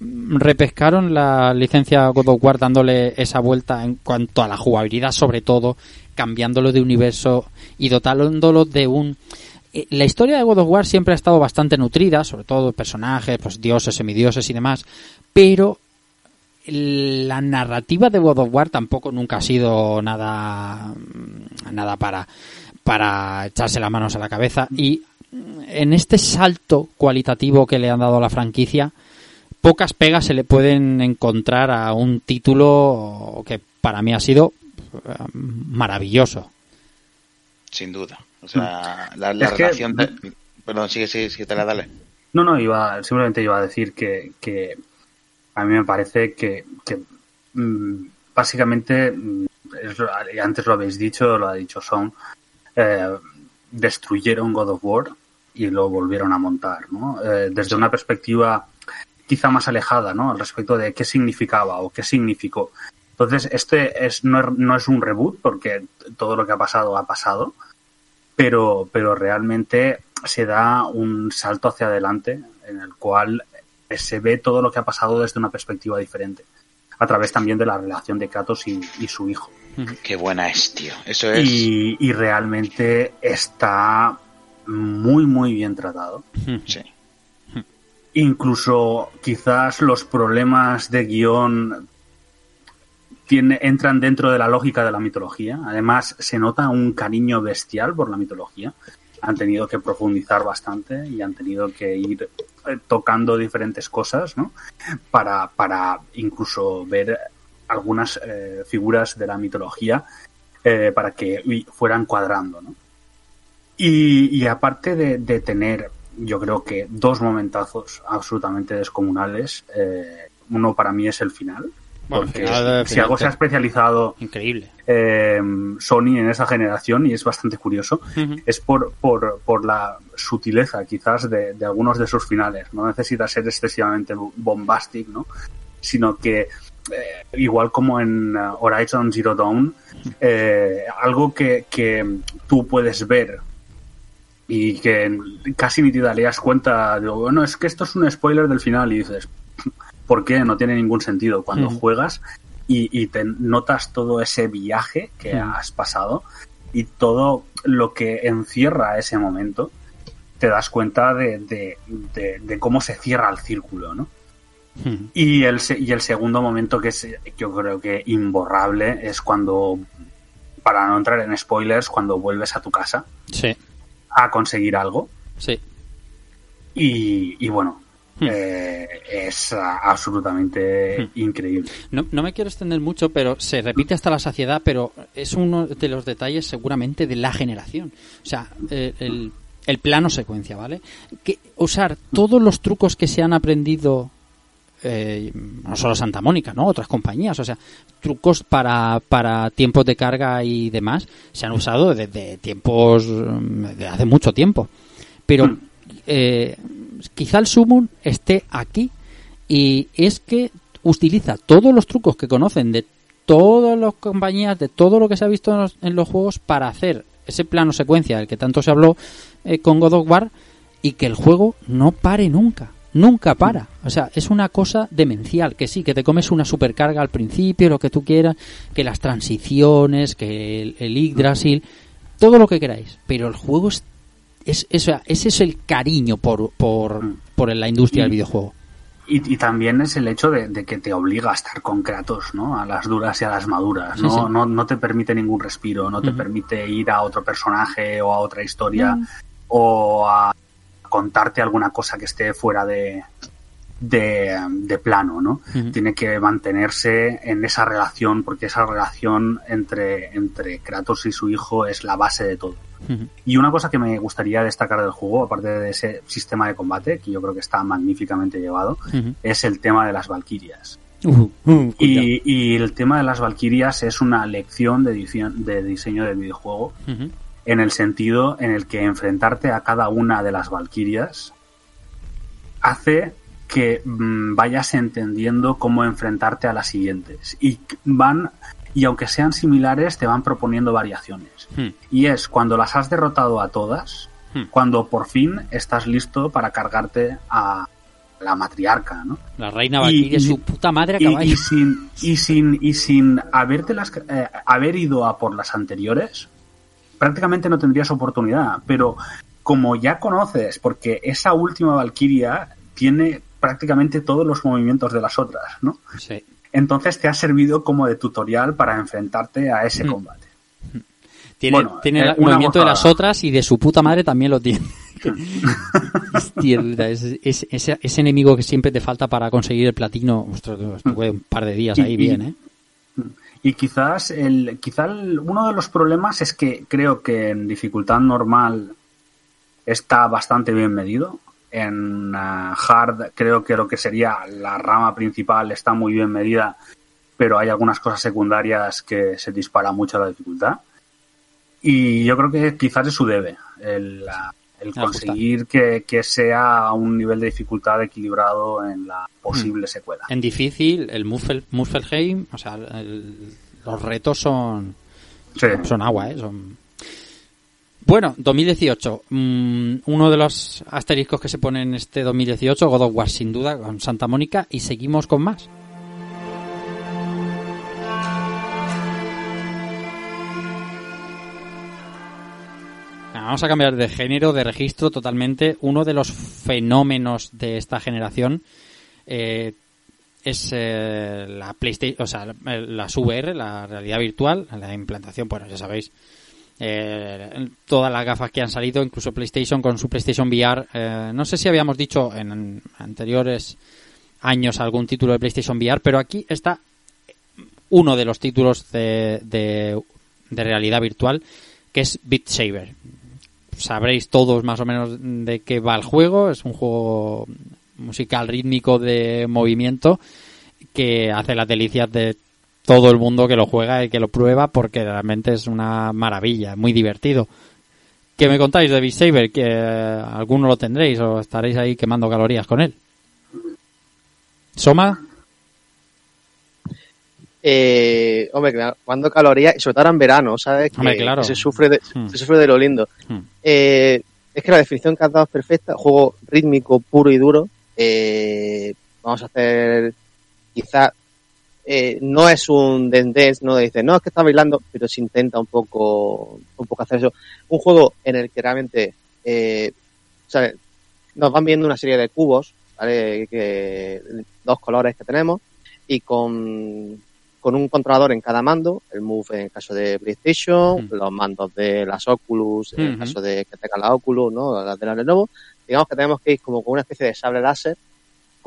repescaron la licencia God of War dándole esa vuelta en cuanto a la jugabilidad, sobre todo, cambiándolo de universo y dotándolo de un... eh, La historia de God of War siempre ha estado bastante nutrida, sobre todo personajes, pues dioses, semidioses y demás, pero la narrativa de God of War tampoco nunca ha sido nada nada para para echarse las manos a la cabeza. Y en este salto cualitativo que le han dado a la franquicia pocas pegas se le pueden encontrar a un título que para mí ha sido eh, maravilloso. Sin duda. O sea la, la Es que- relación de- perdón sigue sigue sigue te la dale. No, no, iba, simplemente iba a decir que, que a mí me parece que, mm, básicamente, mm, antes lo habéis dicho, lo ha dicho Son, eh, destruyeron God of War y lo volvieron a montar, ¿no? Eh, desde una perspectiva quizá más alejada, ¿no? Al respecto de qué significaba o qué significó. Entonces, este es, no, es- no es un reboot porque todo lo que ha pasado ha pasado, pero, pero realmente se da un salto hacia adelante en el cual se ve todo lo que ha pasado desde una perspectiva diferente, a través también de la relación de Kratos y, y su hijo. qué buena es tío eso es Y, y realmente está muy, muy bien tratado. sí Incluso quizás los problemas de guion tiene, entran dentro de la lógica de la mitología. Además, se nota un cariño bestial por la mitología. Han tenido que profundizar bastante y han tenido que ir tocando diferentes cosas, ¿no? Para, para incluso ver algunas eh, figuras de la mitología eh, para que fueran cuadrando, ¿no? Y, aparte de, tener, yo creo que dos momentazos absolutamente descomunales, eh, uno para mí es el final, Bueno, porque final, si final algo se ha especializado Increíble. eh, Sony en esa generación, y es bastante curioso, es por, por, por la sutileza quizás de, de algunos de sus finales. No necesita ser excesivamente bombastic, ¿no? Sino que, eh, igual como en uh, Horizon Zero Dawn, eh, algo que, que tú puedes ver y que casi ni te darías cuenta, digo, bueno, es que esto es un spoiler del final y dices, ¿por qué? No tiene ningún sentido. Cuando Ujú. juegas y, y te notas todo ese viaje que Ujú. has pasado y todo lo que encierra ese momento, te das cuenta de, de- de- de cómo se cierra el círculo, ¿no? Ujú. Y el, y el segundo momento que es, yo creo que imborrable, es cuando, para no entrar en spoilers, cuando vuelves a tu casa Sí, a conseguir algo. sí. Y, y bueno. Eh, es ah, absolutamente increíble. No, no me quiero extender mucho, pero se repite hasta la saciedad, pero es uno de los detalles seguramente de la generación. O sea, eh, el, el plano secuencia, ¿vale? Que usar todos los trucos que se han aprendido, eh, no solo Santa Mónica, ¿no? Otras compañías, o sea, trucos para, para tiempos de carga y demás, se han usado desde tiempos, mm, de hace mucho tiempo. Pero eh, quizá el Summon esté aquí y es que utiliza todos los trucos que conocen de todas las compañías, de todo lo que se ha visto en los, en los juegos para hacer ese plano secuencia del que tanto se habló eh, con God of War y que el juego no pare nunca. Nunca para. O sea, es una cosa demencial. Que sí, que te comes una supercarga al principio, lo que tú quieras, que las transiciones, que el, el Yggdrasil, todo lo que queráis. Pero el juego es. Es, es- ese es el cariño por, por, por la industria del videojuego. Y, y también es el hecho de, de que te obliga a estar con Kratos, ¿no? A las duras y a las maduras. No, sí. no, no te permite ningún respiro, no te permite ir a otro personaje o a otra historia o a contarte alguna cosa que esté fuera de, de, de plano, ¿no? Tiene que mantenerse en esa relación porque esa relación entre, entre Kratos y su hijo es la base de todo. Y una cosa que me gustaría destacar del juego, aparte de ese sistema de combate, que yo creo que está magníficamente llevado, es el tema de las Valquirias. Uh, uh. Y, y el tema de las Valquirias es una lección de, edición- de diseño del videojuego en el sentido en el que enfrentarte a cada una de las Valquirias hace que mm, vayas entendiendo cómo enfrentarte a las siguientes. Y van, y aunque sean similares, te van proponiendo variaciones. Hmm. Y es cuando las has derrotado a todas, Hmm. cuando por fin estás listo para cargarte a la matriarca, ¿no? La reina y- su puta madre a y sin y sin y sin haberte las, eh, haber ido a por las anteriores, prácticamente no tendrías oportunidad. Pero como ya conoces, porque esa última Valkyria tiene prácticamente todos los movimientos de las otras, ¿no? Sí. Entonces te ha servido como de tutorial para enfrentarte a ese Mm. combate. Tiene, Bueno, tiene eh, el una movimiento de las otras y de su puta madre también lo tiene. <laughs> Es, es- ese, enemigo que siempre te falta para conseguir el platino. Ostras, estuve un par de días ahí Y- bien, y- ¿eh? Y quizás el, quizá el- uno de los problemas es que creo que en dificultad normal está bastante bien medido. En ah, hard creo que lo que sería la rama principal está muy bien medida, pero hay algunas cosas secundarias que se dispara mucho la dificultad. Y yo creo que quizás es su debe, el, ah, el conseguir que, que sea un nivel de dificultad equilibrado en la posible secuela. En difícil, el Muffel, Muffelheim, o sea, el- los retos son, Sí. son agua, ¿eh? Son... Bueno, 2018. mm, uno de los asteriscos que se pone en este 2018, God of War sin duda, con Santa Mónica, y seguimos con más. Vamos a cambiar de género, de registro totalmente. Uno de los fenómenos de esta generación eh, es eh, la PlayStation, o sea, la- las VR, la realidad virtual, la implantación, bueno, ya sabéis, eh, todas las gafas que han salido, incluso PlayStation con su PlayStation VR. eh, no sé si habíamos dicho en anteriores años algún título de PlayStation VR, pero aquí está uno de los títulos de, de, de realidad virtual, que es Beat Saber. Sabréis todos más o menos de qué va el juego. Es un juego musical rítmico de movimiento que hace las delicias de todo el mundo que lo juega y que lo prueba porque realmente es una maravilla, muy divertido. ¿Qué me contáis de Beat Saber? ¿Que alguno lo tendréis o estaréis ahí quemando calorías con él? ¿Soma? Eh, hombre, que cuando calorías, y sobre todo ahora en verano, ¿sabes? Que, Hombre, claro. que se, sufre de, Hmm. se sufre de lo lindo. Hmm. Eh, es que la definición que has dado es perfecta. Juego rítmico, puro y duro. Eh, vamos a hacer, quizá, eh, no es un dance, no dice, no, es que está bailando, pero se intenta un poco, un poco hacer eso. Un juego en el que realmente, eh, ¿sabes? Nos van viendo una serie de cubos, ¿vale? Que, dos colores que tenemos y con, con un controlador en cada mando, el Move en el caso de PlayStation, Ujú. los mandos de las Oculus en el caso de que tenga la Oculus, ¿no? Las de la Lenovo. Digamos que tenemos que ir como con una especie de sable láser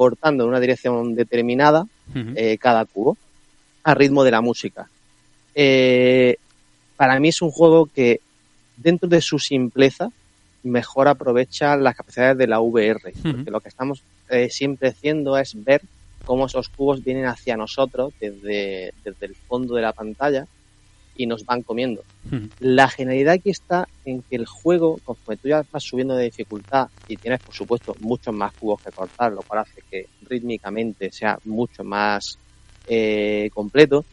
cortando en una dirección determinada eh, cada cubo a ritmo de la música. Eh, para mí es un juego que dentro de su simpleza mejor aprovecha las capacidades de la VR, porque lo que estamos eh, siempre haciendo es ver cómo esos cubos vienen hacia nosotros desde, desde el fondo de la pantalla y nos van comiendo. La genialidad aquí está en que el juego, conforme tú ya vas subiendo de dificultad y tienes, por supuesto, muchos más cubos que cortar, lo cual hace que rítmicamente sea mucho más eh, completo,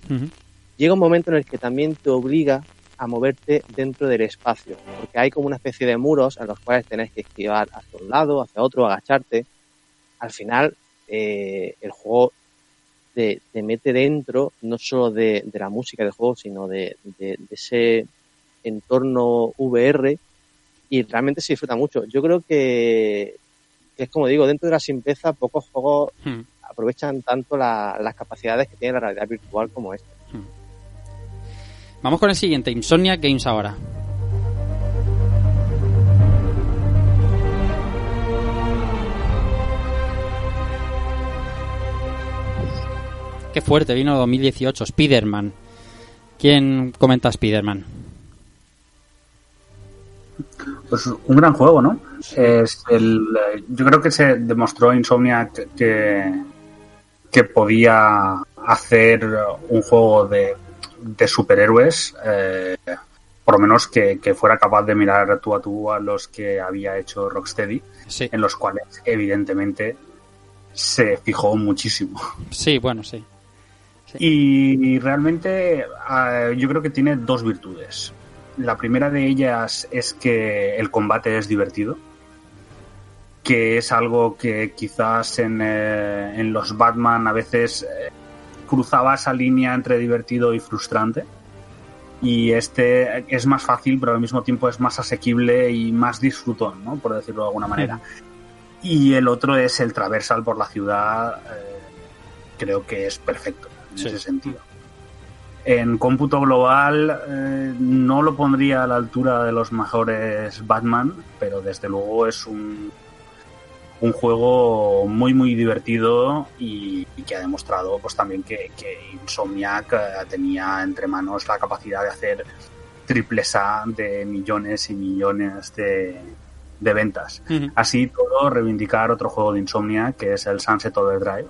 llega un momento en el que también te obliga a moverte dentro del espacio, porque hay como una especie de muros en los cuales tenés que esquivar hacia un lado, hacia otro, agacharte. Al final, eh, el juego te, te mete dentro no solo de, de la música del juego, sino de, de- de ese entorno VR y realmente se disfruta mucho. Yo creo que, que es como digo, dentro de la simpleza, pocos juegos Ujú. aprovechan tanto la- las capacidades que tiene la realidad virtual como este. Vamos con el siguiente, Insomnia Games ahora. Qué fuerte, vino 2018, Spider-Man. ¿Quién comenta Spider-Man? Pues un gran juego, ¿no? Es el, eh, yo creo que se demostró Insomnia que, que, que podía hacer un juego de, de superhéroes, eh, por lo menos que, que fuera capaz de mirar tú a tú a los que había hecho Rocksteady, Sí, en los cuales evidentemente se fijó muchísimo. sí, bueno, sí. Y realmente eh, yo creo que tiene dos virtudes. La primera de ellas es que el combate es divertido, que es algo que quizás en, eh, en los Batman a veces eh, cruzaba esa línea entre divertido y frustrante. Y este es más fácil, pero al mismo tiempo es más asequible y más disfrutón, ¿no? por decirlo de alguna manera. Y el otro es el traversal por la ciudad, eh, creo que es perfecto en Sí. ese sentido. En cómputo global eh, no lo pondría a la altura de los mejores Batman, pero desde luego es un, un juego muy muy divertido y, y que ha demostrado pues también que, que Insomniac eh, tenía entre manos la capacidad de hacer triples A de millones y millones de, de ventas. Así todo, reivindicar otro juego de Insomnia, que es el Sunset Overdrive,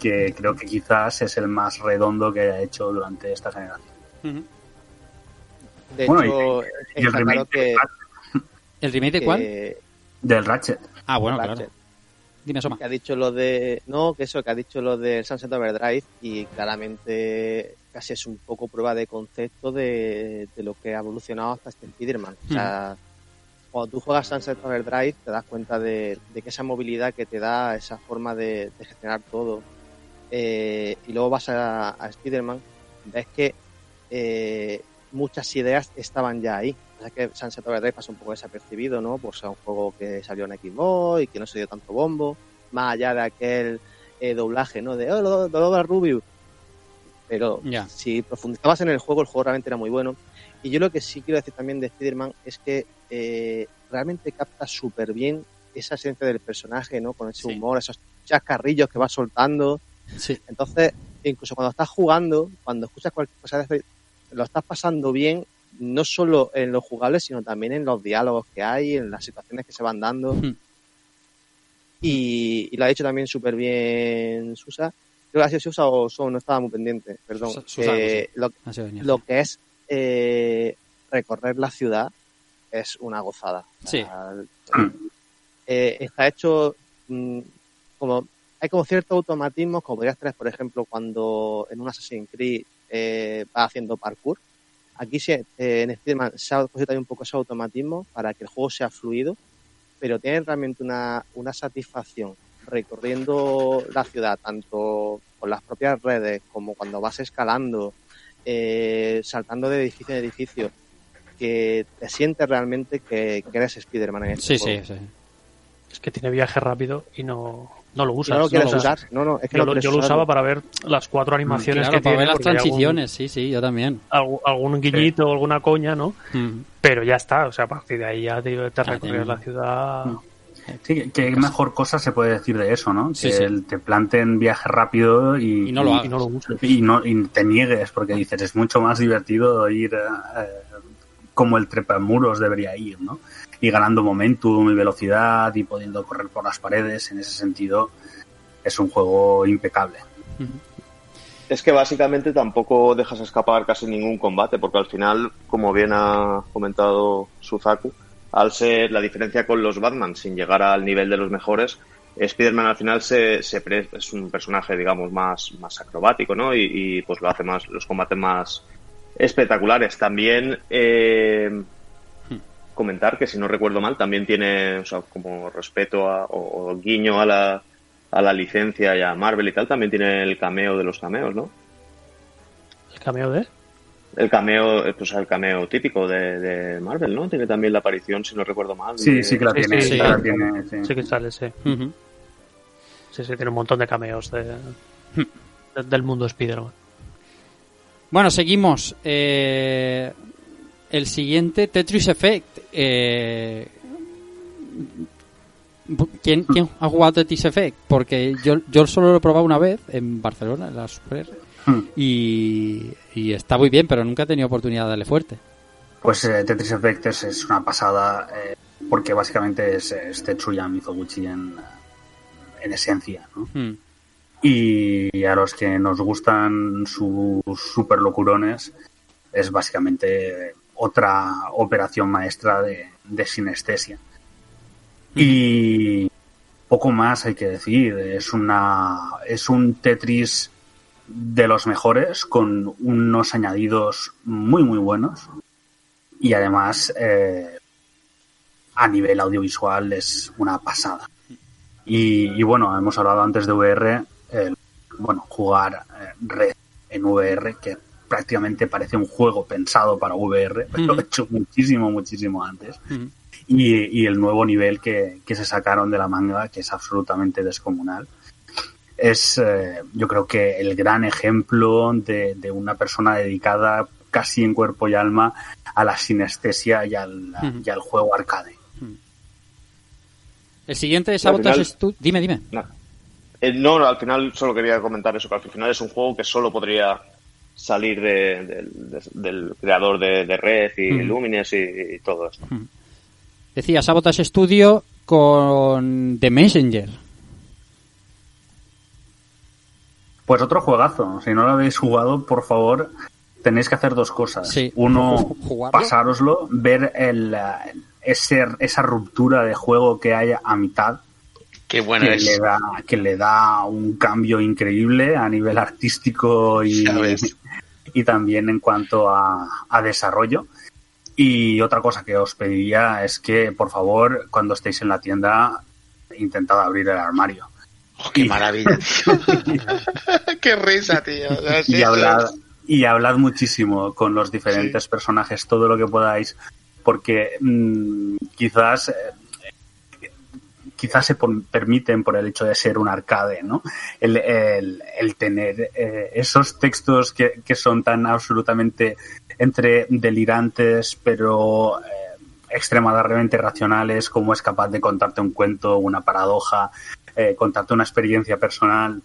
que creo que quizás es el más redondo que haya hecho durante esta generación. Ujú. De Bueno, hecho, y el está claro remake que, ¿El remake de cuál? que Del Ratchet. Ah, bueno, Ratchet, claro. Dime, Soma. que ha dicho lo de no que eso que ha dicho lo del Sunset Overdrive y claramente casi es un poco prueba de concepto de, de lo que ha evolucionado hasta este Spider-Man. O sea, cuando tú juegas Sunset Overdrive te das cuenta de, de que esa movilidad que te da, esa forma de, de gestionar todo, eh, y luego vas a, a Spider-Man, ves que eh, muchas ideas estaban ya ahí. O sea que Sunset Overdrive pasa un poco desapercibido, ¿no? Por ser un juego que salió en Xbox y que no se dio tanto bombo, más allá de aquel eh, doblaje, ¿no? De, oh, lo, dobla Rubius. Pero Ya. si profundizabas en el juego, el juego realmente era muy bueno. Y yo lo que sí quiero decir también de Spider-Man es que eh, realmente capta súper bien esa esencia del personaje, ¿no? Con ese Sí. humor, esos chascarrillos que va soltando. Sí. Entonces, incluso cuando estás jugando, cuando escuchas cualquier cosa, de- lo estás pasando bien, no solo en los jugables, sino también en los diálogos que hay, en las situaciones que se van dando. Hmm. Y, y lo ha hecho también súper bien Susa. Creo que ha sido Susa o Son, no estaba muy pendiente, perdón. Su- Susano, Eh, lo, que es eh, recorrer la ciudad es una gozada. O Sí. sea, eh, está hecho mm, como hay como ciertos automatismos, como podrías tener, por ejemplo, cuando en un Assassin's Creed eh, va haciendo parkour. Aquí sí, eh, en Spiderman se ha también un poco ese automatismo para que el juego sea fluido, pero tiene realmente una, una satisfacción recorriendo la ciudad, tanto con las propias redes como cuando vas escalando, eh, saltando de edificio en edificio, que te sientes realmente que, que eres Spider-Man en este Sí, juego. sí, sí. Es que tiene viaje rápido y no, no lo usas. No lo quieres lo usar. usas. No, no, es que yo no lo, yo lo usaba para ver las cuatro animaciones Claro, que para tiene. ver las hay algún- transiciones, sí, sí, yo también. algún, algún guiñito o alguna coña, ¿no? Mm. Pero ya está, o sea, a partir de ahí ya te, te recorres la ciudad. Sí, que- mejor cosa se puede decir de eso, ¿no? Sí, que sí. el- te planteen viaje rápido y, Y no lo hagas. Y no lo y no- y te niegues, porque dices, es mucho más divertido ir eh, como el trepamuros debería ir, ¿no? Y ganando momentum y velocidad y pudiendo correr por las paredes, en ese sentido es un juego impecable. Es que básicamente tampoco dejas escapar casi ningún combate, porque al final, como bien ha comentado Suzaku, al ser la diferencia con los Batman, sin llegar al nivel de los mejores, Spider-Man al final se, es un personaje, digamos, más, más acrobático, ¿no? Y, y, pues lo hace más, los combates más espectaculares. También eh, comentar que, si no recuerdo mal, también tiene, o sea, como respeto a- o, o guiño a la, a la licencia y a Marvel y tal, también tiene el cameo de los cameos, ¿no? El cameo de. El cameo, eh, pues el cameo típico de, de Marvel, ¿no? Tiene también la aparición, si no recuerdo mal. Sí, de- sí que la Sí, tiene, sí, sí que sí. la tiene, sí. Sí que sale, sí. Ujú. Sí, sí, tiene un montón de cameos de, de- del mundo Spider-Man. Bueno, seguimos. Eh, el siguiente, Tetris Effect. Eh, ¿quién, quién ha jugado Tetris Effect? Porque yo, yo solo lo he probado una vez en Barcelona, en la Super Hmm. y, y está muy bien, pero nunca he tenido oportunidad de darle fuerte. Pues eh, Tetris Effect es, es una pasada eh, porque básicamente es, es Tetsuya Mizoguchi en, en esencia, ¿no? Hmm. Y a los que nos gustan sus super locurones es básicamente otra operación maestra de, de sinestesia. Y poco más hay que decir. Es una es un Tetris de los mejores con unos añadidos muy muy buenos y además eh, a nivel audiovisual es una pasada. Y, y bueno, hemos hablado antes de VR, el, bueno, jugar eh, Red en VR, que prácticamente parece un juego pensado para VR, pero Ujú. hecho muchísimo, muchísimo antes. Y, y el nuevo nivel que, que se sacaron de la manga, que es absolutamente descomunal. Es, eh, yo creo que el gran ejemplo de, de una persona dedicada casi en cuerpo y alma a la sinestesia y al, y al juego arcade. El siguiente es Al Sabotage final- Studio. Dime, dime. No. Eh, no, no, al final solo quería comentar eso, que al final es un juego que solo podría salir de- del- de- del creador de, de Red y Mm. Lumines y, y todo esto. Decía Sabotage Studio con The Messenger. Pues otro juegazo. Si no lo habéis jugado, por favor, tenéis que hacer dos cosas. Sí. Uno, <laughs> Jugarlo. pasároslo, ver el, ese, esa ruptura de juego que hay a mitad, Qué bueno que es. le, da, que le da un cambio increíble a nivel artístico y, <laughs> y también en cuanto a, a desarrollo. Y otra cosa que os pediría es que, por favor, cuando estéis en la tienda, intentad abrir el armario. Oh, qué maravilla, <laughs> qué risa, tío. Y hablad, y hablad muchísimo con los diferentes personajes, todo lo que podáis, porque mm, quizás eh, quizás se permiten por el hecho de ser un arcade, ¿no? El, tener eh, esos textos que, son tan absolutamente entre delirantes, pero eh, extremadamente racionales, como es capaz de contarte un cuento, una paradoja, eh, contarte una experiencia personal.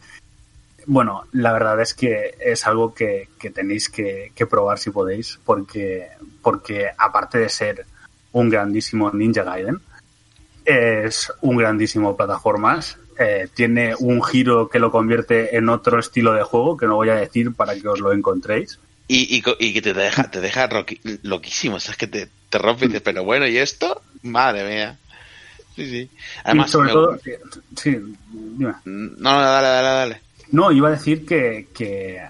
Bueno, la verdad es que es algo que, que tenéis que, que probar si podéis, porque, porque aparte de ser un grandísimo Ninja Gaiden, es un grandísimo plataformas eh, tiene un giro que lo convierte en otro estilo de juego, que no voy a decir para que os lo encontréis. Y, y, que te deja, te deja roqui- loquísimo, o sea, es que te, te rompe y dices, pero bueno, ¿y esto? Madre mía. Sí, sí. Además, y sobre me- todo, sí, dime. No, no, dale, dale, dale. No, iba a decir que, que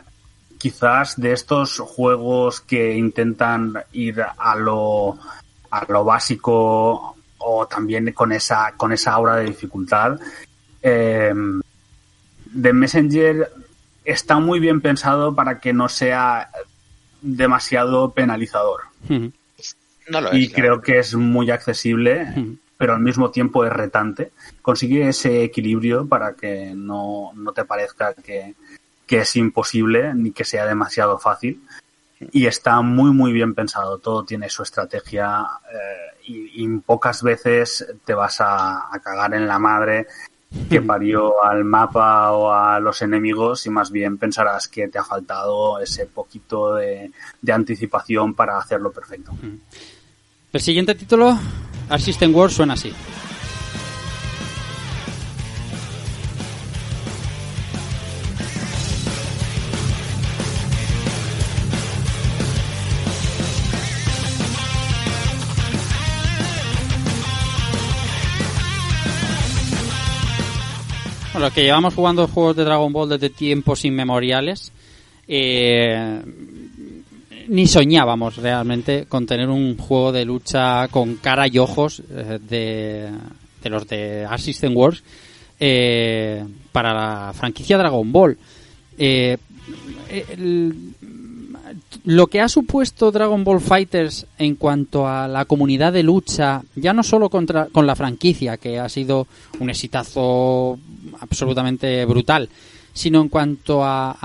quizás de estos juegos que intentan ir a lo, a lo básico o también con esa, con esa aura de dificultad, eh, The Messenger está muy bien pensado para que no sea demasiado penalizador. Ujú. No lo Y creo que es muy accesible, pero al mismo tiempo es retante. Consigue ese equilibrio para que no, no te parezca que, que es imposible ni que sea demasiado fácil. Y está muy, muy bien pensado. Todo tiene su estrategia eh, y, y pocas veces te vas a, a cagar en la madre que <laughs> parió al mapa o a los enemigos y más bien pensarás que te ha faltado ese poquito de, de anticipación para hacerlo perfecto. El siguiente título, System Wars, suena así. Que llevamos jugando juegos de Dragon Ball desde tiempos inmemoriales, eh, ni soñábamos realmente con tener un juego de lucha con cara y ojos eh, de, de los de System Wars eh, para la franquicia Dragon Ball. Eh, el- lo que ha supuesto Dragon Ball Fighters en cuanto a la comunidad de lucha, ya no solo contra, con la franquicia, que ha sido un exitazo absolutamente brutal, sino en cuanto a,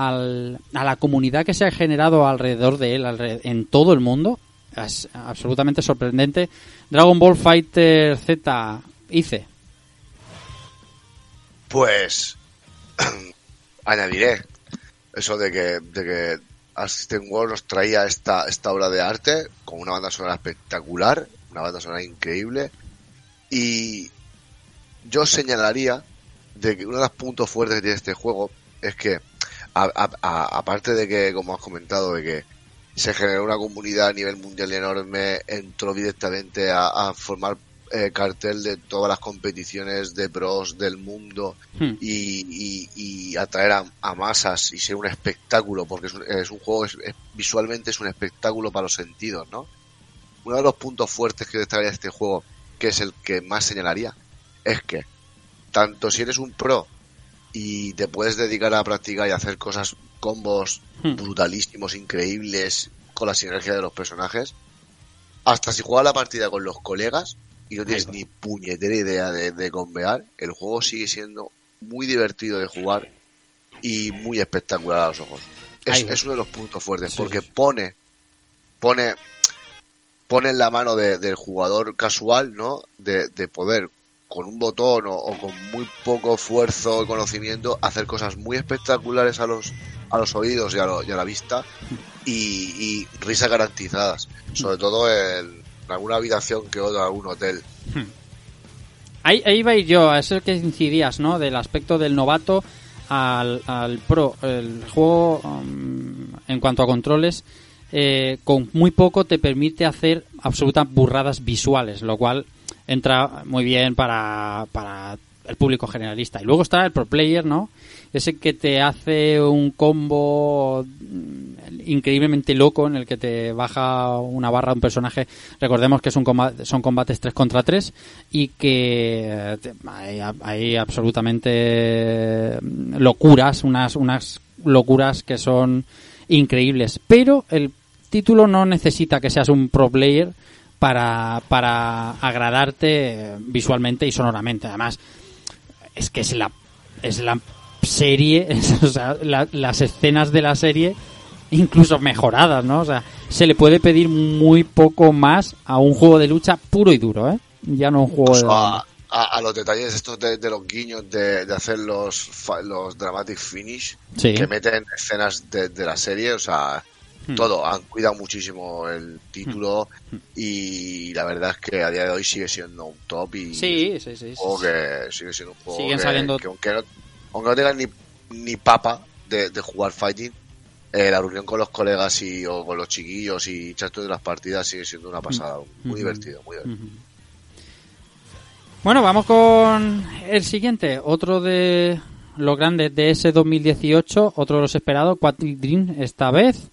la comunidad que se ha generado alrededor de él, alre- en todo el mundo, es absolutamente sorprendente. Dragon Ball Fighter Z, hice. Pues <clears throat> añadiré eso de que, de que Assistant World nos traía esta, esta obra de arte con una banda sonora espectacular, una banda sonora increíble. Y yo señalaría de que uno de los puntos fuertes que tiene este juego es que aparte de que, como has comentado, de que se generó una comunidad a nivel mundial enorme, entró directamente a, a formar eh, cartel de todas las competiciones de pros del mundo Hmm. y, y- y atraer a, a masas y ser un espectáculo, porque es un, es un juego, es- es- visualmente es un espectáculo para los sentidos, ¿no? Uno de los puntos fuertes que destacaría de este juego, que es el que más señalaría, es que tanto si eres un pro y te puedes dedicar a practicar y hacer cosas, combos Hmm. brutalísimos, increíbles, con la sinergia de los personajes, hasta si juegas la partida con los colegas y no tienes ni puñetera idea de, de convear, el juego sigue siendo muy divertido de jugar y muy espectacular a los ojos. Es, uno de los puntos fuertes, Sí, porque pone, pone, pone en la mano de- del jugador casual, ¿no? De, de poder con un botón o, o con muy poco esfuerzo y conocimiento hacer cosas muy espectaculares a los a los oídos y a, lo- y a la vista y, y risas garantizadas. Sobre todo en alguna habitación que otra, algún hotel Ahí, ahí iba a ir yo, a eso que incidías, ¿no? Del aspecto del novato al, al pro. El juego, um, en cuanto a controles, eh, con muy poco te permite hacer absolutas burradas visuales, lo cual entra muy bien para, para el público generalista. Y luego está el pro player, ¿no? Ese que te hace un combo mm, increíblemente loco en el que te baja una barra un personaje. Recordemos que es combate- son combates 3 contra 3 y que eh, hay, absolutamente mm, locuras, unas, unas locuras que son increíbles. Pero el título no necesita que seas un pro player para, para agradarte eh, visualmente y sonoramente. Además, es que es la es la serie, <laughs> o sea, la- las escenas de la serie incluso mejoradas, ¿no? O sea, se le puede pedir muy poco más a un juego de lucha puro y duro, ¿eh? Ya no un juego de... a, a- a los detalles estos de, de los guiños de, de hacer los los dramatic finish Sí. que meten escenas de, de la serie o sea Hmm. todo, han cuidado muchísimo el título Hmm. y la verdad es que a día de hoy sigue siendo un top y Sí, sí, sí. sí. que sigue siendo un juego Siguen que, saliendo- que aunque, no, aunque no tengas ni, ni papa de, de jugar fighting, eh, la reunión con los colegas y o con los chiquillos y echarte de las partidas sigue siendo una pasada, muy Ujú. divertido, muy divertido. Ujú. Bueno, vamos con el siguiente, otro de los grandes de ese 2018, otro de los esperados, Quantic Dream esta vez,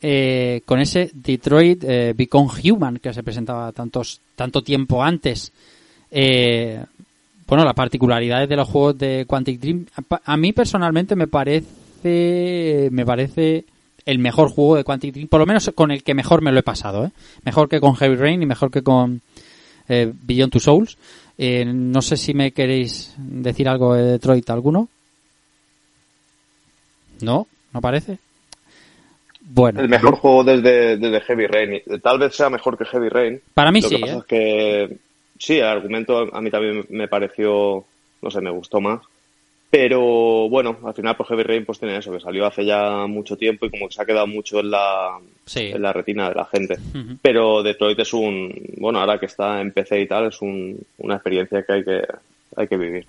eh, con ese Detroit eh, Become Human que se presentaba tantos, tanto tiempo antes. Eh, bueno, las particularidades de los juegos de Quantic Dream, a mí personalmente me parece, me parece el mejor juego de Quantic Dream, por lo menos con el que mejor me lo he pasado, ¿eh? mejor que con Heavy Rain y mejor que con eh, Beyond Two Souls. Eh, no sé si me queréis decir algo de Detroit, ¿alguno? No, no parece. Bueno, El mejor juego desde, desde Heavy Rain. Tal vez sea mejor que Heavy Rain. para mí Lo sí, que pasa es que sí, el argumento a mí también me pareció, no sé, me gustó más. Pero bueno, al final pues Heavy Rain pues tiene eso, que salió hace ya mucho tiempo y como que se ha quedado mucho en la, Sí. en la retina de la gente. Pero Detroit es un, bueno, ahora que está en PC y tal, es un, una experiencia que hay que, hay que vivir.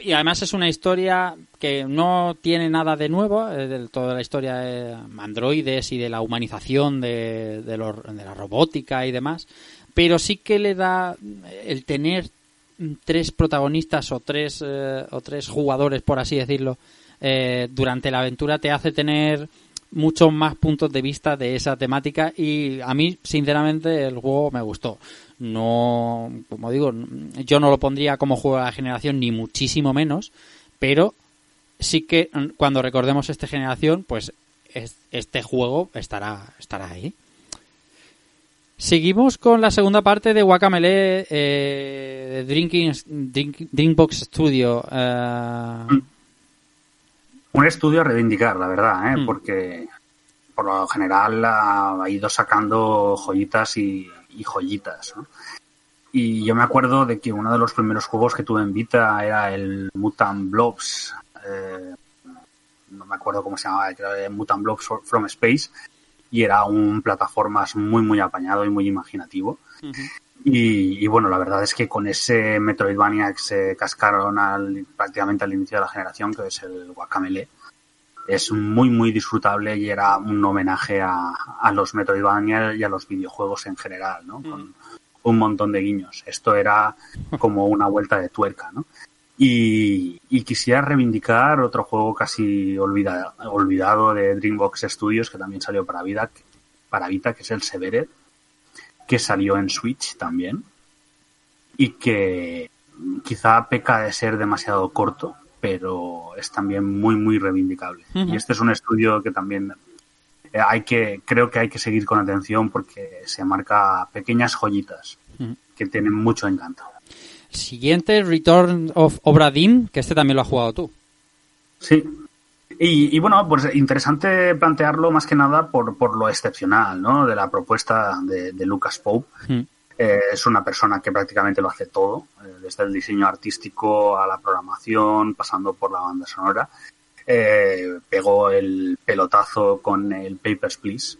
Y además es una historia que no tiene nada de nuevo, eh, de toda la historia de androides y de la humanización de, de, los- de la robótica y demás, pero sí que le da el tener tres protagonistas o tres, eh, o tres jugadores, por así decirlo, eh, durante la aventura te hace tener muchos más puntos de vista de esa temática y a mí sinceramente el juego me gustó. No como digo yo no lo pondría como juego de la generación ni muchísimo menos pero sí que mm, cuando recordemos esta generación pues es- este juego estará estará ahí seguimos con la segunda parte de Guacamele eh, Drinking Drink- Drinkbox Studio eh, Un estudio a reivindicar, la verdad, ¿eh? Mm. porque por lo general ha, ha ido sacando joyitas y, y joyitas. ¿no? Y yo me acuerdo de que uno de los primeros juegos que tuve en Vita era el Mutant Blobs. eh, no me acuerdo cómo se llamaba, creo que era Mutant Blobs from Space. Y era un plataformas muy, muy apañado y muy imaginativo. Y, y bueno, la verdad es que con ese Metroidvania que se cascaron al, prácticamente al inicio de la generación, que es el Guacamele, es muy, muy disfrutable y era un homenaje a, a los Metroidvania y a los videojuegos en general, ¿no? Con un montón de guiños. Esto era como una vuelta de tuerca, ¿no? Y, y quisiera reivindicar otro juego casi olvidado, olvidado de Dreambox Studios que también salió para Vita, para Vita, que es el Severed, que salió en Switch también y que quizá peca de ser demasiado corto, pero es también muy muy reivindicable. Y este es un estudio que también eh, hay que creo que hay que seguir con atención porque se marca pequeñas joyitas que tienen mucho encanto. Siguiente Return of Obra Dinn que este también lo has jugado tú Sí. Y, y bueno, pues interesante plantearlo más que nada por, por lo excepcional, ¿no? De la propuesta de, de Lucas Pope. Mm. Eh, es una persona que prácticamente lo hace todo, eh, desde el diseño artístico a la programación, pasando por la banda sonora. Eh, pegó el pelotazo con el Papers, Please,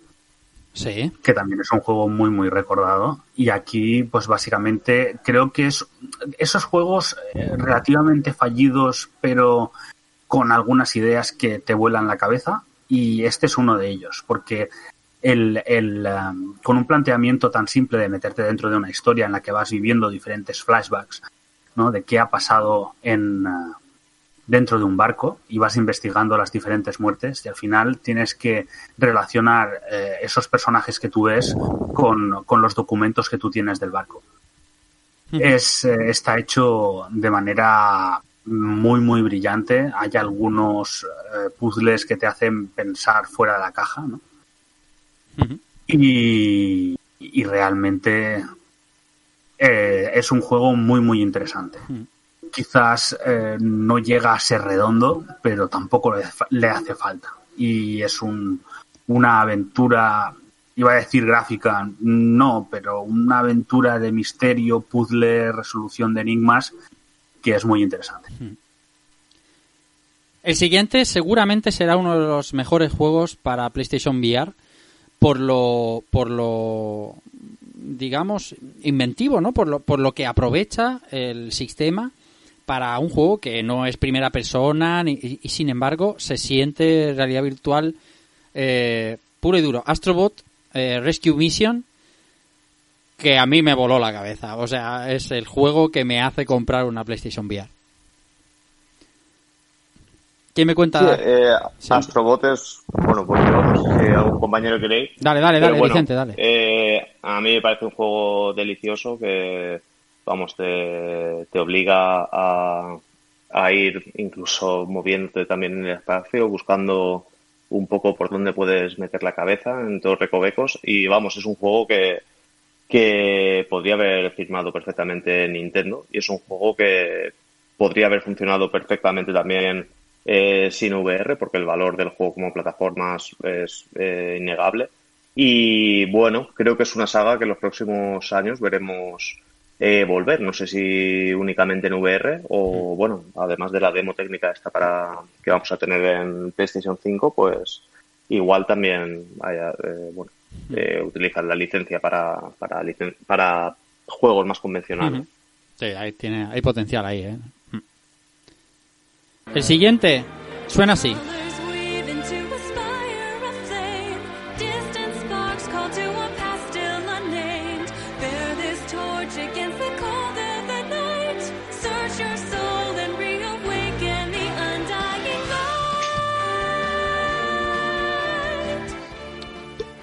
que también es un juego muy muy recordado y aquí pues básicamente creo que es esos juegos eh, relativamente fallidos pero con algunas ideas que te vuelan la cabeza y este es uno de ellos porque el, el, um, con un planteamiento tan simple de meterte dentro de una historia en la que vas viviendo diferentes flashbacks ¿no? de qué ha pasado en uh, dentro de un barco y vas investigando las diferentes muertes y al final tienes que relacionar eh, esos personajes que tú ves con, con, los documentos que tú tienes del barco. Es, eh, está hecho de manera muy, muy brillante. Hay algunos eh, puzzles que te hacen pensar fuera de la caja, ¿no? Uh -huh. y, y, realmente eh, es un juego muy, muy interesante. Uh -huh quizás eh, no llega a ser redondo, pero tampoco le, hace falta. Y es un, una aventura, iba a decir gráfica, no, pero una aventura de misterio, puzzle, resolución de enigmas, que es muy interesante. El siguiente seguramente será uno de los mejores juegos para PlayStation VR por lo, por lo, digamos, inventivo, ¿no? Por lo, por lo que aprovecha el sistema para un juego que no es primera persona ni- y, y, sin embargo se siente realidad virtual eh, puro y duro. Astrobot eh, Rescue Mission que a mí me voló la cabeza. O sea, es el juego que me hace comprar una PlayStation VR. ¿Quién me cuenta? Sí, eh, Sí. Astrobot es, bueno, pues yo no sé si algún compañero queréis. Dale, dale, dale, bueno, Vicente, dale. eh, a mí me parece un juego delicioso que, vamos, te, te obliga a, a ir incluso moviéndote también en el espacio, buscando un poco por dónde puedes meter la cabeza en todos recovecos. Y vamos, es un juego que, que podría haber firmado perfectamente Nintendo y es un juego que podría haber funcionado perfectamente también eh, sin VR porque el valor del juego como plataformas es eh, innegable y bueno creo que es una saga que en los próximos años veremos eh, volver no sé si únicamente en VR o bueno además de la demo técnica esta para que vamos a tener en PlayStation 5 pues igual también haya, eh, bueno eh, utilizan la licencia para para, licen- para juegos más convencionales. Sí, ahí tiene, hay potencial ahí, ¿eh? Mm. El siguiente suena así.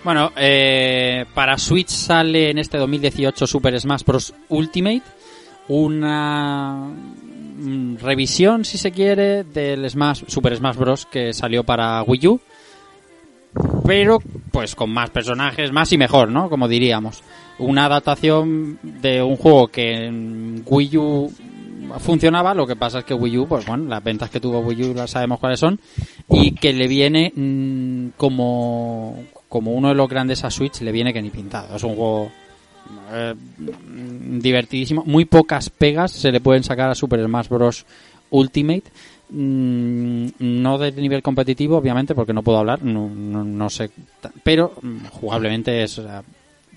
Bueno, eh, para Switch sale en este 2018 Super Smash Bros. Ultimate, una mm, revisión, si se quiere, del Smash, Super Smash Bros. que salió para Wii U, pero pues con más personajes, más y mejor, ¿no? Como diríamos. Una adaptación de un juego que en Wii U funcionaba, lo que pasa es que Wii U, pues bueno, las ventas que tuvo Wii U las sabemos cuáles son, y que le viene mm, como, como uno de los grandes a Switch, le viene que ni pintado. Es un juego eh, divertidísimo. Muy pocas pegas se le pueden sacar a Super Smash Bros. Ultimate. Mm, no de nivel competitivo, obviamente, porque no puedo hablar, no, no, sé. Pero mm, jugablemente es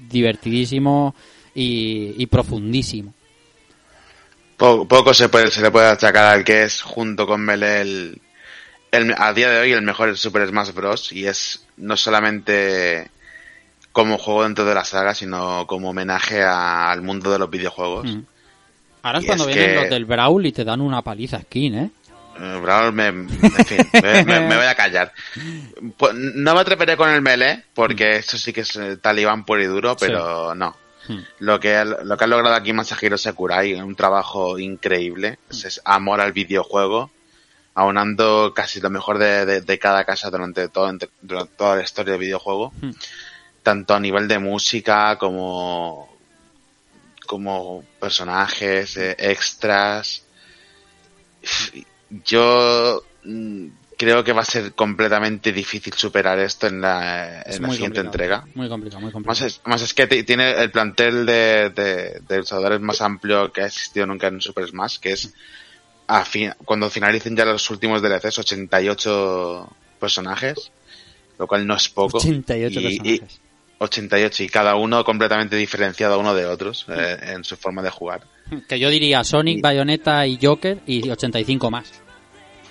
divertidísimo y, profundísimo. Po- poco se, puede, se le puede achacar al que es, junto con Melee, el, el- a día de hoy el mejor Super Smash Bros. Y es no solamente como juego dentro de la saga, sino como homenaje a- al mundo de los videojuegos. Mm. Ahora es Y cuando es vienen que- los del Brawl y te dan una paliza skin, ¿eh? Eh, Brawl me, en fin, <laughs> me, me- me voy a callar. Pues, no me atreveré con el melee, porque esto sí que es eh, talibán puro y duro, pero no. Hmm. Lo que, lo que ha logrado aquí Masahiro Sakurai, un trabajo increíble, es, es amor al videojuego, aunando casi lo mejor de, de- de cada casa durante, todo, entre- durante toda la historia del videojuego, Hmm. tanto a nivel de música como, como personajes, eh, extras. Yo mm, creo que va a ser completamente difícil superar esto en la, Es en la muy siguiente entrega. Muy complicado, muy Más complicado. es, más es que ti- tiene el plantel de, de, de más amplio que ha existido nunca en Super Smash, que es a fin- cuando finalicen ya los últimos DLCs, 88 personajes, lo cual no es poco. 88 Y- y- personajes. 88 y cada uno completamente diferenciado uno de otros eh, en su forma de jugar. Que yo diría Sonic, Bayonetta y Joker y 85 más.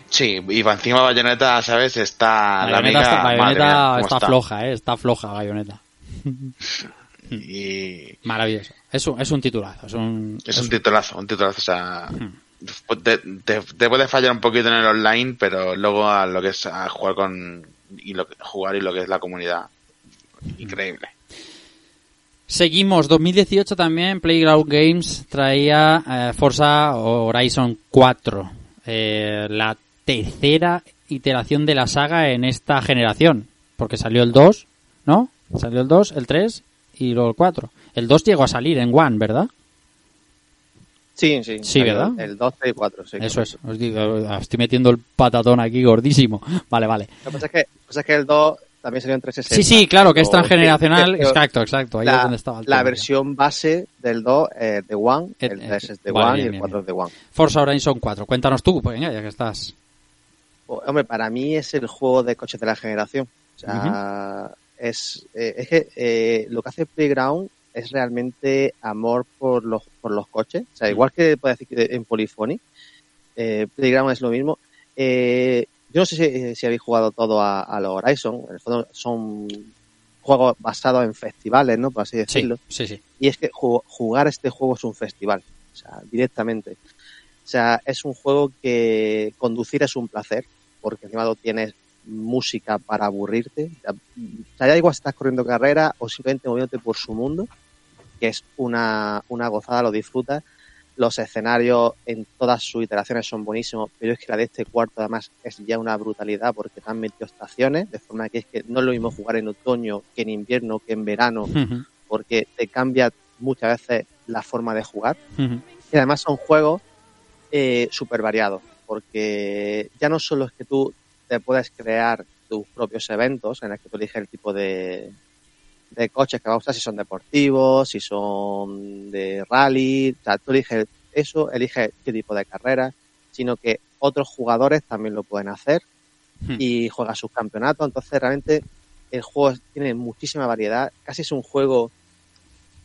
Sí, y va encima Bayonetta, ¿sabes? Está la amiga, está, madre Bayonetta mía, ¿cómo está floja, ¿eh? Está floja Bayonetta. <laughs> Y Maravilloso. Es un, es un titulazo. Es un, es un titulazo, un titulazo, o sea, te, te- te puede fallar un poquito en el online, pero luego a lo que es a jugar con y lo que, jugar y lo que es la comunidad, increíble. Seguimos, 2018 también Playground Games traía eh, Forza Horizon 4, eh, la tercera iteración de la saga en esta generación, porque salió el 2, ¿no? Salió el 2, el 3 y luego el 4. El 2 llegó a salir en One, ¿verdad? Sí, sí. Sí, ¿verdad? El 12 y 4, sí. Eso es, os digo, estoy metiendo el patatón aquí gordísimo. <laughs> Vale, vale. Lo que pasa es que, lo que, pasa es que el 2 también salió en 360. Sí, sí, claro, que es transgeneracional. pero Exacto, exacto. Ahí la, es donde estaba el la versión base del 2 es de One, Eh, el eh, 3 es de vale, One bien, y el bien, 4 es de One. Forza Horizon 4. Cuéntanos tú, pues venga, ya que estás. Pues, hombre, para mí es el juego de coches de la generación. O sea, es, eh, es que eh, lo que hace Playground es realmente amor por los, por los coches. O sea, igual que puede decir que en Polyphony, eh, Playground es lo mismo. Eh, yo no sé si, si habéis jugado todo a, a los Horizon. En el fondo son juegos basados en festivales, ¿no? Por así decirlo. Sí, sí, sí. Y es que ju- jugar este juego es un festival, o sea, directamente. O sea, es un juego que conducir es un placer, porque encima lo tienes música para aburrirte. O sea, ya igual estás corriendo carrera o simplemente moviéndote por su mundo, que es una, una gozada, lo disfrutas. Los escenarios en todas sus iteraciones son buenísimos, pero es que la de este cuarto además es ya una brutalidad porque te han metido estaciones, de forma que es que no es lo mismo jugar en otoño que en invierno que en verano, porque te cambia muchas veces la forma de jugar. Y además son juegos eh, súper variados, porque ya no solo es que tú te puedes crear tus propios eventos en los que tú eliges el tipo de, de coches que vas a usar, si son deportivos, si son de rally, o sea, tú eliges eso, eliges qué tipo de carrera, sino que otros jugadores también lo pueden hacer Hmm. y juegan sus campeonatos, entonces realmente el juego tiene muchísima variedad, casi es un juego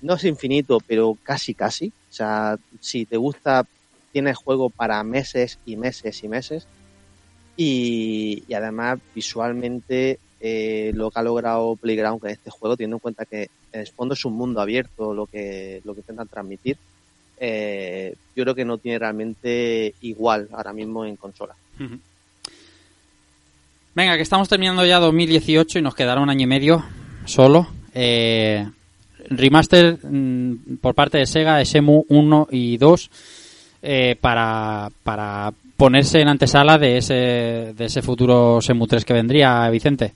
no es infinito, pero casi casi. O sea, si te gusta, tienes juego para meses y meses y meses. Y, y además, visualmente, eh, lo que ha logrado Playground con este juego, teniendo en cuenta que en el fondo es un mundo abierto lo que, lo que intentan transmitir, eh, yo creo que no tiene realmente igual ahora mismo en consola. Venga, que estamos terminando ya 2018 y nos quedará un año y medio solo. Eh, remaster mm, por parte de Sega, Semu 1 y 2, eh, para, para ponerse en antesala de ese, de ese futuro Semu 3 que vendría, Vicente.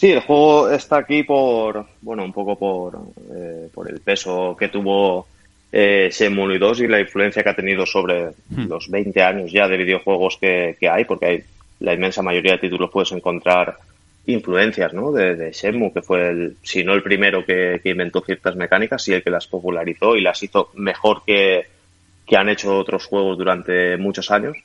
Sí, el juego está aquí por, bueno, un poco por, eh, por el peso que tuvo eh, Shenmue 2 y la influencia que ha tenido sobre Hmm. los 20 años ya de videojuegos que, que hay, porque hay la inmensa mayoría de títulos puedes encontrar influencias, ¿no? De, de Shenmue, que fue el, si no el primero que, que inventó ciertas mecánicas, sí el que las popularizó y las hizo mejor que, que han hecho otros juegos durante muchos años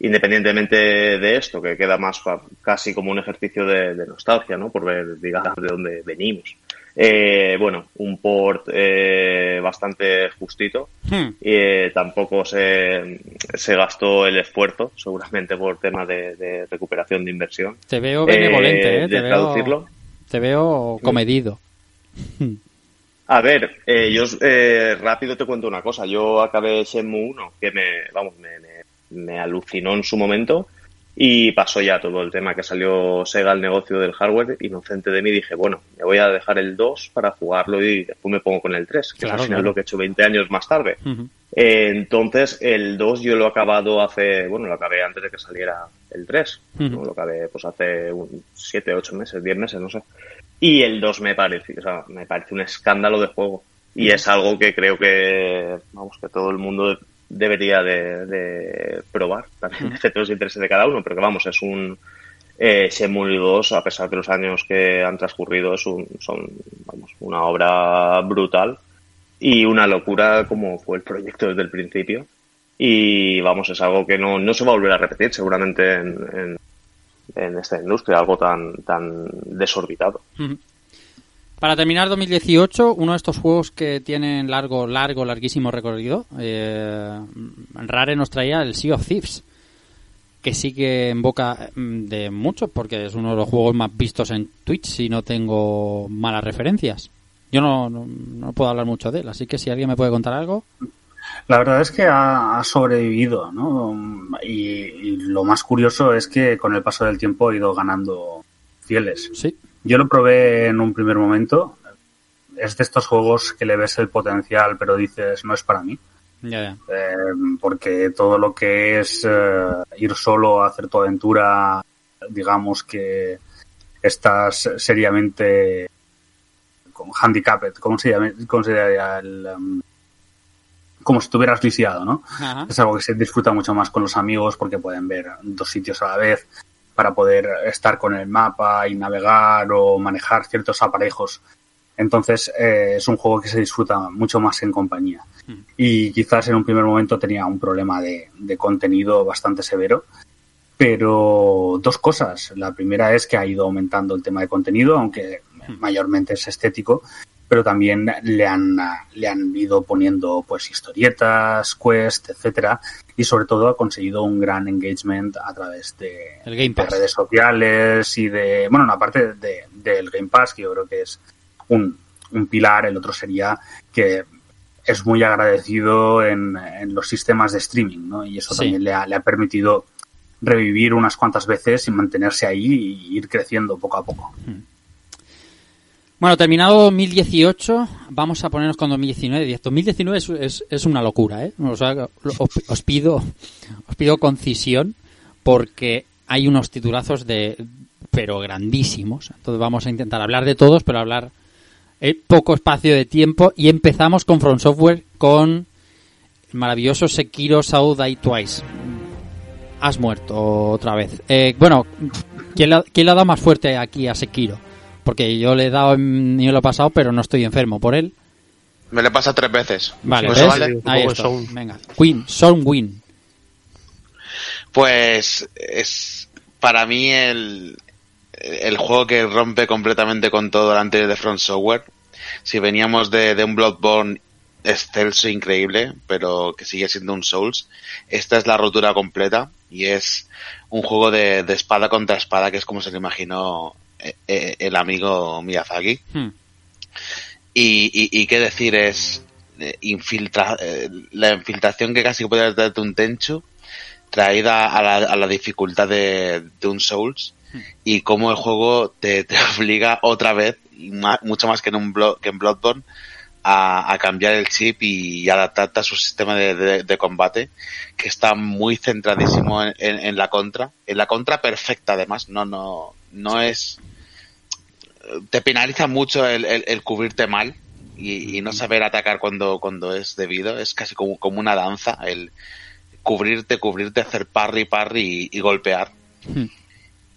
independientemente de esto, que queda más pa- casi como un ejercicio de, de nostalgia, ¿no? Por ver, digamos, de dónde venimos. Eh, bueno, un port eh, bastante justito. Hmm. Eh, tampoco se, se gastó el esfuerzo, seguramente por tema de, de recuperación de inversión. Te veo benevolente, Eh, de Te veo, traducirlo. te veo comedido. A ver, eh, yo eh, rápido te cuento una cosa. Yo acabé Shenmue 1, que me, vamos, me, me, alucinó en su momento y pasó ya todo el tema que salió Sega al negocio del hardware. Inocente de mí dije, bueno, me voy a dejar el 2 para jugarlo y después me pongo con el 3, que Claro, es al final claro. lo que he hecho 20 años más tarde. Eh, entonces, el 2 yo lo he acabado hace, bueno, lo acabé antes de que saliera el 3. ¿no? Ujú. Lo acabé pues hace 7, 8 meses, 10 meses, no sé. Y el 2 me parece, o sea, me parece un escándalo de juego. Y es algo que creo que, vamos, que todo el mundo debería de, de probar. También <laughs> depende de los intereses de cada uno, pero que vamos, es un eh, Shenmue 2, a pesar de los años que han transcurrido, es un, son, vamos, una obra brutal y una locura como fue el proyecto desde el principio. Y vamos, es algo que no, no se va a volver a repetir seguramente en, en, en esta industria, algo tan, tan desorbitado. Para terminar 2018, uno de estos juegos que tienen largo, largo, larguísimo recorrido, eh, Rare nos traía el Sea of Thieves, que sigue en boca mm, de muchos porque es uno de los juegos más vistos en Twitch si no tengo malas referencias. Yo no, no, no puedo hablar mucho de él, así que si alguien me puede contar algo. La verdad es que ha, ha sobrevivido, ¿no? Y, y lo más curioso es que con el paso del tiempo ha ido ganando fieles. Sí. Yo lo probé en un primer momento. Es de estos juegos que le ves el potencial, pero dices, no es para mí. Ya, ya. Eh, porque todo lo que es eh, ir solo a hacer tu aventura, digamos que estás seriamente con handicapped, ¿cómo se llama? ¿Cómo se llama el, um, como si estuvieras lisiado, ¿no? Ajá. Es algo que se disfruta mucho más con los amigos porque pueden ver dos sitios a la vez para poder estar con el mapa y navegar o manejar ciertos aparejos. Entonces eh, es un juego que se disfruta mucho más en compañía. Y quizás en un primer momento tenía un problema de, de contenido bastante severo. Pero dos cosas. La primera es que ha ido aumentando el tema de contenido, aunque mayormente es estético, pero también le han, le han ido poniendo pues historietas, quest, etcétera, y sobre todo ha conseguido un gran engagement a través de, de redes sociales y de, bueno, aparte de, del Game Pass, que yo creo que es un, un pilar, el otro sería que es muy agradecido en, en los sistemas de streaming, ¿no? Y eso Sí. también le ha, le ha permitido revivir unas cuantas veces y mantenerse ahí y ir creciendo poco a poco. Bueno, terminado 2018, vamos a ponernos con 2019. 2019 es, es, es una locura, ¿eh? O sea, os, os pido, os pido concisión porque hay unos titulazos de, pero grandísimos. Entonces vamos a intentar hablar de todos, pero hablar en poco espacio de tiempo y empezamos con From Software con el maravilloso Sekiro Saudai Twice. Has muerto otra vez. Eh, bueno, ¿quién le, quién le ha dado más fuerte aquí a Sekiro? Porque yo le he dado en nivel pasado, pero no estoy enfermo por él. Me lo pasa tres veces. Vale, Pues ¿ves? vale. un Ahí está. Venga, Queen, Son Win. Pues es para mí el, el juego que rompe completamente con todo el anterior de Front Software. Si veníamos de, de un Bloodborne excelso, increíble, pero que sigue siendo un Souls, esta es la rotura completa y es un juego de, de espada contra espada, que es como se lo imaginó el amigo Miyazaki. Hmm. Y, y, y qué decir es eh, infiltra, eh, la infiltración que casi puede darte un Tenchu traída a la, a la dificultad de, de un Souls y cómo el juego te, <laughs> te obliga otra vez, y mucho más que en, un Blo- que en Bloodborne, a, a cambiar el chip y adaptarte a su sistema de, de- de combate, que está muy centradísimo en, en- en la contra, en la contra perfecta además, no, no, no es, te penaliza mucho el, el- el cubrirte mal y, y no saber atacar cuando, cuando es debido, es casi como, como una danza, el cubrirte, cubrirte, hacer parry, parry y, y golpear. Hmm.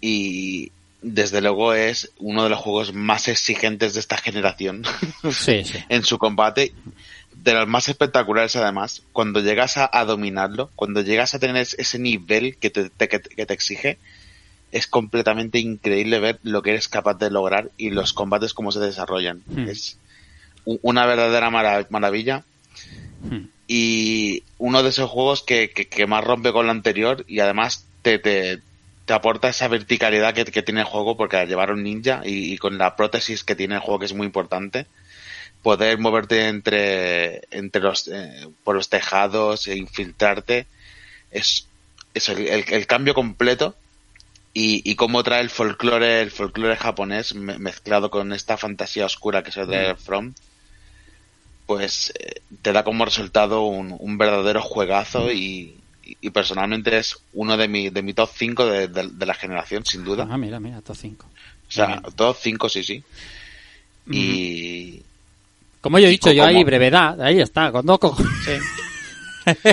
Y desde luego es uno de los juegos más exigentes de esta generación <laughs> Sí, sí. en su combate, de los más espectaculares además, cuando llegas a, a dominarlo, cuando llegas a tener es- ese nivel que te, te- que te- que te exige, es completamente increíble ver lo que eres capaz de lograr y los combates cómo se desarrollan. Hmm. Es una verdadera mara- maravilla Hmm. y uno de esos juegos que, que, que más rompe con lo anterior y además te, te, te aporta esa verticalidad que, que tiene el juego porque al llevar un ninja y, y con la prótesis que tiene el juego que es muy importante poder moverte entre entre los eh, por los tejados e infiltrarte es, es el, el- el cambio completo y, y cómo trae el folclore el folclore japonés me- mezclado con esta fantasía oscura que se trae From pues eh, te da como resultado un, un verdadero juegazo y, y- y personalmente es uno de mi, de mi top 5 de, de- de la generación, sin duda. Ah, mira, mira, top 5. o sea, top 5 sí, sí. Y Como yo he dicho, yo ahí brevedad, ahí está, con dos cojones. <laughs>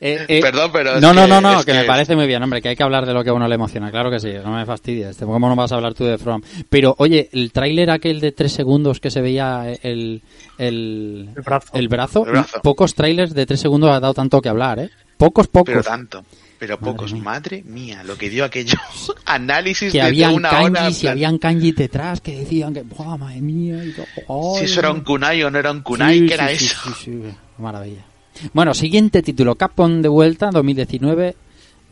Eh, eh, Perdón, pero no, no, que- no, no, que, me parece muy bien, hombre, que hay que hablar de lo que a uno le emociona, claro que sí, no me fastidies, ¿cómo no vas a hablar tú de From? Pero, oye, el tráiler aquel de tres segundos que se veía el, el, El brazo. el brazo, El brazo. pocos trailers de tres segundos ha dado tanto que hablar, ¿eh? Pocos, pocos. pero tanto, pero Madre pocos. mía. Madre mía, lo que dio aquello. <laughs> Análisis que de habían una hora. kanjis y plan, habían kanjis detrás que decían que, ¡buah, madre mía! Y todo, Si ¡ay, eso era un kunai o no era un kunai, Sí, ¿qué era sí, sí, eso? sí, sí, maravilla. Bueno, siguiente título, Capcom de vuelta, 2019,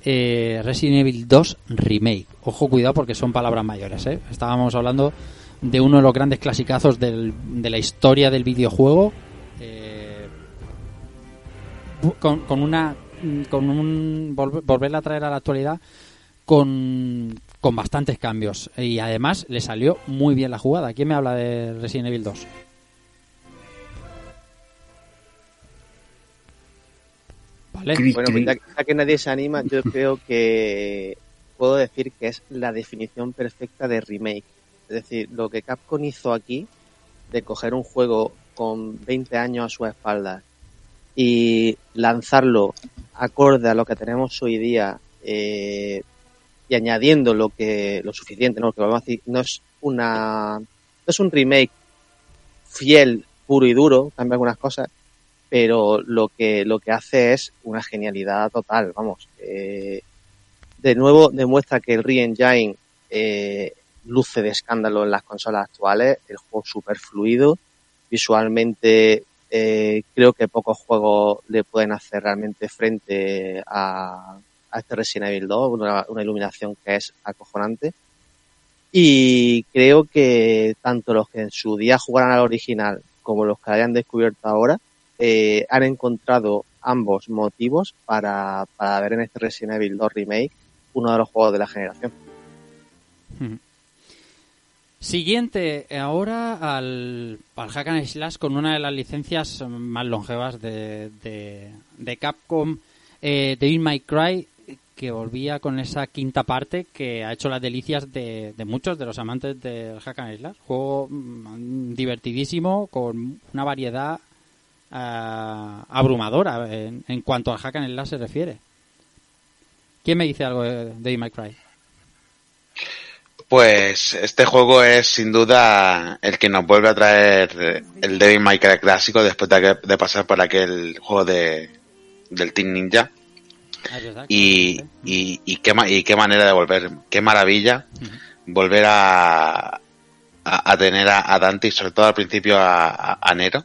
eh, Resident Evil 2 Remake. Ojo, cuidado porque son palabras mayores, ¿eh? Estábamos hablando de uno de los grandes clasicazos del- de la historia del videojuego. eh, con, con una con un volver, volverla a traer a la actualidad con, con bastantes cambios y además le salió muy bien la jugada. ¿Quién me habla de Resident Evil 2? ¿Vale? Cri, Bueno, cri. pues ya, ya que nadie se anima, yo <laughs> creo que puedo decir que es la definición perfecta de remake. Es decir, lo que Capcom hizo aquí, de coger un juego con 20 años a su espalda y lanzarlo acorde a lo que tenemos hoy día eh, y añadiendo lo que lo suficiente, ¿no? Que vamos a decir, no es una no es un remake fiel, puro y duro, cambia algunas cosas, pero lo que lo que hace es una genialidad total, vamos. eh, de nuevo demuestra que el Re-Engine eh, luce de escándalo en las consolas actuales, el juego super fluido, visualmente eh, creo que pocos juegos le pueden hacer realmente frente a, a este Resident Evil 2, una, una iluminación que es acojonante. Y creo que tanto los que en su día jugaran al original como los que hayan descubierto ahora eh, han encontrado ambos motivos para, para ver en este Resident Evil 2 Remake uno de los juegos de la generación. Siguiente, ahora al, al Hack and Slash con una de las licencias más longevas de, de, de Capcom, eh, Devil May Cry, que volvía con esa quinta parte que ha hecho las delicias de, de muchos de los amantes del Hack and Slash. Juego mm, divertidísimo, con una variedad abrumadora en, en cuanto al Hack and Slash se refiere. ¿Quién me dice algo de Devil May Cry? Pues este juego es sin duda el que nos vuelve a traer el Devil May Cry clásico después de, de pasar por aquel juego de, del Team Ninja. Ah, Y, y, y, qué, y qué manera de volver, qué maravilla volver a, a, a tener a, a Dante y sobre todo al principio a, a, a Nero,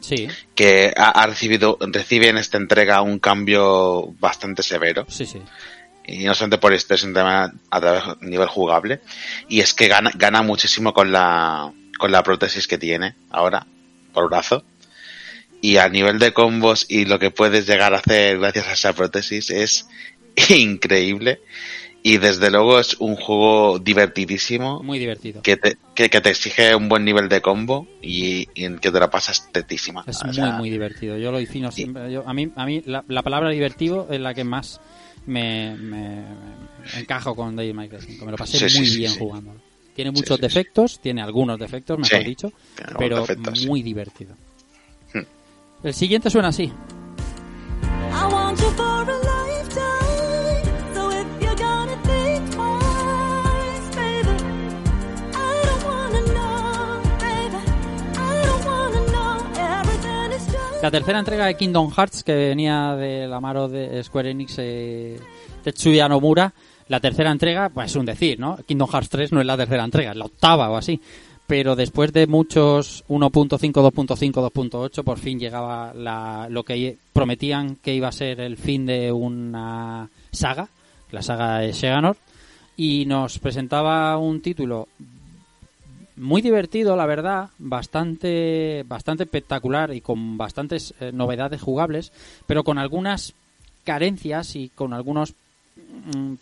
Sí, que ha, ha recibido, recibe en esta entrega un cambio bastante severo. sí, sí. y no solamente por esto, sino también a través a nivel jugable. Y es que gana, gana muchísimo con la, con la prótesis que tiene ahora, por brazo. Y a nivel de combos y lo que puedes llegar a hacer gracias a esa prótesis es <laughs> increíble. Y desde luego es un juego divertidísimo Muy divertido. que te, que, que te exige un buen nivel de combo y, y en que te la pasas tetísima. Es O muy, sea, muy divertido. Yo lo defino siempre. Yo, a mí, a mí la, la palabra divertido es la que más me, me- me encajo con Cry 5. Me lo pasé Sí, muy sí, bien sí. jugándolo. Tiene muchos defectos, tiene algunos defectos, mejor Sí, dicho, pero defectos, sí. muy divertido. Hmm. El siguiente suena así. I want you La tercera entrega de Kingdom Hearts, que venía de la mano de Square Enix, eh, Tetsuya Nomura. La tercera entrega, pues es un decir, ¿no? Kingdom Hearts 3 no es la tercera entrega, es la octava o así. Pero después de muchos 1.5, 2.5, 2.8, por fin llegaba la, lo que prometían que iba a ser el fin de una saga, la saga de Sheganor, y nos presentaba un título muy divertido, la verdad, bastante, bastante espectacular y con bastantes eh, novedades jugables, pero con algunas carencias y con algunos mm,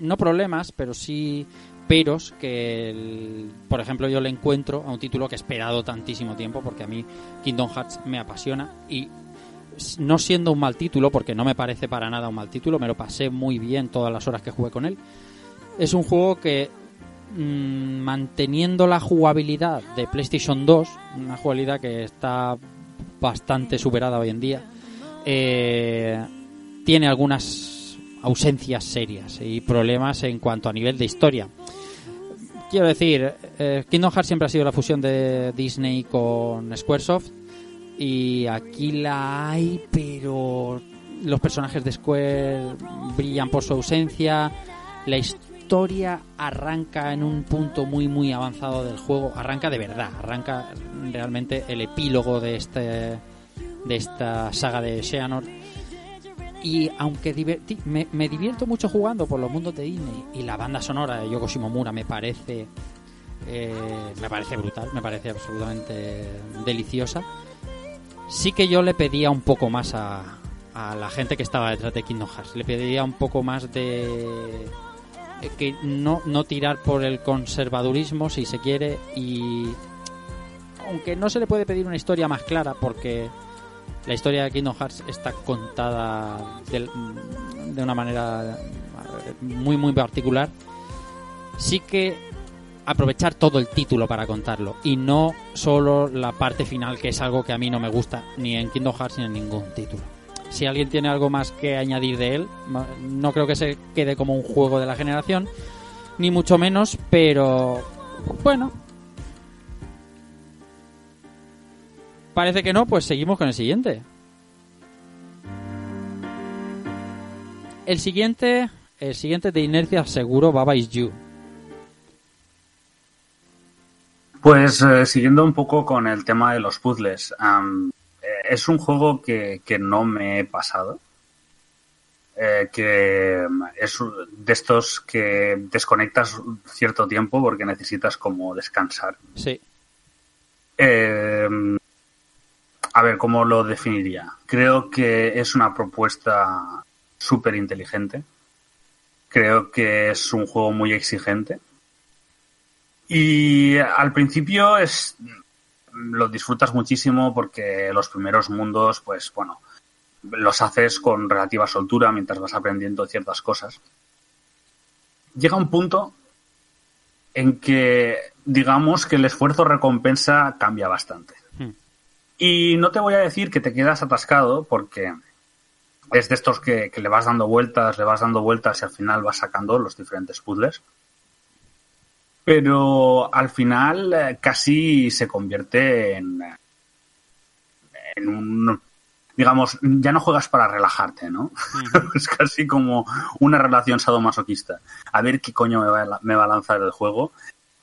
no problemas, pero sí peros que, por ejemplo, yo le encuentro a un título que he esperado tantísimo tiempo, porque a mí Kingdom Hearts me apasiona y no siendo un mal título, porque no me parece para nada un mal título, me lo pasé muy bien todas las horas que jugué con él. Es un juego que mm, manteniendo la jugabilidad de PlayStation 2, una jugabilidad que está bastante superada hoy en día, eh, tiene algunas ausencias serias y problemas en cuanto a nivel de historia. Quiero decir, eh, Kingdom Hearts siempre ha sido la fusión de Disney con Squaresoft y aquí la hay, pero los personajes de Square brillan por su ausencia. La historia arranca en un punto muy muy avanzado del juego, arranca de verdad, arranca realmente el epílogo de este de esta saga de Xehanort y aunque diverti- me, divierto mucho jugando por los mundos de Disney y la banda sonora de Yoko Shimomura me parece eh, me parece brutal, me parece absolutamente deliciosa. Sí que yo le pedía un poco más a, a la gente que estaba detrás de Kingdom Hearts, le pediría un poco más de que no, no tirar por el conservadurismo si se quiere y aunque no se le puede pedir una historia más clara porque la historia de Kingdom Hearts está contada del- de, una manera eh, muy muy particular sí que aprovechar todo el título para contarlo y no solo la parte final que es algo que a mí no me gusta ni en Kingdom Hearts ni en ningún título si alguien tiene algo más que añadir de él no creo que se quede como un juego de la generación ni mucho menos pero bueno Parece que no, pues seguimos con el siguiente. El siguiente el siguiente de inercia seguro, Baba is You. Pues eh, siguiendo un poco con el tema de los puzzles, es un juego que, que no me he pasado. Eh, que es de estos que desconectas cierto tiempo porque necesitas como descansar. Sí. Eh, a ver, ¿cómo lo definiría? Creo que es una propuesta súper inteligente. Creo que es un juego muy exigente. Y al principio es lo disfrutas muchísimo porque los primeros mundos, pues bueno, los haces con relativa soltura mientras vas aprendiendo ciertas cosas. Llega un punto en que digamos que el esfuerzo recompensa cambia bastante. Hmm. Y no te voy a decir que te quedas atascado porque es de estos que, que le vas dando vueltas, le vas dando vueltas y al final vas sacando los diferentes puzzles. Pero al final eh, casi se convierte en, en un, digamos, ya no juegas para relajarte, ¿no? <laughs> es casi como una relación sadomasoquista. A ver qué coño me va, a- me va a lanzar el juego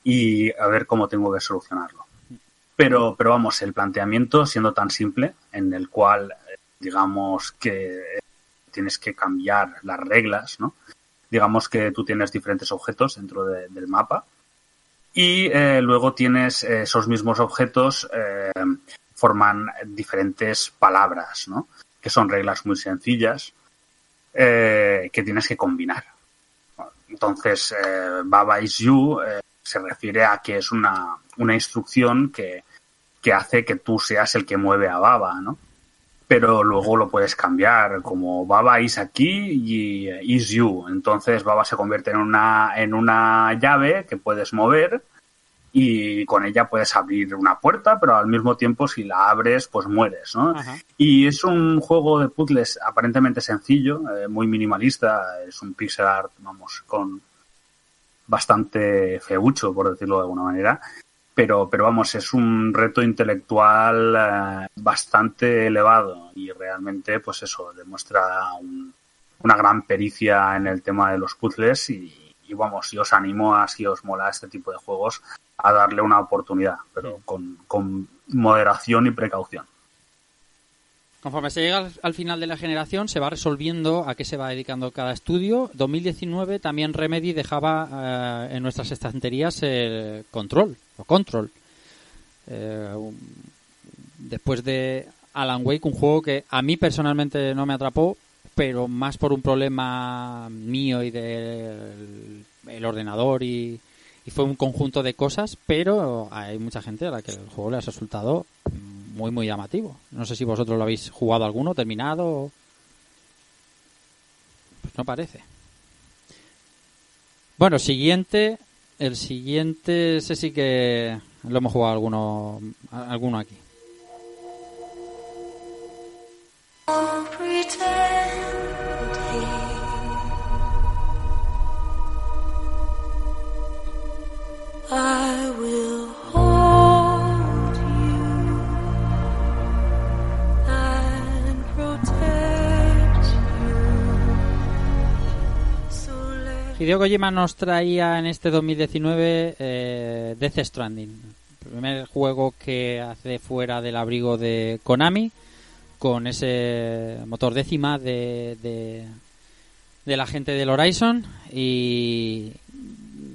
y a ver cómo tengo que solucionarlo. Pero, pero vamos, el planteamiento siendo tan simple, en el cual, eh, digamos que tienes que cambiar las reglas, ¿no? Digamos que tú tienes diferentes objetos dentro de- del mapa y eh, luego tienes eh, esos mismos objetos eh, forman diferentes palabras, ¿no? Que son reglas muy sencillas eh, que tienes que combinar. Entonces, eh, Baba is you eh, se refiere a que es una, una instrucción que, que hace que tú seas el que mueve a Baba, ¿no? Pero luego lo puedes cambiar, como Baba is aquí y is you. Entonces Baba se convierte en una, en una llave que puedes mover y con ella puedes abrir una puerta, pero al mismo tiempo si la abres, pues mueres, ¿no? Ajá. Y es un juego de puzzles aparentemente sencillo, eh, muy minimalista, es un pixel art, vamos, con bastante feucho, por decirlo de alguna manera. Pero, pero vamos, es un reto intelectual eh, bastante elevado y realmente, pues eso, demuestra un- una gran pericia en el tema de los puzzles y, y vamos, si os animo a, si os mola este tipo de juegos, a darle una oportunidad, pero con, con moderación y precaución. Conforme se llega al, al final de la generación, se va resolviendo a qué se va dedicando cada estudio. 2019 también Remedy dejaba eh, en nuestras estanterías el Control, o Control. Eh, después de Alan Wake, un juego que a mí personalmente no me atrapó, pero más por un problema mío y del el ordenador y, y fue un conjunto de cosas, pero hay mucha gente a la que el juego le ha resultado muy muy llamativo. No sé si vosotros lo habéis jugado alguno, terminado. Pues no parece. Bueno, siguiente, el siguiente, ese sí que lo hemos jugado alguno, alguno aquí. Hideo Kojima nos traía en este 2019 eh, Death Stranding, el primer juego que hace fuera del abrigo de Konami, con ese motor décima de, de, la gente del Horizon y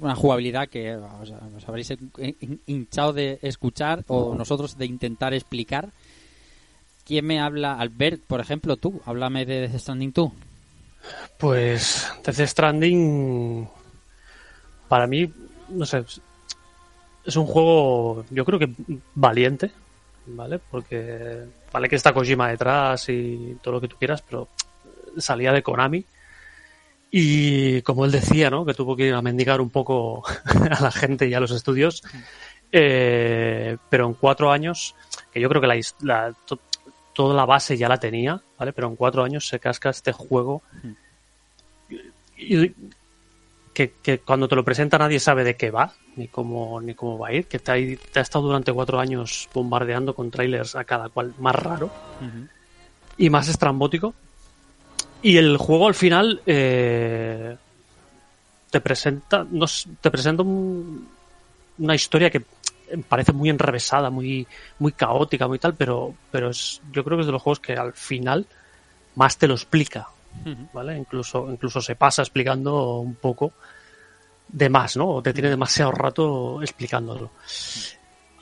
una jugabilidad que os, habréis hin- hinchado de escuchar o nosotros de intentar explicar. ¿Quién me habla? Albert, por ejemplo, tú. Háblame de Death Stranding tú. Pues Death Stranding para mí, no sé, es un juego yo creo que valiente, ¿vale? Porque vale que está Kojima detrás y todo lo que tú quieras, pero salía de Konami y como él decía, ¿no? Que tuvo que ir a mendigar un poco <laughs> a la gente y a los estudios, eh, pero en cuatro años, que yo creo que la, la- toda la base ya la tenía, ¿vale? Pero en cuatro años se casca este juego y que, que cuando te lo presenta nadie sabe de qué va, ni cómo, ni cómo va a ir, que te ha, te ha estado durante cuatro años bombardeando con trailers a cada cual más raro y más estrambótico. Y el juego al final, eh, te presenta, nos, te presenta un- una historia que parece muy enrevesada, muy, muy caótica, muy tal, pero, pero es, yo creo que es de los juegos que al final más te lo explica, ¿vale? Incluso, incluso se pasa explicando un poco de más, ¿no? O te tiene demasiado rato explicándolo.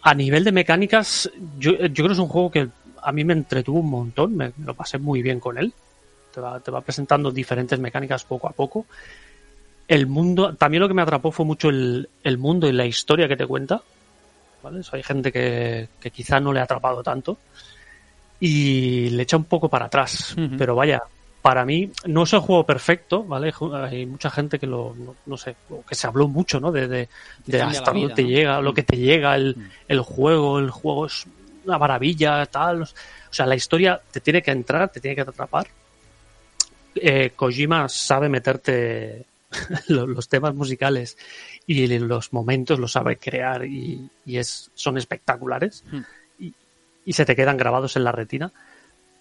A nivel de mecánicas, yo, yo creo que es un juego que a mí me entretuvo un montón, me, me lo pasé muy bien con él. Te va, te va presentando diferentes mecánicas poco a poco. El mundo, también lo que me atrapó fue mucho el, el mundo y la historia que te cuenta. ¿Vale? Eso hay gente que, que quizá no le ha atrapado tanto y le echa un poco para atrás. Pero vaya, para mí no es el juego perfecto, ¿vale? Hay mucha gente que lo, no, no sé, que se habló mucho, ¿no? De, de, de cambia hasta dónde te ¿no? llega, lo Mm. que te llega, el, Mm. el juego, el juego es una maravilla, tal. O sea, la historia te tiene que entrar, te tiene que atrapar. Eh, Kojima sabe meterte <laughs> los temas musicales y los momentos los sabe crear y, y es, son espectaculares Hmm. y, y se te quedan grabados en la retina.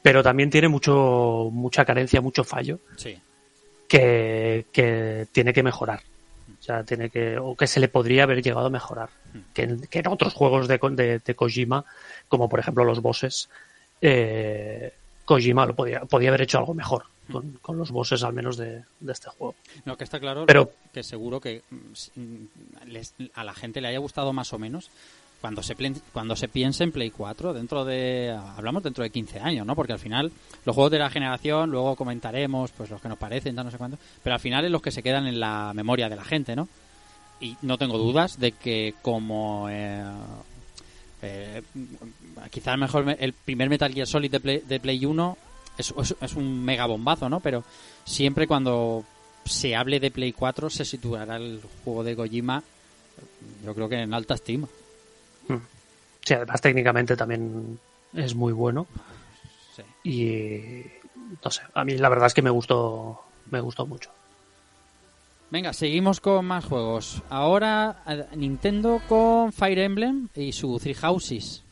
Pero también tiene mucho, mucha carencia, mucho fallo Sí. que, que tiene que mejorar. O sea, tiene que, o que se le podría haber llegado a mejorar. Que en, que en otros juegos de, de, de Kojima, como por ejemplo los bosses, eh, Kojima lo podía, podía haber hecho algo mejor con, con los bosses al menos de, de este juego. No, que está claro Pero- que seguro que mm, les- a la gente le haya gustado más o menos cuando se cuando se piense en Play 4 dentro de hablamos dentro de 15 años, ¿no? Porque al final los juegos de la generación luego comentaremos pues los que nos parecen, no sé cuánto, pero al final es los que se quedan en la memoria de la gente, ¿no? Y no tengo dudas de que como eh, eh, quizá el mejor me- el primer Metal Gear Solid de Play, de Play 1 es, es- es un mega bombazo, ¿no? Pero siempre cuando se hable de Play 4 se situará el juego de Kojima yo creo que en alta estima. Sí, además técnicamente también es muy bueno. Sí. Y no sé, a mí la verdad es que me gustó, me gustó mucho. Venga, seguimos con más juegos. Ahora eh, Nintendo con Fire Emblem y su Three Houses.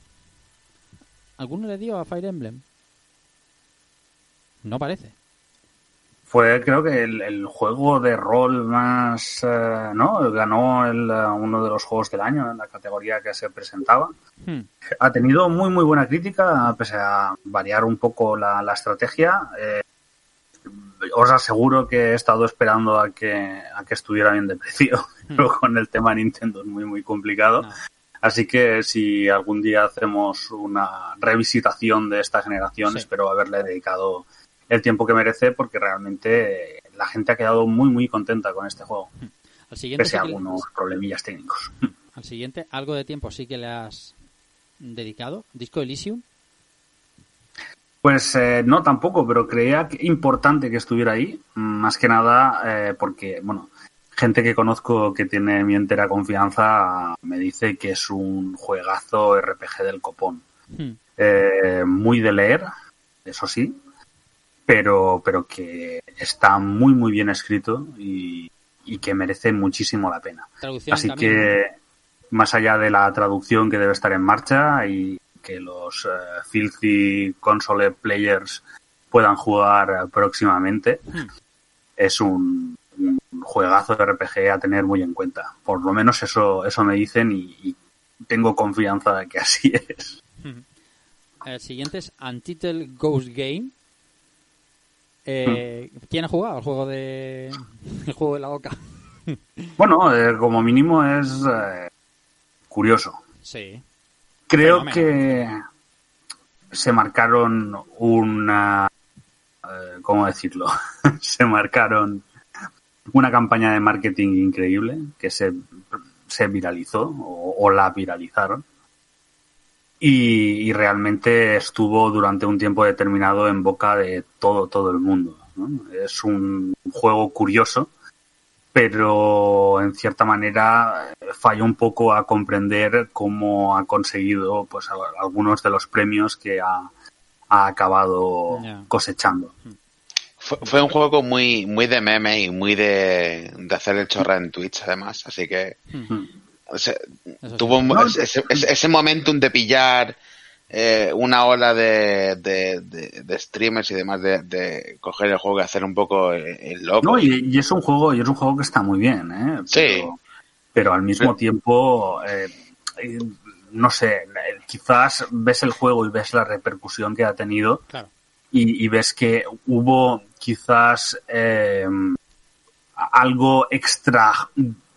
¿Alguno le dio a Fire Emblem? No parece. Fue, creo que el, el juego de rol más, eh, ¿no? Ganó el, eh, uno de los juegos del año en la categoría que se presentaba. Hmm. Ha tenido muy, muy buena crítica, pese a variar un poco la, la estrategia. Eh, os aseguro que he estado esperando a que, a que estuviera bien de precio, <laughs> pero con el tema Nintendo es muy, muy complicado. No. Así que si algún día hacemos una revisitación de esta generación, Sí. espero haberle dedicado el tiempo que merece, porque realmente la gente ha quedado muy, muy contenta con este juego, Al siguiente, pese a sí que- algunos problemillas técnicos. <laughs> al siguiente algo de tiempo sí que le has dedicado. Disco Elysium. Pues eh, no tampoco, pero creía que importante que estuviera ahí, más que nada eh, porque, bueno, gente que conozco que tiene mi entera confianza me dice que es un juegazo RPG del copón. Hmm. Eh, muy de leer, eso sí, pero, pero que está muy, muy bien escrito y, y que merece muchísimo la pena. Así también, que, más allá de la traducción que debe estar en marcha y que los eh, filthy console players puedan jugar próximamente, Hmm. es un, un juegazo de RPG a tener muy en cuenta. Por lo menos eso, eso me dicen y, y tengo confianza de que así <laughs> es. El siguiente es Untitled Ghost Game. Eh, ¿Quién ha jugado el juego de <laughs> el juego de la oca? Bueno, eh, como mínimo es eh, curioso. Sí. Creo que se marcaron una... eh, ¿Cómo decirlo? <laughs> se marcaron una campaña de marketing increíble que se, se viralizó o, o la viralizaron. Y, y realmente estuvo durante un tiempo determinado en boca de todo, todo el mundo. ¿no? Es un juego curioso, pero en cierta manera falló un poco a comprender cómo ha conseguido pues a- algunos de los premios que ha, ha acabado cosechando. Fue, fue un juego muy, muy de meme y muy de, de hacer el chorra en Twitch, además. Así que Mm. o sea, Eso sí. tuvo un- No, ese, ese, ese momentum de pillar eh, una ola de, de, de- de streamers y demás de, de coger el juego y hacer un poco el, el loco. No, y, y es un juego, y es un juego que está muy bien, ¿eh? Sí. Pero, pero al mismo tiempo, eh, eh, no sé, eh, quizás ves el juego y ves la repercusión que ha tenido Claro. y, y ves que hubo quizás eh, algo extra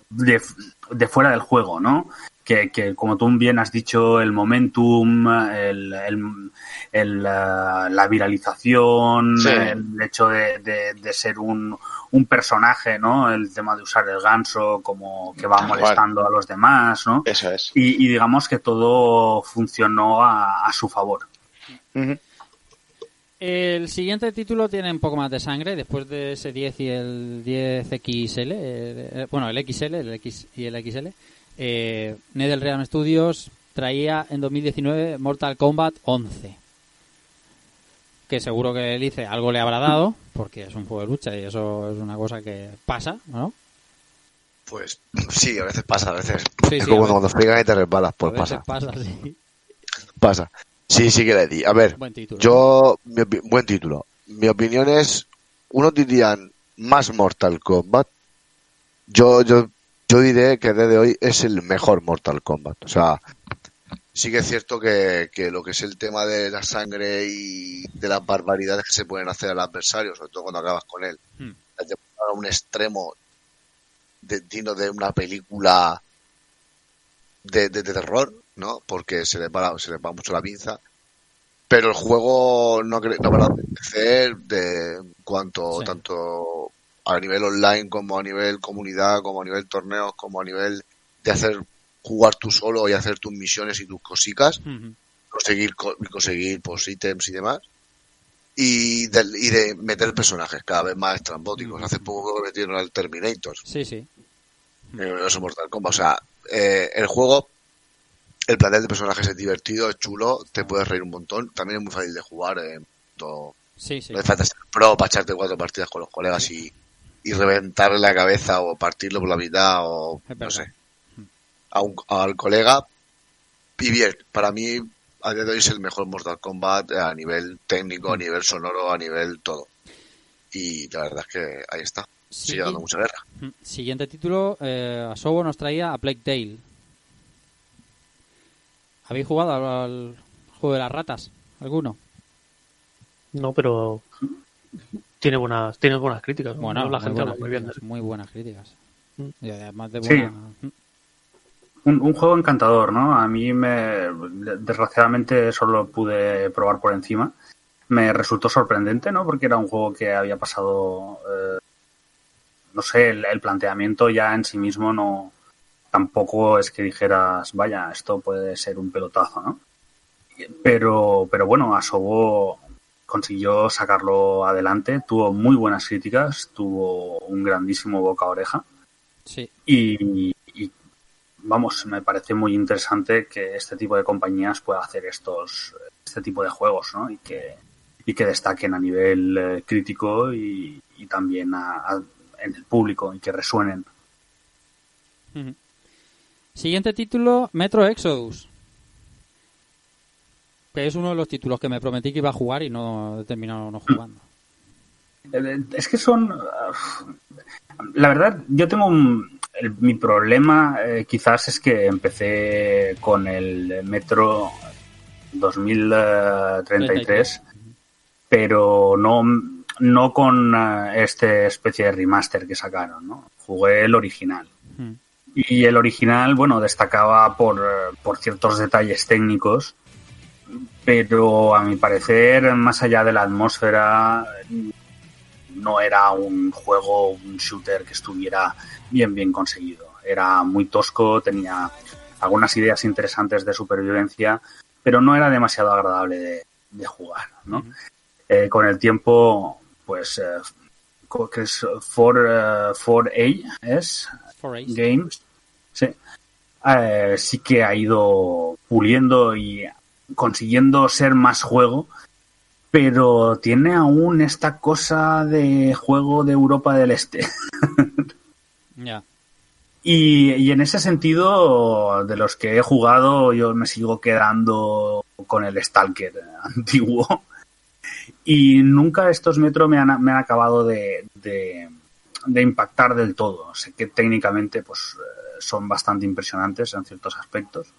de, de fuera del juego, ¿no? Que, que, como tú bien has dicho, el momentum, el, el- el, la viralización, Sí. el hecho de, de- de ser un, un personaje, ¿no? El tema de usar el ganso como que va molestando a los demás, ¿no? Eso es. Y, y digamos que todo funcionó a, a su favor. El siguiente título tiene un poco más de sangre, después de ese 10 y el 10XL, eh, eh, bueno, el XL el X y el XL, eh, NetherRealm Studios traía en 2019 Mortal Kombat 11. Que seguro que Elice algo le habrá dado, porque es un juego de lucha y eso es una cosa que pasa, ¿no? Pues sí, a veces pasa, a veces. Sí, es sí, como veces. cuando fregan y te resbalas, pues A veces pasa. pasa, sí. Pasa. Sí, sí que le di. A ver, Buen título. yo, mi buen título. Mi opinión es, unos dirían más Mortal Kombat. Yo, yo, yo diré que desde hoy es el mejor Mortal Kombat. O sea, sí que es cierto que, que lo que es el tema de la sangre y de las barbaridades que se pueden hacer al adversario, sobre todo cuando acabas con él, llevan a un extremo de, digno de una película de, de- de terror, ¿no? Porque se le va, se le va mucho la pinza. Pero el juego no, cre- no para de crecer de cuanto Sí. tanto a nivel online como a nivel comunidad, como a nivel torneos, como a nivel de hacer jugar tú solo y hacer tus misiones y tus cositas, Ujú. conseguir co- y conseguir pues ítems y demás. Y de, y de meter personajes cada vez más estrambóticos. Hace poco que metieron al Terminator Sí, sí. universo Mortal Kombat. O sea, eh, el juego, el plantel de personajes es divertido, es chulo, te puedes reír un montón. También es muy fácil de jugar. eh, todo- Sí, sí. No hace falta ser pro para echarte cuatro partidas con los colegas y, y reventarle la cabeza o partirlo por la mitad o no sé. A un- al colega. Y bien, para mí, a día de hoy es el mejor Mortal Kombat a nivel técnico, a nivel sonoro, a nivel todo. Y la verdad es que ahí está. Sigue dando mucha guerra. Mm. Siguiente título, eh, Asobo nos traía a Plague Tale. ¿Habéis jugado al, al juego de las ratas? ¿Alguno? No, pero tiene buenas, tiene buenas críticas. ¿no? Bueno, la muy gente habla buenas muy bien críticas, eso. muy buenas críticas. Mm. Y además de Sí. buena... Mm. Un, un juego encantador, ¿no? A mí me, desgraciadamente solo pude probar por encima. Me resultó sorprendente, ¿no? Porque era un juego que había pasado, eh, no sé, el, el planteamiento ya en sí mismo no, tampoco es que dijeras, vaya, esto puede ser un pelotazo, ¿no? Pero, pero bueno, Asobo consiguió sacarlo adelante, tuvo muy buenas críticas, tuvo un grandísimo boca a oreja Sí. y, y, vamos, me parece muy interesante que este tipo de compañías pueda hacer estos este tipo de juegos, ¿no? Y que y que destaquen a nivel eh, crítico y, y también a- a- en el público y que resuenen. Siguiente título, Metro Exodus. Que es uno de los títulos que me prometí que iba a jugar y no he terminado no jugando. Es que son. uh, La verdad, yo tengo un. el- mi problema eh, quizás es que empecé con el Metro 2033, pero no, no con eh, este especie de remaster que sacaron, ¿no? Jugué el original. Mm. Y el original, bueno, destacaba por, por ciertos detalles técnicos, pero a mi parecer, más allá de la atmósfera, no era un juego, un shooter que estuviera bien, bien conseguido. Era muy tosco, tenía algunas ideas interesantes de supervivencia, pero no era demasiado agradable de, de jugar, ¿no? Eh, con el tiempo, pues, eh, que es 4, 4A, es 4A. Games, sí, Eh, sí que ha ido puliendo y consiguiendo ser más juego, pero tiene aún esta cosa de juego de Europa del Este. <laughs> Ya. Y, y en ese sentido, de los que he jugado, yo me sigo quedando con el Stalker <laughs> antiguo. Y nunca estos Metro me han, me han acabado de, de, de impactar del todo. Sé que técnicamente pues eh, son bastante impresionantes en ciertos aspectos,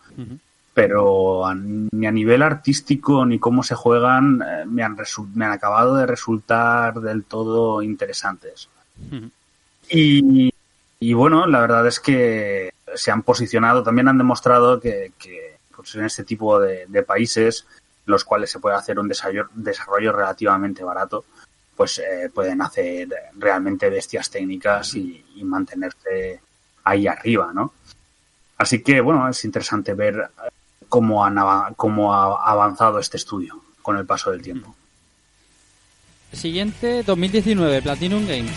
pero ni a nivel artístico ni cómo se juegan eh, me, han resu- me han acabado de resultar del todo interesantes. Y, y bueno, la verdad es que se han posicionado, también han demostrado que, que, pues, en este tipo de, de países, en los cuales se puede hacer un desarrollo, desarrollo relativamente barato, pues eh, pueden hacer realmente bestias técnicas y, y mantenerse ahí arriba, ¿no? Así que, bueno, es interesante ver cómo, han, cómo ha avanzado este estudio con el paso del tiempo. Siguiente, 2019, Platinum Games.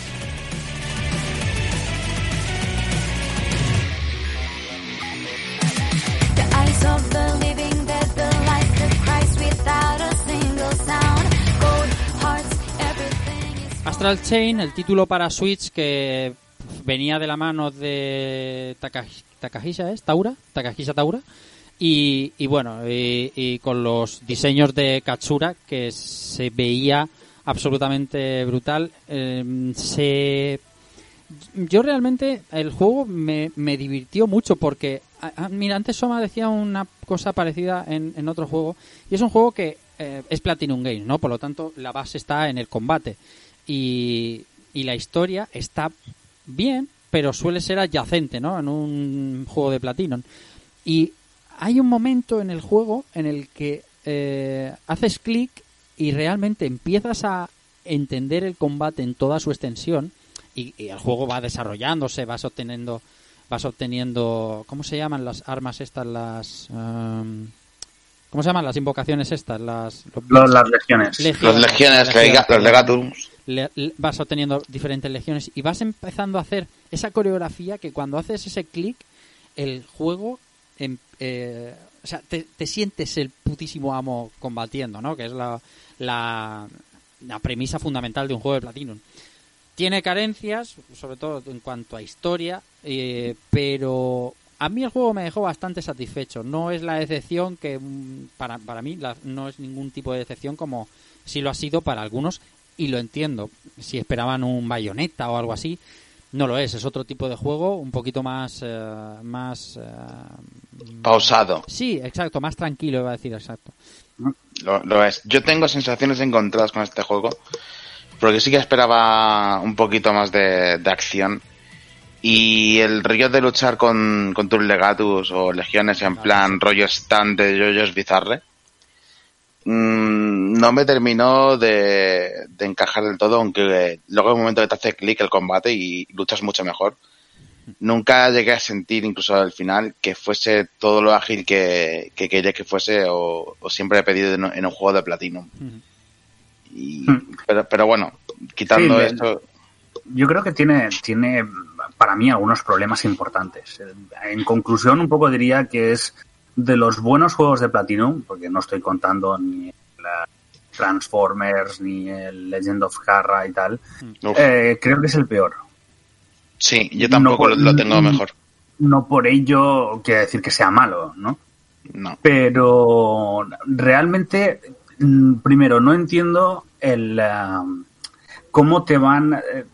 Astral Chain, el título para Switch que venía de la mano de Takahi- Takahisa, ¿es? ¿Taura? Takahisa Taura. Y, y bueno, y, con los diseños de Katsura que se veía absolutamente brutal. Eh, se yo realmente el juego me, me divirtió mucho porque mira antes Soma decía una cosa parecida en, en otro juego y es un juego que eh, es Platinum Games no por lo tanto la base está en el combate. Y, y la historia está bien pero suele ser adyacente no en un juego de Platinum. Y hay un momento en el juego en el que eh, haces clic y realmente empiezas a entender el combate en toda su extensión y, y el juego va desarrollándose, vas obteniendo, vas obteniendo, ¿cómo se llaman las armas estas? Las, em, ¿cómo se llaman las invocaciones estas? Las, los- las legiones. Los legiones, lega- los legatums. le- le- vas obteniendo diferentes legiones y vas empezando a hacer esa coreografía que cuando haces ese clic, el juego, em- eh, o sea, te, te sientes el putísimo amo combatiendo, ¿no? Que es la, la, la premisa fundamental de un juego de Platinum. Tiene carencias, sobre todo en cuanto a historia, eh, pero a mí el juego me dejó bastante satisfecho. No es la decepción que, mm, para, para mí, no es ningún tipo de decepción como si lo ha sido para algunos, y lo entiendo. Si esperaban un bayoneta o algo así, no lo es. Es otro tipo de juego, un poquito más. eh, más eh, Pausado. sí, exacto, más tranquilo, iba a decir, exacto. Lo, lo es. Yo tengo sensaciones encontradas con este juego. Porque sí que esperaba un poquito más de, de acción. Y el rollo de luchar con, con tus legatus o legiones en plan rollo stand de Jojo's Bizarre. Mm, no me terminó de, de encajar del todo, aunque luego en un momento que te hace clic el combate y luchas mucho mejor. Nunca llegué a sentir, incluso al final, que fuese todo lo ágil que, que quería que fuese o, o siempre he pedido en, un- en un juego de Platinum. Y- pero, pero bueno, quitando Sí, esto, Yo creo que tiene, tiene para mí algunos problemas importantes. En conclusión, un poco diría que es de los buenos juegos de Platinum, porque no estoy contando ni el Transformers ni el Legend of Carra y tal, eh, creo que es el peor. sí, yo tampoco No, lo, lo tengo mejor. No por ello quiere decir que sea malo, ¿no? No. Pero realmente, mm, primero, no entiendo el ah, cómo te van, eh,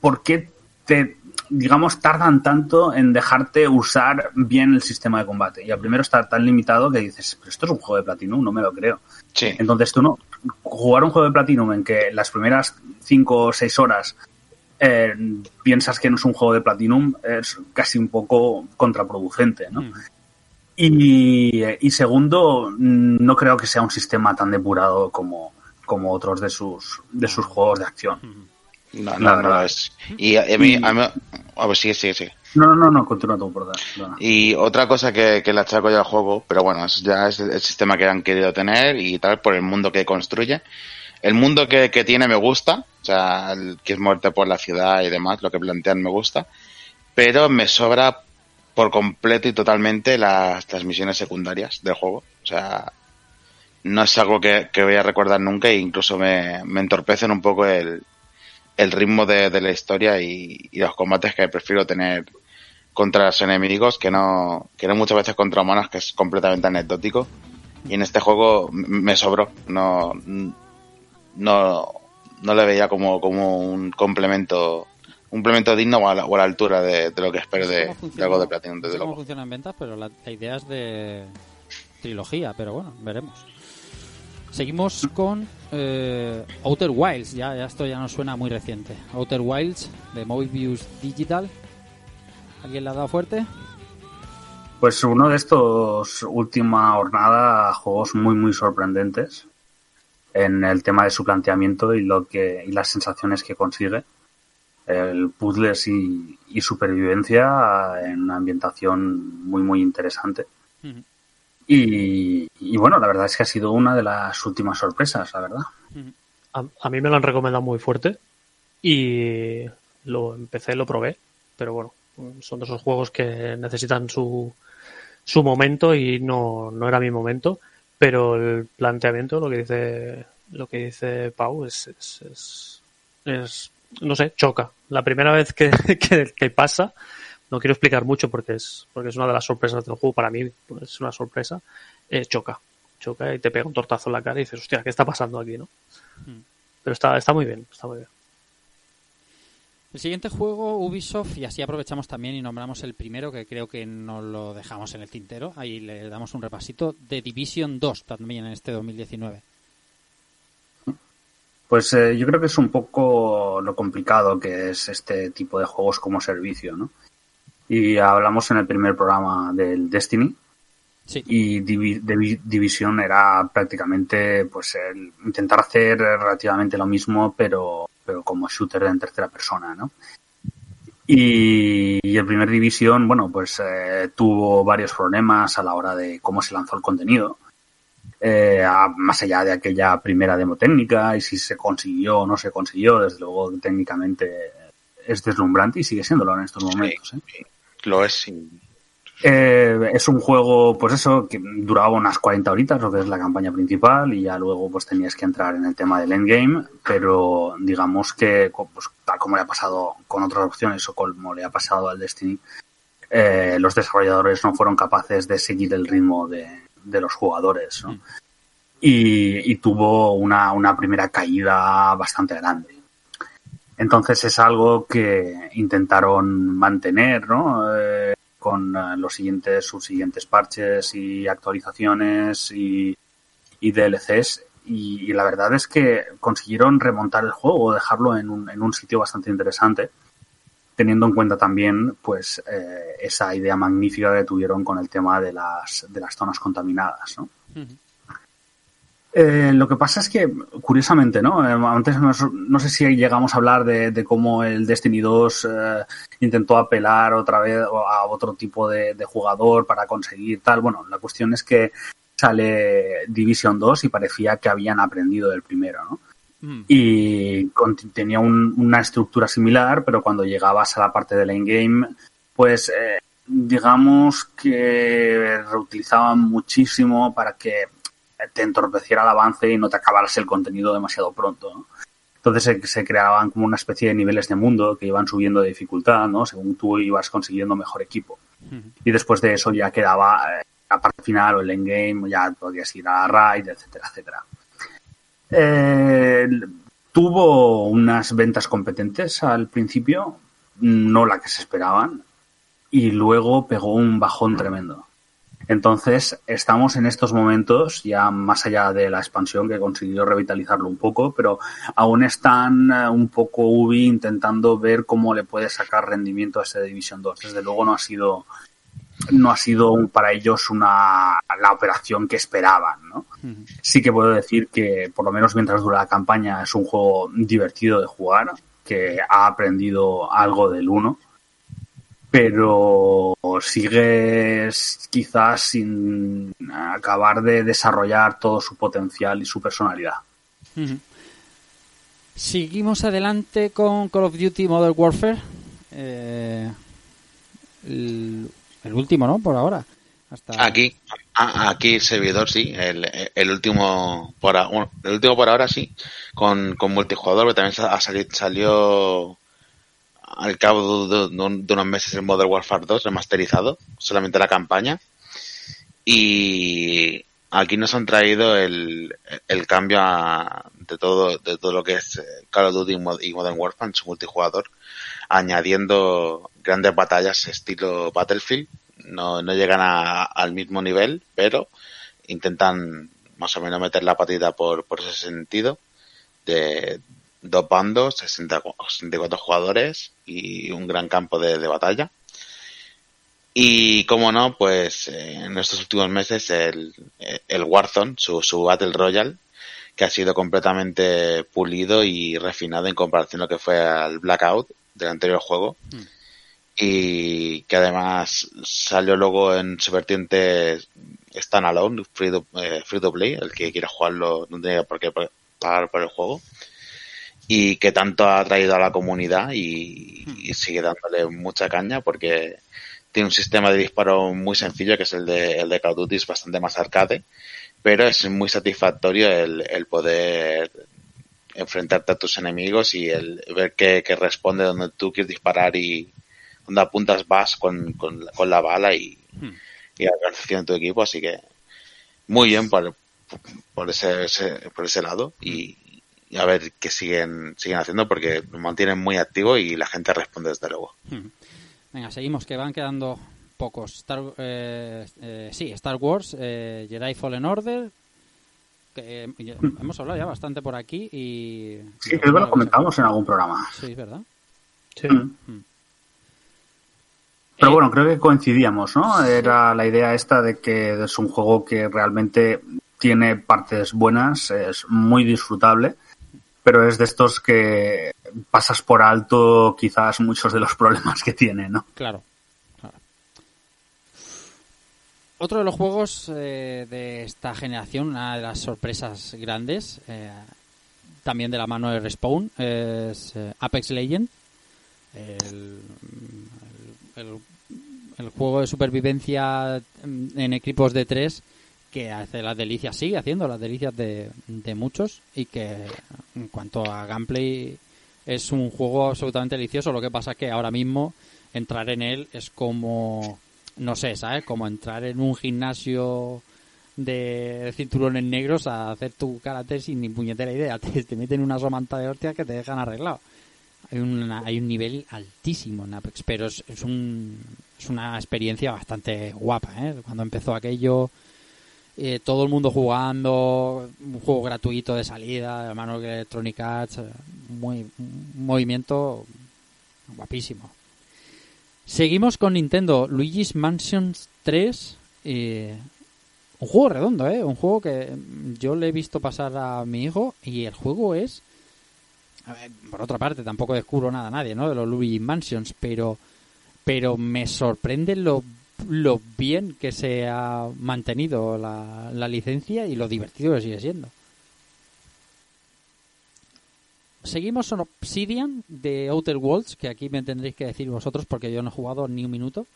por qué te, digamos, tardan tanto en dejarte usar bien el sistema de combate. Y al primero está tan limitado que dices, pero esto es un juego de Platinum, no me lo creo. Sí. Entonces tú no, jugar un juego de Platinum en que las primeras cinco o seis horas eh, piensas que no es un juego de Platinum es casi un poco contraproducente, ¿no? Y, y segundo, mm, no creo que sea un sistema tan depurado como, como otros de sus, de sus juegos de acción. No, no, no lo es. Y a, mí, a mí- a ver, sigue, sigue, sigue. No, no, no, continúa tú, por perdona. Y otra cosa que, que le achaco yo al juego, pero bueno, eso ya es el, el sistema que han querido tener y tal, por el mundo que construye. El mundo que, que tiene me gusta, o sea, el que es muerte por la ciudad y demás, lo que plantean me gusta, pero me sobra por completo y totalmente las, las misiones secundarias del juego. O sea, no es algo que, que voy a recordar nunca e incluso me, me entorpecen un poco el, el ritmo de, de la historia y, y los combates que prefiero tener contra los enemigos que no, que no muchas veces contra humanos, que es completamente anecdótico. Y en este juego me sobró. No, no, no le veía como, como un complemento un complemento digno o a la, a la altura de, de lo que espero de, ¿Cómo de algo de Platinum, desde luego. funciona en ventas, pero la, la idea es de trilogía, pero bueno, veremos. Seguimos con eh, Outer Wilds, ya, ya esto ya nos suena muy reciente. Outer Wilds de Mobius Digital. ¿Alguien le ha dado fuerte? Pues uno de estos última jornada juegos muy muy sorprendentes en el tema de su planteamiento y lo que y las sensaciones que consigue. El puzzles y, y supervivencia en una ambientación muy muy interesante. Y, bueno, la verdad es que ha sido una de las últimas sorpresas, la verdad. A, a mí me lo han recomendado muy fuerte y lo empecé, lo probé, pero bueno, son de esos juegos que necesitan su, su momento y no, no era mi momento, pero el planteamiento, lo que dice, lo que dice Pau es, es, es, es- no sé, choca. La primera vez que, <laughs> que, que pasa, no quiero explicar mucho porque es, porque es una de las sorpresas del juego, para mí pues, es una sorpresa, eh, choca. Choca y te pega un tortazo en la cara y dices, hostia, ¿qué está pasando aquí, no? Pero está, está muy bien, está muy bien. El siguiente juego, Ubisoft, y así aprovechamos también y nombramos el primero, que creo que no lo dejamos en el tintero. Ahí le damos un repasito. The Division 2, también en este 2019. Pues eh, yo creo que es un poco lo complicado que es este tipo de juegos como servicio, ¿no? Y hablamos en el primer programa del Destiny. Sí. Y Divi- Divi- Division era prácticamente pues el intentar hacer relativamente lo mismo, pero, pero como shooter en tercera persona, ¿no? Y, y el primer Division, bueno, pues eh, tuvo varios problemas a la hora de cómo se lanzó el contenido eh, a- más allá de aquella primera demo técnica y si se consiguió o no se consiguió, desde luego técnicamente es deslumbrante y sigue siéndolo en estos momentos. ¿eh? Lo es. sí. Eh, es un juego, pues eso, que duraba unas 40 horitas, lo que es la campaña principal, y ya luego pues tenías que entrar en el tema del endgame, pero digamos que, pues, tal como le ha pasado con otras opciones o como le ha pasado al Destiny, eh, los desarrolladores no fueron capaces de seguir el ritmo de, de los jugadores, ¿no? Y, y tuvo una, una primera caída bastante grande. Entonces es algo que intentaron mantener, ¿no? Eh, con eh, los siguientes, subsiguientes parches y actualizaciones y, DLCs. Y, la verdad es que consiguieron remontar el juego, dejarlo en un, en un sitio bastante interesante, teniendo en cuenta también, pues, eh, esa idea magnífica que tuvieron con el tema de las, de las zonas contaminadas, ¿no? Eh, lo que pasa es que, curiosamente, ¿no? Eh, antes no, no sé si llegamos a hablar de, de cómo el Destiny 2 eh, intentó apelar otra vez a otro tipo de, de jugador para conseguir tal. Bueno, la cuestión es que sale Division 2 y parecía que habían aprendido del primero, ¿no? y con- tenía un- una estructura similar, pero cuando llegabas a la parte del endgame, pues eh, digamos que reutilizaban muchísimo para que te entorpeciera el avance y no te acabaras el contenido demasiado pronto. ¿no? Entonces se, se creaban como una especie de niveles de mundo que iban subiendo de dificultad, ¿no? Según tú ibas consiguiendo mejor equipo. Y después de eso ya quedaba eh, la parte final o el endgame, ya podías ir a raid, etcétera, etcétera. Eh, tuvo unas ventas competentes al principio, no la que se esperaban, y luego pegó un bajón tremendo. Entonces, estamos en estos momentos, ya más allá de la expansión que consiguió revitalizarlo un poco, pero aún están eh, un poco Ubi intentando ver cómo le puede sacar rendimiento a este Division 2. Desde luego no ha sido no ha sido para ellos una la operación que esperaban, ¿no? Sí que puedo decir que por lo menos mientras dura la campaña es un juego divertido de jugar, que ha aprendido algo del 1, pero sigues quizás sin acabar de desarrollar todo su potencial y su personalidad. Seguimos adelante con Call of Duty Modern Warfare. Eh, el, el último, ¿no? Por ahora. Hasta... Aquí, a- aquí el servidor sí, el, el último por el último por ahora sí, con, con multijugador, pero también sa- ha sali- salió al cabo de, de de unos meses el Modern Warfare 2 remasterizado, solamente la campaña. Y, aquí nos han traído el, el cambio a- de todo de todo lo que es eh, Call of Duty y Modern Warfare en su multijugador, añadiendo grandes batallas estilo Battlefield. No, no llegan a- al mismo nivel, pero intentan más o menos meter la patita por, por ese sentido de dos bandos, 60 cu- 64 jugadores y un gran campo de, de batalla. Y como no, pues eh, en estos últimos meses el, el Warzone, su, su Battle Royale, que ha sido completamente pulido y refinado en comparación a lo que fue al Blackout del anterior juego. Y que además salió luego en su vertiente standalone, free to, eh, free to play, el que quiera jugarlo no tiene por qué pagar por el juego. Y que tanto ha traído a la comunidad y, y sigue dándole mucha caña porque tiene un sistema de disparo muy sencillo que es el de, el de Call of Duty, es bastante más arcade, pero es muy satisfactorio el, el poder enfrentarte a tus enemigos y el ver que, que responde donde tú quieres disparar y donde apuntas vas con, con, la- con la bala y, y la organización de tu equipo, así que muy bien por, por ese, ese- por ese lado y, y a ver qué siguen, siguen haciendo porque lo mantienen muy activo y la gente responde desde luego. Hmm. Venga, seguimos, que van quedando pocos. Star, eh, eh, sí, Star Wars, eh, Jedi Fallen Order. Que, eh, hemos hablado ya bastante por aquí y. Sí, creo que lo comentamos en algún programa. Sí, ¿verdad? Sí. Mm. Pero bueno, creo que coincidíamos, ¿no? Era la idea esta de que es un juego que realmente tiene partes buenas, es muy disfrutable, pero es de estos que pasas por alto quizás muchos de los problemas que tiene, ¿no? Claro. Otro de los juegos eh, de esta generación, una de las sorpresas grandes, eh, también de la mano de Respawn, es eh, Apex Legend. El, el- el juego de supervivencia mm, en equipos de tres que hace las delicias, sigue haciendo las delicias de, muchos y que en cuanto a gameplay es un juego absolutamente delicioso. Lo que pasa es que ahora mismo entrar en él es como, no sé, ¿sabes? Como entrar en un gimnasio de cinturones negros a hacer tu karate sin ni puñetera idea. <laughs> Te, te meten una somanta de hostias que te dejan arreglado. Hay, una- hay un nivel altísimo en Apex, pero es, es, un, es una experiencia bastante guapa. ¿eh? Cuando empezó aquello, eh, todo el mundo jugando, un juego gratuito de salida, de mano de Electronic Arts, eh, muy, un movimiento guapísimo. Seguimos con Nintendo, Luigi's Mansion 3, eh, un juego redondo, ¿eh? Un juego que yo le he visto pasar a mi hijo y el juego es... por otra parte, tampoco descubro nada a nadie, ¿no? De los Luigi's Mansions, pero, pero me sorprende lo, lo bien que se ha mantenido la, la licencia y lo divertido que sigue siendo. Seguimos con Obsidian de Outer Worlds, que aquí me tendréis que decir vosotros porque yo no he jugado ni un minuto.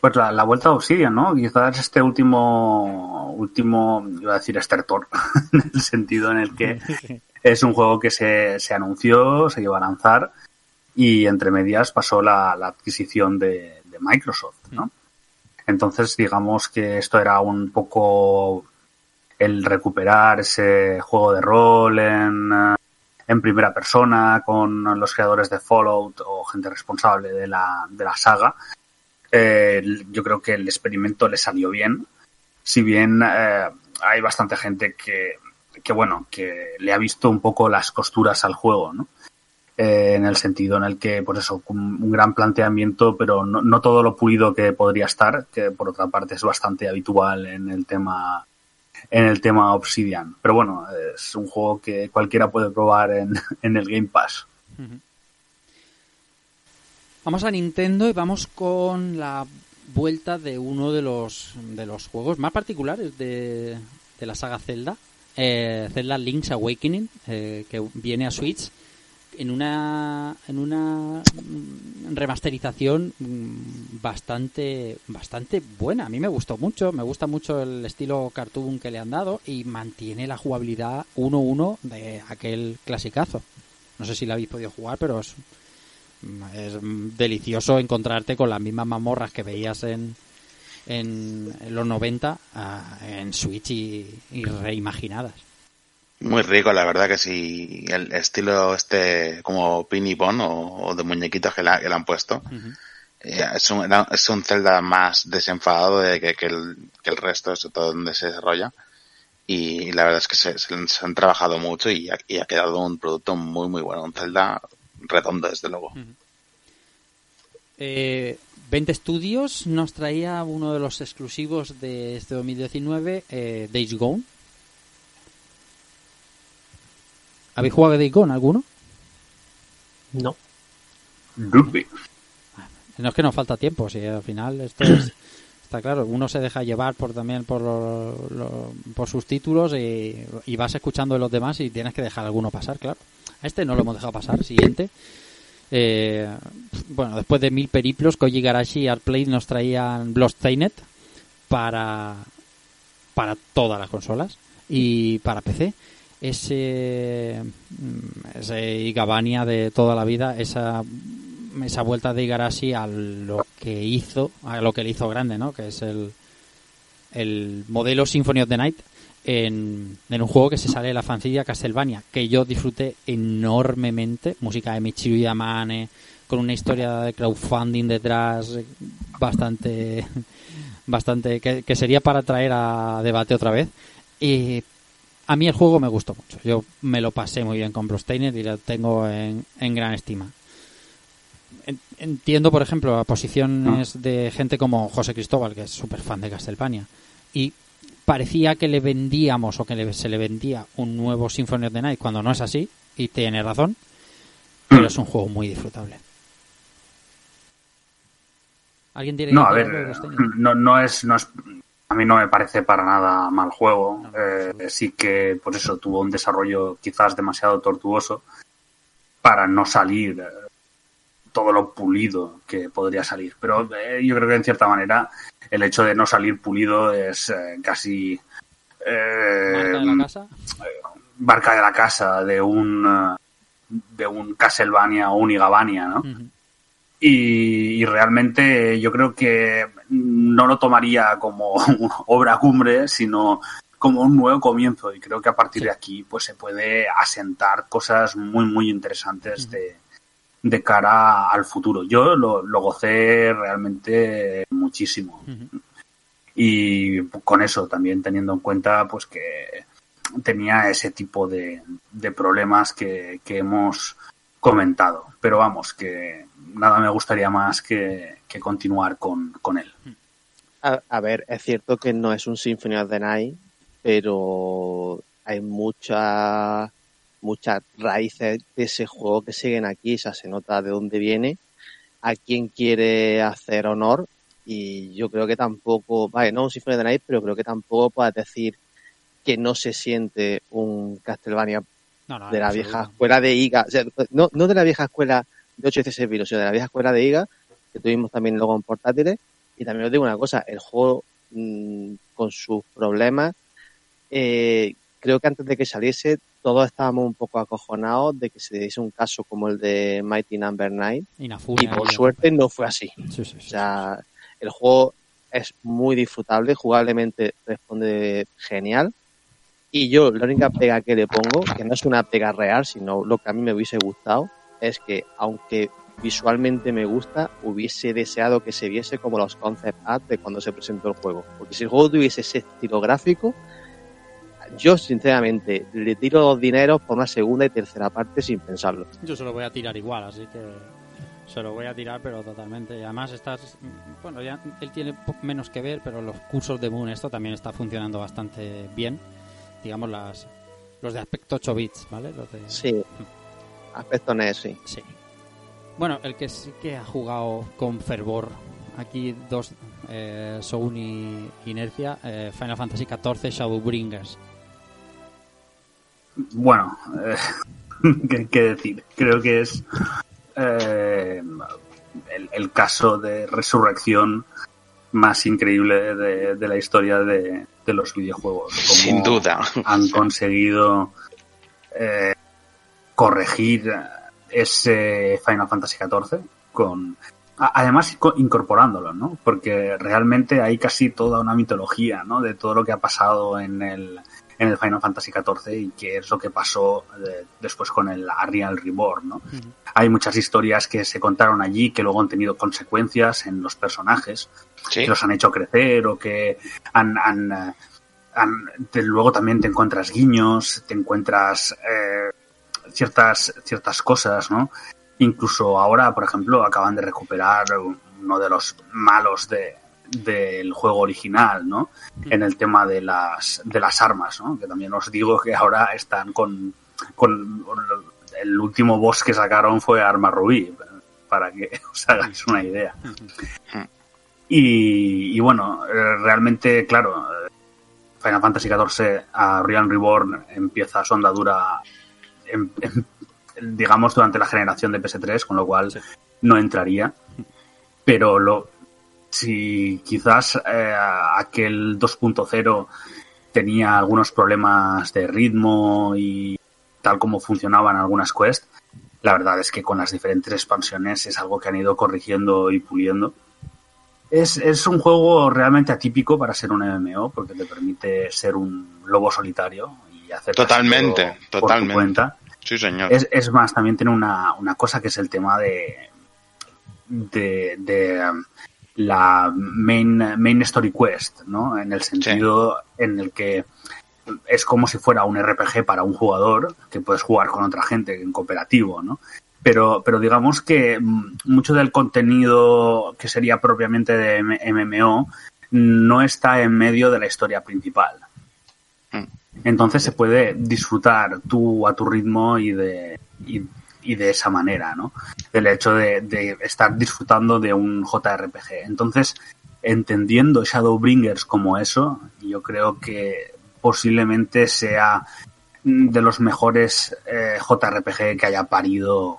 Pues la, la vuelta a Obsidian, ¿no? Quizás este último, último, iba a decir estertor, <laughs> en el sentido en el que <laughs> es un juego que se, se anunció, se iba a lanzar y entre medias pasó la, la adquisición de, Microsoft, ¿no? Entonces, digamos que esto era un poco el recuperar ese juego de rol en, eh, primera persona con los creadores de Fallout o gente responsable de la, de la saga. Eh, yo creo que el experimento le salió bien. Si bien eh, hay bastante gente que, que, bueno, que le ha visto un poco las costuras al juego, ¿no? Eh, en el sentido en el que, pues eso, un, gran planteamiento, pero no, no todo lo pulido que podría estar, que por otra parte es bastante habitual en el tema en el tema Obsidian. Pero bueno, es un juego que cualquiera puede probar en, <laughs> en el Game Pass. Vamos a Nintendo y vamos con la vuelta de uno de los de los juegos más particulares de, de la saga Zelda, eh, Zelda Link's Awakening, eh, que viene a Switch en una en una mm, remasterización mm, bastante bastante buena. A mí me gustó mucho, me gusta mucho el estilo cartoon que le han dado y mantiene la jugabilidad 1-1 de aquel clasicazo. No sé si la habéis podido jugar, pero es, es delicioso encontrarte con las mismas mamorras que veías en, en, los 90 ah, en Switch y reimaginadas. Muy rico, la verdad que sí. El estilo este como pin y pon o, o de muñequitos que, la- que le han puesto. Eh, es, un, es un Zelda más desenfadado de que, que el, que el resto, sobre todo donde se desarrolla. Y la verdad es que se, se- se han trabajado mucho y ha, y ha quedado un producto muy, muy bueno. Un Zelda redondo, desde luego. Eh, 20 Studios nos traía uno de los exclusivos de este 2019, eh, Days Gone. ¿Habéis jugado a Days Gone alguno? No. Rugby. No es que nos falta tiempo, si al final esto <clears throat> es- está claro, uno se deja llevar por también por, lo- lo- por sus títulos y, y vas escuchando de los demás y tienes que dejar alguno pasar, claro. A este no lo hemos dejado pasar, siguiente. Eh, bueno, después de mil periplos, Koji Garashi y Artplay nos traían Bloodstained para para todas las consolas y para PC. Ese, mm, ese Igabania de toda la vida, esa, esa vuelta de Igarashi a lo que hizo, a lo que le hizo grande, ¿no? Que es el, el modelo Symphony of the Night en, en un juego que se sale de la fancilla Castlevania, que yo disfruté enormemente, música de Michiru Yamane, con una historia de crowdfunding detrás eh, bastante <laughs> bastante que, que sería para traer a debate otra vez y a mí el juego me gustó mucho. Yo me lo pasé muy bien con Bloodstained y lo tengo en, en gran estima. En- entiendo por ejemplo a posiciones de gente como José Cristóbal que es súper fan de Castlevania y parecía que le vendíamos o que le- se le vendía un nuevo Symphony of the Night cuando no es así y tiene razón pero es un juego muy disfrutable. ¿Alguien tiene No, que a ver, no, no es, no es, a mí no me parece para nada mal juego. Eh, sí que por eso tuvo un desarrollo quizás demasiado tortuoso para no salir eh, todo lo pulido que podría salir. Pero eh, yo creo que en cierta manera el hecho de no salir pulido es eh, casi eh, ¿Marca de la casa? barca de la casa de un eh, de un Castlevania o un Igabania, ¿no? Y, y realmente yo creo que no lo tomaría como <laughs> obra cumbre, sino como un nuevo comienzo. Y creo que a partir de aquí pues se puede asentar cosas muy muy interesantes de, de cara al futuro. Yo lo, lo gocé realmente muchísimo. Y con eso también teniendo en cuenta pues que tenía ese tipo de, de problemas que, que hemos comentado. Pero vamos que nada me gustaría más que, que continuar con, con él A, a ver, es cierto que no es un Symphony of the Night, pero hay muchas muchas raíces de ese juego que siguen aquí, o sea, se nota de dónde viene, a quién quiere hacer honor, y yo creo que tampoco, vale, no un Symphony of the Night, pero creo que tampoco puedes decir que no se siente un Castlevania No, no, de la absoluto. vieja escuela de IGA, o sea, no, no de la vieja escuela de 8 16 virus, sino de la vieja escuela de IGA, que tuvimos también luego en portátiles. Y también os digo una cosa, el juego mm, con sus problemas, eh, creo que antes de que saliese todos estábamos un poco acojonados de que se diese un caso como el de Mighty Number 9 Inafune y por suerte no fue así. Sí, sí, O sea, el juego es muy disfrutable, jugablemente responde genial. Y yo la única pega que le pongo, que no es una pega real, sino lo que a mí me hubiese gustado, es que aunque visualmente me gusta, hubiese deseado que se viese como los concept art de cuando se presentó el juego. Porque si el juego tuviese ese estilo gráfico, yo sinceramente le tiro los dineros por una segunda y tercera parte sin pensarlo. Yo se lo voy a tirar igual, así que se lo voy a tirar, pero totalmente. Y además, estás. Bueno, ya él tiene menos que ver, pero los cursos de Moon, esto también está funcionando bastante bien. Digamos, las los de aspecto 8 bits, ¿vale? Los de- Sí, aspecto NES, sí. Sí. Bueno, el que sí que ha jugado con fervor aquí dos eh, y Inercia, eh, Final Fantasy XIV Shadowbringers. bueno eh, <laughs> ¿qué, qué decir creo que es eh, el, el caso de resurrección más increíble de, de la historia de, de los videojuegos Sin duda. han conseguido eh, corregir ese Final Fantasy XIV con Además, inco- incorporándolo, ¿no? Porque realmente hay casi toda una mitología, ¿no? De todo lo que ha pasado en el, en el Final Fantasy XIV y qué es lo que pasó eh, después con el Arial Reborn, ¿no? Hay muchas historias que se contaron allí que luego han tenido consecuencias en los personajes, Sí. que los han hecho crecer o que han... han, eh, han- te- luego también te encuentras guiños, te encuentras eh, ciertas, ciertas cosas, ¿no? Incluso ahora, por ejemplo, acaban de recuperar uno de los malos de, del juego original, ¿no? En el tema de las, de las armas, ¿no? Que también os digo que ahora están con, con el último boss que sacaron fue Arma Rubí, para que <laughs> os hagáis una idea. Y, y bueno, realmente, claro, Final Fantasy XIV a Realm Reborn empieza su andadura, en- en- digamos, durante la generación de PS3, con lo cual no entraría. Pero lo, si quizás eh, aquel 2.0 tenía algunos problemas de ritmo y tal como funcionaban algunas quests, la verdad es que con las diferentes expansiones es algo que han ido corrigiendo y puliendo. Es, es un juego realmente atípico para ser un MMO porque te permite ser un lobo solitario y hacer casi Totalmente, todo por tu totalmente. cuenta. Sí, señor. Es, es más, también tiene una, una cosa que es el tema de, de, de, um, la main, main story quest, ¿no? En el sentido en el que es como si fuera un RPG para un jugador que puedes jugar con otra gente en cooperativo, ¿no? Pero, pero digamos que mm, mucho del contenido que sería propiamente de MMO no está en medio de la historia principal. Entonces se puede disfrutar tú a tu ritmo y de, y, y de esa manera, ¿no? Del hecho de, de estar disfrutando de un JRPG. Entonces, entendiendo Shadowbringers como eso, yo creo que posiblemente sea de los mejores eh, JRPG que haya parido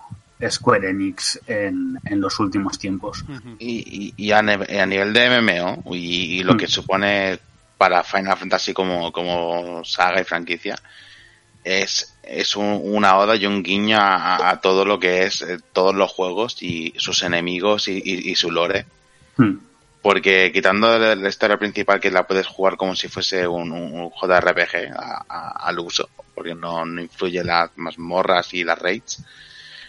Square Enix en, en los últimos tiempos. Y, y- y a, nivel de MMO y, y lo Mm. que supone para Final Fantasy como, como saga y franquicia, es, es un- una oda y un guiño a, a todo lo que es eh, todos los juegos y sus enemigos y, y- y su lore. Hmm. Porque quitando la la historia principal que la puedes jugar como si fuese un, un- JRPG a- a- al uso, porque no, no influye las mazmorras y las raids,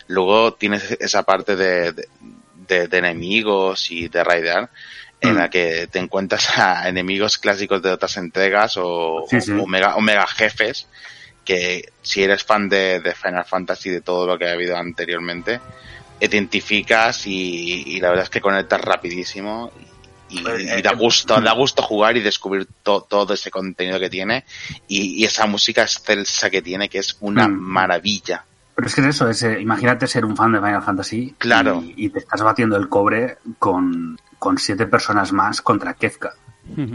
luego tienes esa parte de, de, de- de enemigos y de raidear en Mm. la que te encuentras a enemigos clásicos de otras entregas o, Sí, sí. o mega, o mega jefes que si eres fan de, de Final Fantasy de todo lo que ha habido anteriormente identificas y, y la verdad es que conectas rapidísimo y, y da gusto da gusto jugar y descubrir to- todo ese contenido que tiene y, y esa música excelsa que tiene que es una Mm. maravilla Pero es que es eso, es, eh, imagínate ser un fan de Final Fantasy Claro. y, y te estás batiendo el cobre con, con siete personas más contra Kefka.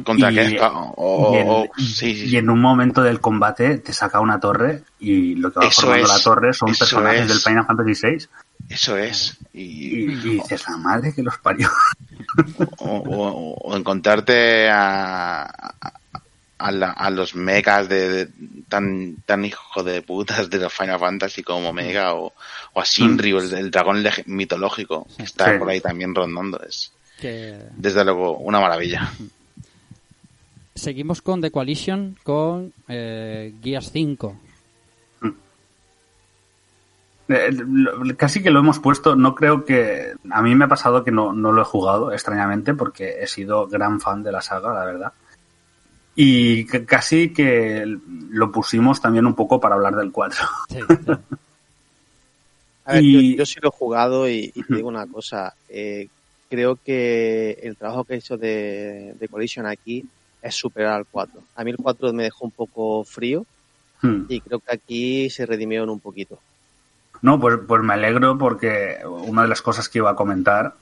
contra Y- Kefka o, y, en, o- sí, sí, y en un momento del combate te saca una torre y lo que va Eso formando es, la torre son personajes es. del Final Fantasy VI. eso es y, Y, y dices, la madre que los parió. o, o- o encontrarte a, a, a la- a los megas de, de- tan tan hijo de putas de los Final Fantasy como Omega o, o a Shinryu, el, el dragón mitológico que está Sí. por ahí también rondando. Es Que desde luego una maravilla. seguimos con The Coalition con eh, Gears 5. Eh, Casi que lo hemos puesto, no creo que... A mí me ha pasado que no, no lo he jugado, extrañamente, porque he sido gran fan de la saga, la verdad. Y que- casi que lo pusimos también un poco para hablar del 4. <laughs> Sí, <laughs> claro. A ver, Y- yo, yo sí lo he jugado y, y te digo una cosa. eh, creo que el trabajo que he hecho de, de Collision aquí es superar al 4. A mí el 4 me dejó un poco frío Hmm. y creo que aquí se redimieron un poquito. No, pues, pues me alegro porque una de las cosas que iba a comentar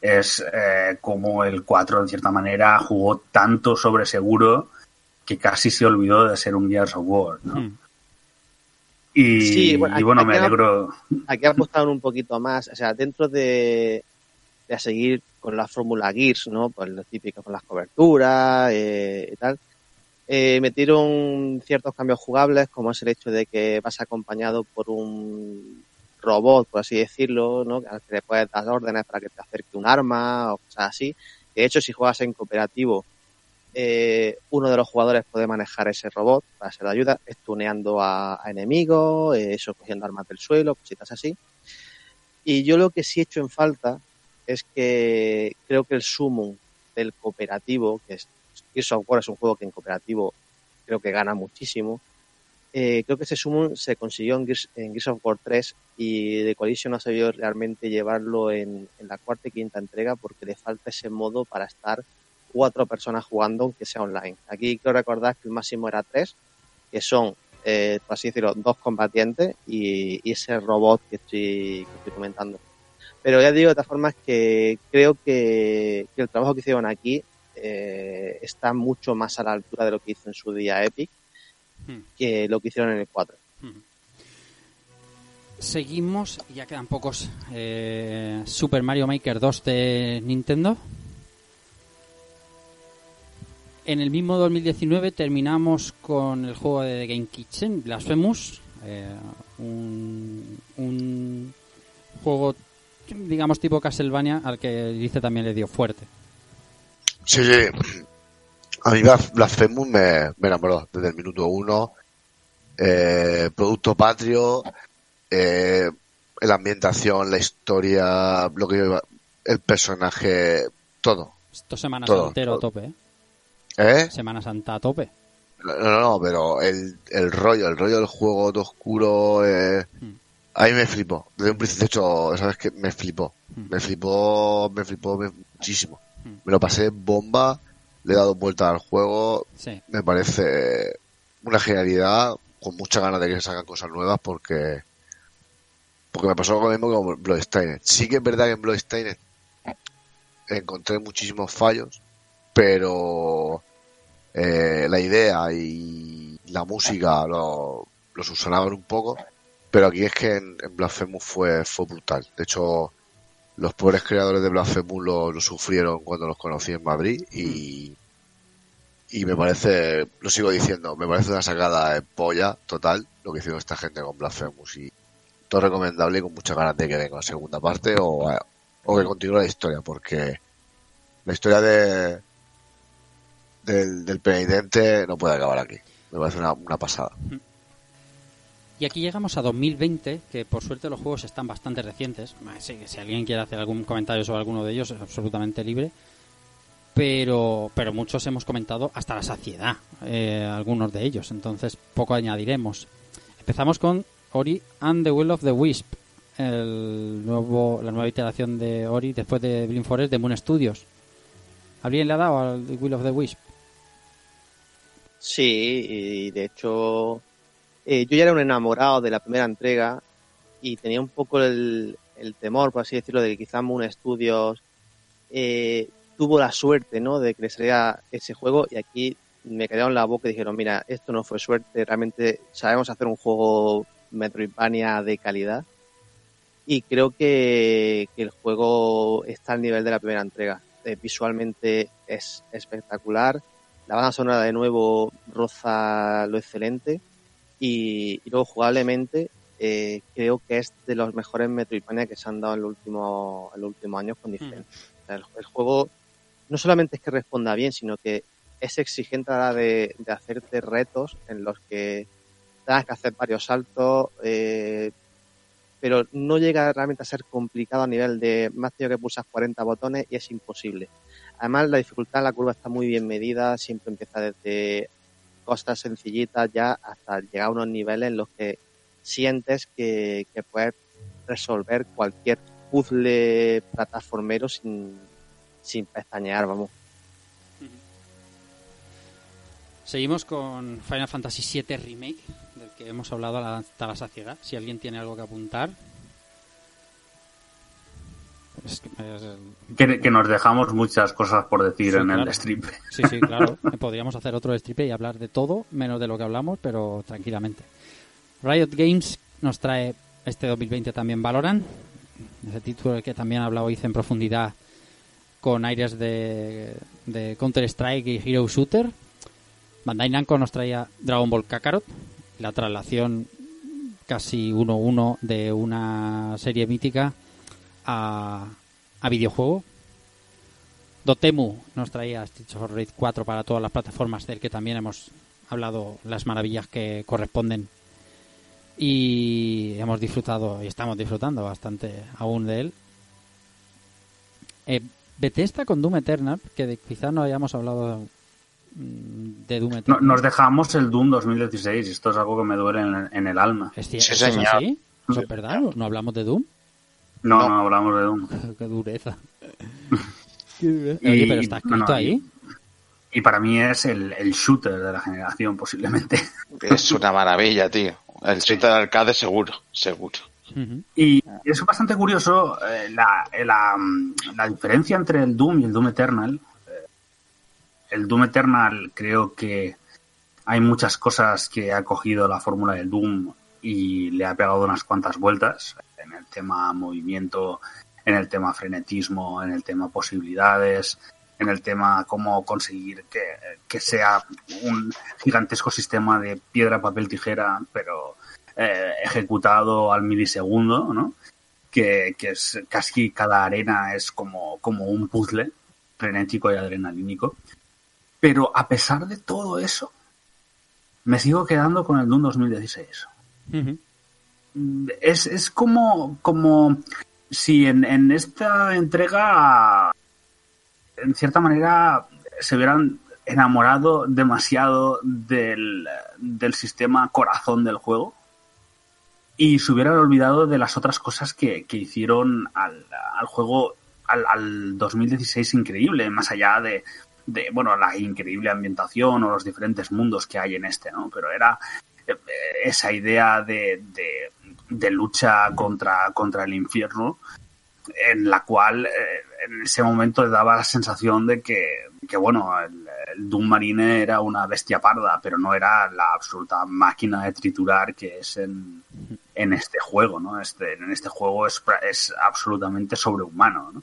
es eh, cómo el 4, en cierta manera, jugó tanto sobre seguro que casi se olvidó de ser un Gears of War, ¿no? Hmm. Y, Sí, bueno, y bueno, aquí me ha- alegro. Aquí apostaron un poquito más, o sea, dentro de, de seguir con la fórmula Gears, ¿no? Pues lo típico con las coberturas eh, y tal. Eh, metieron ciertos cambios jugables, como es el hecho de que vas acompañado por un robot, por así decirlo, ¿no? al que le puedes dar órdenes para que te acerque un arma o cosas así. De hecho, si juegas en cooperativo, eh, uno de los jugadores puede manejar ese robot para ser de ayuda, estuneando a, a enemigos, eh, eso, cogiendo armas del suelo, cositas así. Y yo lo que sí he hecho en falta es que creo que el summon del cooperativo, que es Gears of War es un juego que en cooperativo creo que gana muchísimo. Eh, creo que ese summon se consiguió en Gears, of War 3 y The Collision no ha sabido realmente llevarlo en, la cuarta y quinta entrega porque le falta ese modo para estar cuatro personas jugando aunque sea online. Aquí quiero recordar que el máximo era tres, que son, eh, por así decirlo, dos combatientes y, ese robot que estoy comentando. Pero ya digo de todas formas que creo que, que el trabajo que hicieron aquí eh, está mucho más a la altura de lo que hizo en su día Epic Hmm. que lo que hicieron en el 4. Seguimos, ya quedan pocos. eh, Super Mario Maker 2 de Nintendo. En el mismo 2019 terminamos con el juego de Game Kitchen, Blasphemous. eh, un, un juego, digamos, tipo Castlevania al que dice también le dio fuerte. Sí, sí. A mí Blas- Blasphemous me, me enamoró desde el minuto uno. Eh, producto patrio, eh, la ambientación, la historia, lo que el personaje, todo. Esto Semana Todo, Santero a tope, ¿eh? ¿Eh? Semana Santa a tope. No, no, no, pero el, el rollo, el rollo del juego todo oscuro, eh, a mí me flipó. Desde un principio, de hecho, sabes que me flipó. Me flipó, me flipó me- muchísimo. Me lo pasé bomba, le he dado vuelta al juego. Sí. Me parece una genialidad, con muchas ganas de que se hagan cosas nuevas porque porque me pasó lo mismo con Bloodstained. Sí que es verdad que en Bloodstained encontré muchísimos fallos, pero eh, la idea y la música lo, lo subsanaban un poco, pero aquí es que en, en Blasphemous fue, fue brutal. De hecho, los pobres creadores de Blasphemous lo, lo sufrieron cuando los conocí en Madrid y, y me parece, lo sigo diciendo, me parece una sacada de polla total lo que hicieron esta gente con Blasphemous y todo recomendable y con muchas ganas de que venga la segunda parte o, o que continúe la historia porque la historia de del, del penitente no puede acabar aquí. Me parece una, una pasada. Y aquí llegamos a 2020, que por suerte los juegos están bastante recientes. Si alguien quiere hacer algún comentario sobre alguno de ellos es absolutamente libre. Pero, pero muchos hemos comentado hasta la saciedad, eh, algunos de ellos. Entonces poco añadiremos. Empezamos con Ori and the Will of the Wisp, el nuevo, la nueva iteración de Ori después de Blind Forest de Moon Studios. ¿Alguien le ha dado al Will of the Wisp? Sí, y de hecho eh, yo ya era un enamorado de la primera entrega y tenía un poco el, temor, por así decirlo, de que quizás Moon Studios eh, tuvo la suerte ¿no? de que le saliera ese juego y aquí me quedaron la boca y dijeron, mira, esto no fue suerte, realmente sabemos hacer un juego Metroidvania de calidad y creo que, que el juego está al nivel de la primera entrega. Eh, visualmente es espectacular, la banda sonora de nuevo roza lo excelente y, y luego jugablemente eh, creo que es de los mejores Metroidvania que se han dado en los últimos en los últimos años con diferencia. O sea, el, el juego no solamente es que responda bien, sino que es exigente a la de, de hacerte retos en los que tengas que hacer varios saltos, eh, pero no llega realmente a ser complicado a nivel de más tenido que pulsar 40 botones y es imposible. Además, la dificultad en la curva está muy bien medida, siempre empieza desde cosas sencillitas ya hasta llegar a unos niveles en los que sientes que, que puedes resolver cualquier puzzle plataformero sin, sin pestañear, vamos. Seguimos con Final Fantasy VII Remake, del que hemos hablado hasta la saciedad. Si alguien tiene algo que apuntar. Es que, es- Que, que nos dejamos muchas cosas por decir Sí, en claro. el strip. Sí, sí, claro. <laughs> Podríamos hacer otro strip y hablar de todo, menos de lo que hablamos, pero tranquilamente. Riot Games nos trae este 2020 también Valorant, ese título del que también ha hablado hice en profundidad con aires de, de Counter-Strike y Hero Shooter. Bandai Namco nos traía Dragon Ball Kakarot, la traslación casi 1-1 de una serie mítica a, a videojuego. Dotemu nos traía Streets of Rage 4 para todas las plataformas del que también hemos hablado las maravillas que corresponden y hemos disfrutado y estamos disfrutando bastante aún de él. Eh, Bethesda con Doom Eternal, que quizás no hayamos hablado mm, de Doom No- Eternal. nos dejamos el Doom 2016 y esto es algo que me duele en, en el alma. ¿Es cier- ¿eso es es verdad? ¿No hablamos de Doom? No, no, hablamos de Doom. <laughs> Qué dureza. <laughs> Qué dureza. Oye, pero está escrito bueno, ahí. Y, y para mí es el, el shooter de la generación, posiblemente. <laughs> Es una maravilla, tío. El shooter de arcade seguro, seguro. Y es bastante curioso eh, la, la, mm, la diferencia entre el Doom y el Doom Eternal. Eh, el Doom Eternal creo que hay muchas cosas que ha cogido la fórmula del Doom y le ha pegado unas cuantas vueltas tema movimiento, en el tema frenetismo, en el tema posibilidades, en el tema cómo conseguir que, que sea un gigantesco sistema de piedra, papel, tijera, pero eh, ejecutado al milisegundo, ¿no? Que, que es casi cada arena es como, como un puzzle frenético y adrenalínico. Pero a pesar de todo eso, me sigo quedando con el Doom 2016. Es, es como, como si en, en esta entrega, en cierta manera, se hubieran enamorado demasiado del, del sistema corazón del juego y se hubieran olvidado de las otras cosas que, que hicieron al, al juego al, al 2016 increíble, más allá de, de, bueno, la increíble ambientación o los diferentes mundos que hay en este, ¿no? Pero era eh, esa idea de, de, de lucha contra, contra el infierno en la cual eh, en ese momento daba la sensación de que, que bueno, el, Doom Marine era una bestia parda, pero no era la absoluta máquina de triturar que es en, en este juego, ¿no? Este, en este juego es, es absolutamente sobrehumano, ¿no?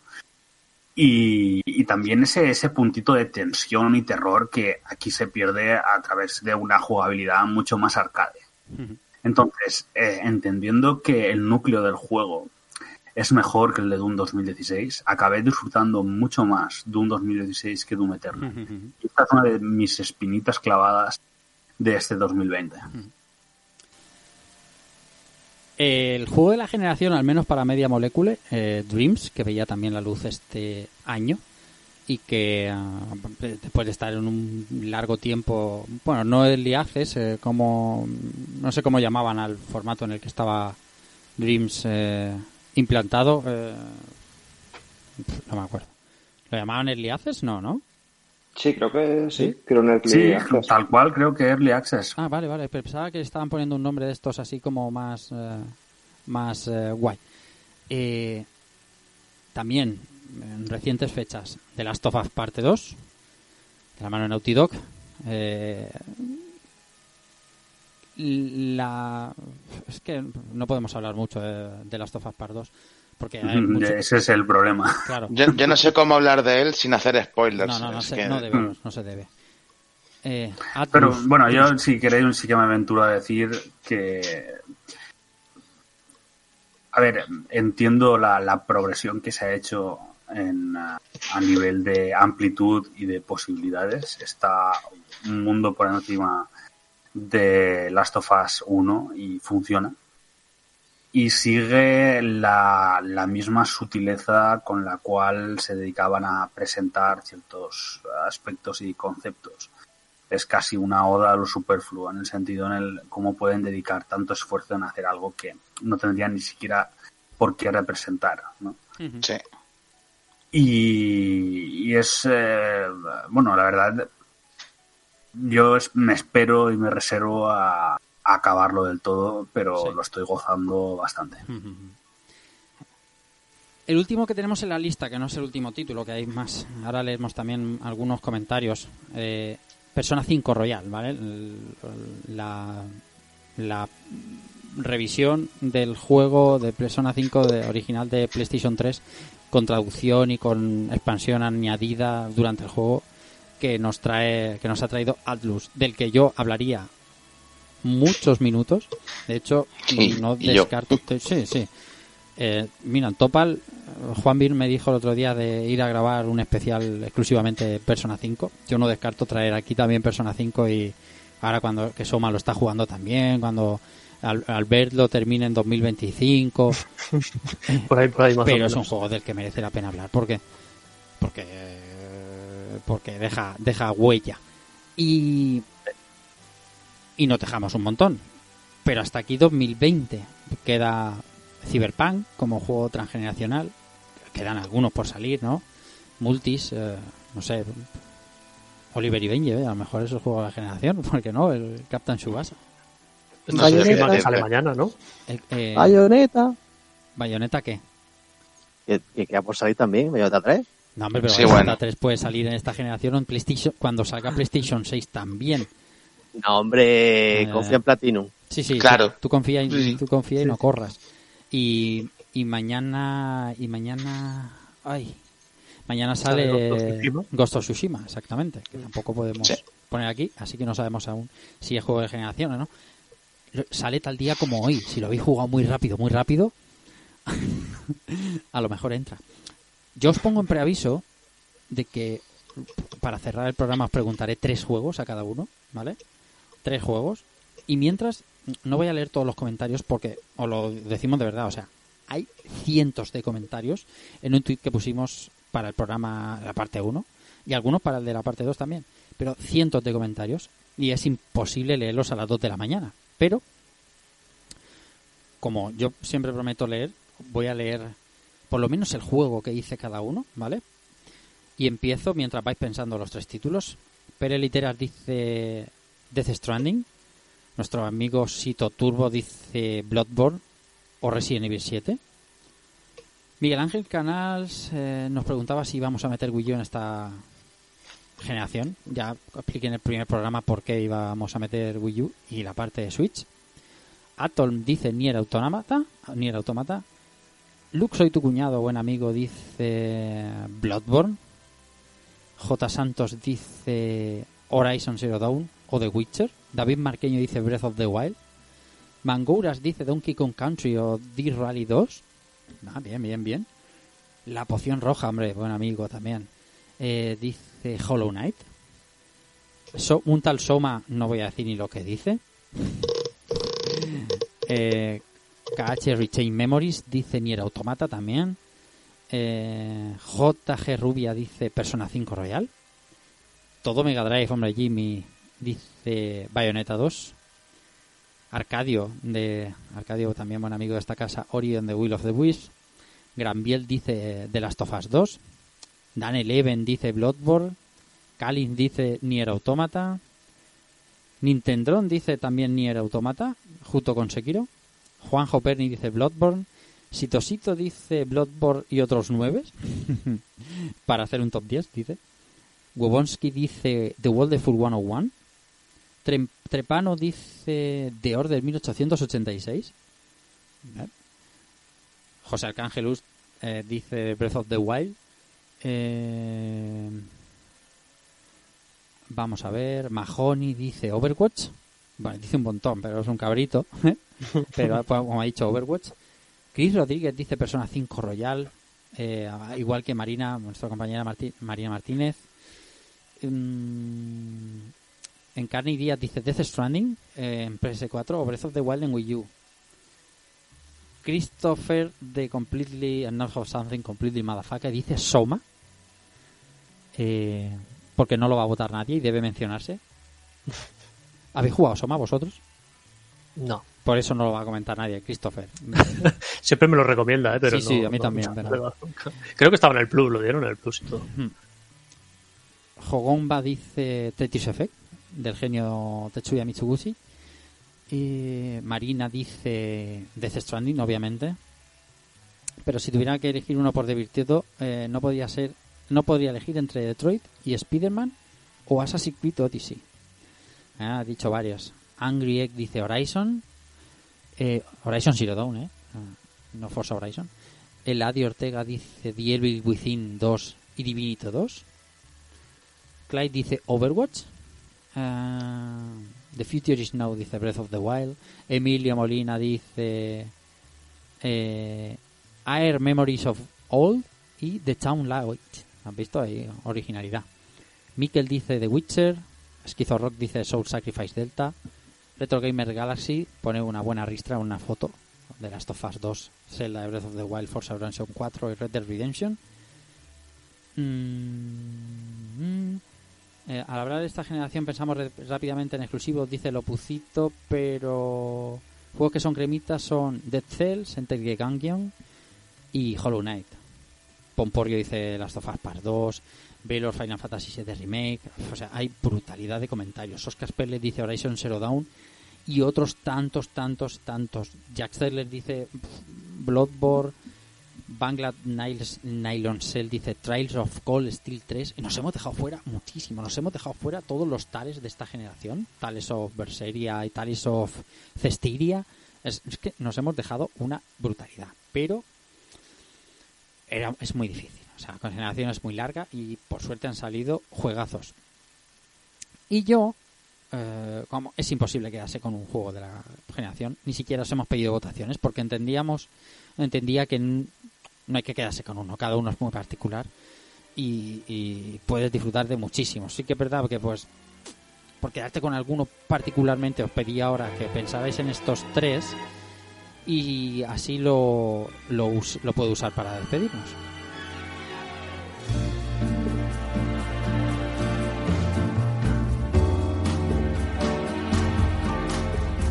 Y, y también ese, ese puntito de tensión y terror que aquí se pierde a través de una jugabilidad mucho más arcade. Entonces, eh, entendiendo que el núcleo del juego es mejor que el de Doom 2016, acabé disfrutando mucho más Doom 2016 que Doom Eternal. Y esta es una de mis espinitas clavadas de este 2020. El juego de la generación, al menos para Media Molecule, eh, Dreams, que veía también la luz este año y que ah, después de estar en un largo tiempo, bueno, no early access, eh, como no sé cómo llamaban al formato en el que estaba Dreams eh, implantado, eh, no me acuerdo. ¿Lo llamaban early access? No, ¿no? Sí, creo que sí. ¿Sí? Creo en el Sí, Access. tal cual creo que Early Access. Ah, vale, vale. Pensaba que estaban poniendo un nombre de estos así como más, eh, más eh, guay. Eh, también, en recientes fechas, The Last of Us Parte 2, de la mano de Naughty Dog. Eh, la... Es que no podemos hablar mucho de, de Last of Us Part 2, porque hay mucho... Ese es el problema. Claro. Yo, yo no sé cómo hablar de él sin hacer spoilers. No, no, no, se, que- no debemos, no se debe. Eh, Pero bueno, yo si queréis sí que me aventuro a decir que... A ver, entiendo la, la progresión que se ha hecho en, ah, a nivel de amplitud y de posibilidades. Está un mundo por encima de Last of Us 1 y funciona. Y sigue la, la misma sutileza con la cual se dedicaban a presentar ciertos aspectos y conceptos es casi una oda a lo superfluo, en el sentido en el cómo pueden dedicar tanto esfuerzo en hacer algo que no tendrían ni siquiera por qué representar. ¿no? Sí. Y, y es, eh, bueno, la verdad, yo es- me espero y me reservo a, a acabarlo del todo, pero Sí. lo estoy gozando bastante. <laughs> El último que tenemos en la lista, que no es el último título, que hay más. Ahora leemos también algunos comentarios. Eh, Persona 5 Royal, ¿vale? La revisión del juego de Persona 5 de, original de PlayStation 3 con traducción y con expansión añadida durante el juego que nos trae que nos ha traído Atlus, del que yo hablaría muchos minutos. De hecho, Sí, no yo. descarto. Sí, sí. Eh, mira, Topal, Juan Bir me dijo el otro día de ir a grabar un especial exclusivamente Persona 5. Yo no descarto traer aquí también Persona 5 y ahora cuando que Soma lo está jugando también, cuando Al- Albert lo termine en 2025. <laughs> Por ahí, por ahí más o Pero es un juego del que merece la pena hablar. Porque porque porque deja deja huella. Y y nos dejamos un montón. Pero hasta aquí 2020 queda Cyberpunk como juego transgeneracional. Quedan algunos por salir no multis eh, no sé. Oliver y Benji eh, a lo mejor es el juego de la generación <laughs> ¿por qué no? el Captain Subasa Esto sí, Bayonetta. que sale mañana, ¿no? el, eh, Bayonetta. ¿Bayonetta qué? Que, que queda por salir también, Bayonetta 3. No, hombre, pero Sí, Bayonetta bueno. 3 puede salir en esta generación o en PlayStation cuando salga PlayStation 6 también. No, hombre, Eh, confía en Platinum. Sí, sí, Claro. Tú, tú confía y, Sí, tú confía y no corras. Y, y mañana y mañana ay, mañana Sale sale Ghost of Tsushima. Ghost of Tsushima, exactamente, que tampoco podemos Sí. poner aquí, así que no sabemos aún si es juego de generaciones, ¿no? Sale tal día como hoy, si lo habéis jugado muy rápido, muy rápido, <laughs> a lo mejor entra. Yo os pongo en preaviso de que para cerrar el programa os preguntaré tres juegos a cada uno, ¿vale? Tres juegos. Y mientras, no voy a leer todos los comentarios porque os lo decimos de verdad, o sea, hay cientos de comentarios en un tweet que pusimos para el programa, la parte 1, y algunos para el de la parte 2 también, pero cientos de comentarios y es imposible leerlos a las 2 de la mañana. Pero, como yo siempre prometo leer, voy a leer por lo menos el juego que hice cada uno, ¿vale? Y empiezo mientras vais pensando los tres títulos. Pere Literas dice Death Stranding. Nuestro amigo Sito Turbo dice Bloodborne o Resident Evil 7. Miguel Ángel Canals eh, nos preguntaba si íbamos a meter U en esta generación. Ya expliqué en el primer programa por qué íbamos a meter Wii U y la parte de Switch. Atom dice Nier Automata. Nier Automata. Luke, soy tu cuñado, buen amigo, dice Bloodborne. J. Santos dice Horizon Zero Dawn o The Witcher. David Marqueño dice Breath of the Wild. Mangouras dice Donkey Kong Country o D-Rally 2. Ah, bien, bien, bien. La poción roja, hombre, buen amigo también. Eh, dice Hollow Knight. So- un tal Soma, no voy a decir ni lo que dice. <laughs> Eh, KH Rechain Memories dice Nier Automata también. Eh, JG Rubia dice Persona 5 Royal. Todo Mega Drive, hombre, Jimmy dice Bayonetta 2. Arcadio, de Arcadio también buen amigo de esta casa, Ori and the Will of the Wisps. Granbiel dice The Last of Us 2. Dan Eleven dice Bloodborne. Kalin dice Nier Automata. Nintendron dice también Nier Automata, junto con Sekiro. Juanjo Perni dice Bloodborne. Sitosito dice Bloodborne y otros nueve. <laughs> Para hacer un top 10, dice. Wobonsky dice The Wonderful 101. Trem- Trepano dice The Order 1886. Vale. José Arcángelus eh, dice Breath of the Wild. Eh, vamos a ver. Mahoney dice Overwatch. Bueno, dice un montón, pero es un cabrito. <laughs> ¿eh? pero <laughs> como ha dicho Overwatch. Chris Rodríguez dice Persona 5 Royal. eh, igual que Marina, nuestra compañera Marti- Marina Martínez. Mm, Encarni Díaz dice Death Stranding eh, en PS4 o Breath of the Wild en Wii U. Christopher de Completely and Not of Something Completely Motherfucker dice Soma. Eh, porque no lo va a votar nadie y debe mencionarse. ¿Habéis jugado Soma vosotros? No. Por eso no lo va a comentar nadie, Christopher. <laughs> Siempre me lo recomienda, ¿eh? Pero Sí, sí, a mí no- también, no- pero- Creo que estaba en el Plus, lo dieron en el Plus y todo. Hogomba dice Tetris Effect, del genio Tetsuya Mitsuguchi. Y Marina dice Death Stranding, obviamente. Pero si tuviera que elegir uno por divirtiendo, eh, no podía ser, no podría elegir entre Detroit y Spider-Man o Assassin's Creed Odyssey. Ah, ha dicho varios. Angry Egg dice Horizon. Eh, Horizon Zero Dawn, ¿eh? Ah, No Forza Horizon. El Adi Ortega dice The Evil Within 2 y Divinity 2. Clyde dice Overwatch. Ah, the Future is Now dice Breath of the Wild. Emilio Molina dice eh, Air Memories of Old y The Town Light. ¿Han visto ahí? Originalidad. Mikel dice The Witcher. Schizo Rock dice Soul Sacrifice Delta. Retro Gamer Galaxy pone una buena ristra, una foto de Last of Us 2, Zelda de Breath of the Wild, Forza Horizon 4 y Red Dead Redemption. Mm, mm. Al hablar de esta generación pensamos rápidamente en exclusivos, dice Lopucito, pero juegos que son cremitas son Dead Cells, Enter the Gungeon y Hollow Knight. Pomporio dice Last of Us Part 2, Velor Final Fantasy VII Remake, o sea, hay brutalidad de comentarios. Oscar Perle dice Horizon Zero Dawn y otros tantos, tantos, tantos. Jack Sterler dice Bloodborne, Bangla Nylon Cell dice Trials of Cold Steel 3. Y nos hemos dejado fuera muchísimo. Nos hemos dejado fuera todos los tales de esta generación. Tales of Berseria y Tales of Cestiria. Es, que nos hemos dejado una brutalidad. Pero era, es muy difícil. O sea, la generación es muy larga y por suerte han salido juegazos. Y yo, eh, como es imposible quedarse con un juego de la generación, ni siquiera os hemos pedido votaciones porque entendíamos, entendía que no hay que quedarse con uno, cada uno es muy particular y, puedes disfrutar de muchísimos. Sí que es verdad que pues por quedarte con alguno particularmente os pedí ahora que pensarais en estos tres y así lo, lo, lo puedo usar para despedirnos.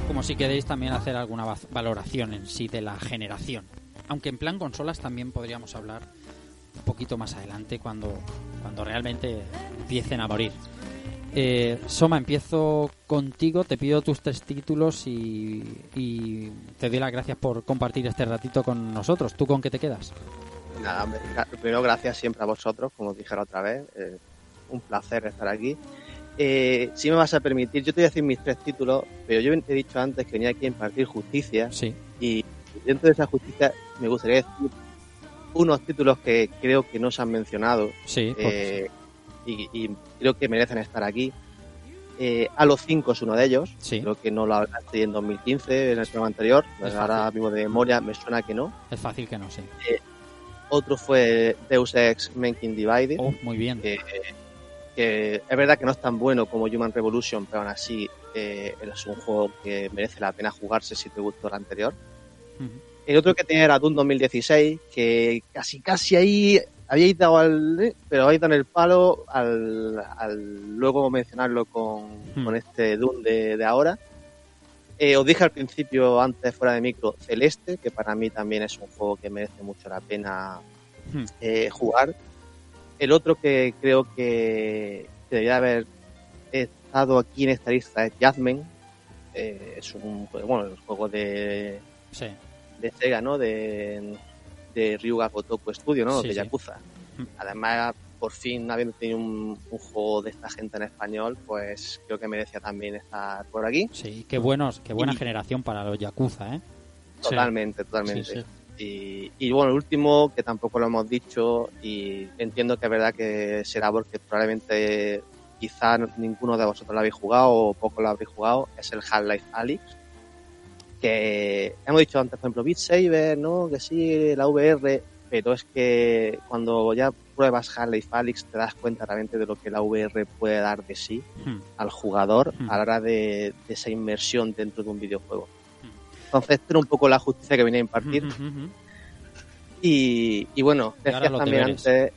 Como si queréis también hacer alguna va- valoración en sí de la generación. Aunque en plan consolas también podríamos hablar un poquito más adelante cuando, cuando realmente empiecen a morir. Eh, Soma, empiezo contigo, te pido tus tres títulos y, y te doy las gracias por compartir este ratito con nosotros. ¿Tú con qué te quedas? Nada, primero gracias siempre a vosotros, como os dije la otra vez. eh, un placer estar aquí. Eh, si me vas a permitir, yo te voy a decir mis tres títulos, pero yo he dicho antes que venía aquí a impartir justicia. Sí. Y dentro de esa justicia me gustaría decir unos títulos que creo que no se han mencionado. Sí, eh, y, y creo que merecen estar aquí. Eh, Halo 5 es uno de ellos. Sí. Creo que no lo hablaste en 2015, en el programa anterior. Ahora fácil. mismo de memoria me suena que no. Es fácil que no, sí. Eh, otro fue Deus Ex Mankind Divided. Oh, muy bien. Que, que es verdad que no es tan bueno como Human Revolution, pero aún así eh, es un juego que merece la pena jugarse si te gustó el anterior. El otro que tenía era Doom 2016, que casi casi ahí habíais dado al... eh, pero habéis dado en el palo al, al luego mencionarlo con, Hmm. con este Doom de, de ahora. Eh, os dije al principio, antes fuera de micro, Celeste, que para mí también es un juego que merece mucho la pena Hmm. eh, jugar. El otro que creo que que debería haber estado aquí en esta lista es Jasmine. Eh, es un bueno, el juego de, Sí. de Sega, ¿no? De, de Ryuga Gotoku Studio, ¿no? Sí, de. Yakuza. Mm. Además, por fin, habiendo tenido un, un juego de esta gente en español, pues creo que merecía también estar por aquí. Sí, qué, buenos, qué buena Y- generación para los Yakuza, ¿eh? Totalmente, totalmente. Y, y bueno, el último, que tampoco lo hemos dicho, y entiendo que es verdad que será porque probablemente quizá no- ninguno de vosotros lo habéis jugado o poco lo habéis jugado, es el Half-Life Alyx. Que hemos dicho antes, por ejemplo, Beat Saber, ¿no? Que sí, la VR, pero es que cuando ya pruebas Half-Life Alyx te das cuenta realmente de lo que la VR puede dar de sí Hmm. al jugador Hmm. a la hora de, de esa inmersión dentro de un videojuego. Entonces, esto era un poco la justicia que venía a impartir. Ujú. Y, y bueno, Y ahora decías también deberes. antes.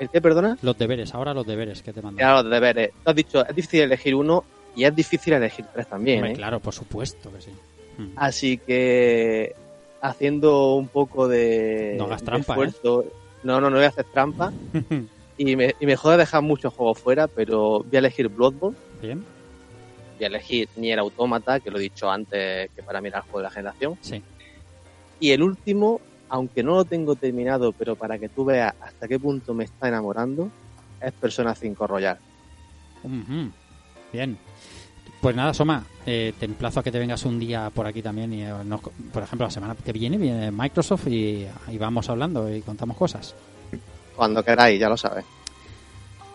¿El qué, perdona? Los deberes, ahora los deberes que te mandan. Ya los deberes. Tú has dicho, es difícil elegir uno y es difícil elegir tres también. Hombre, ¿eh? Claro, por supuesto que sí. Así que, haciendo un poco de, No hagas de trampa, ¿eh? esfuerzo. No, no, no voy a hacer trampa. <laughs> y, me, y me jode dejar muchos juegos fuera, pero voy a elegir Bloodborne. Bien, Voy a elegir Nier Automata, que lo he dicho antes, que para mí era el juego de la generación. sí. Y el último, aunque no lo tengo terminado, pero para que tú veas hasta qué punto me está enamorando, es Persona 5 Royal. Bien. Pues nada, Soma, eh, te emplazo a que te vengas un día por aquí también. Y, eh, nos- por ejemplo, la semana que viene viene Microsoft y, y vamos hablando y contamos cosas. Cuando queráis, ya lo sabes.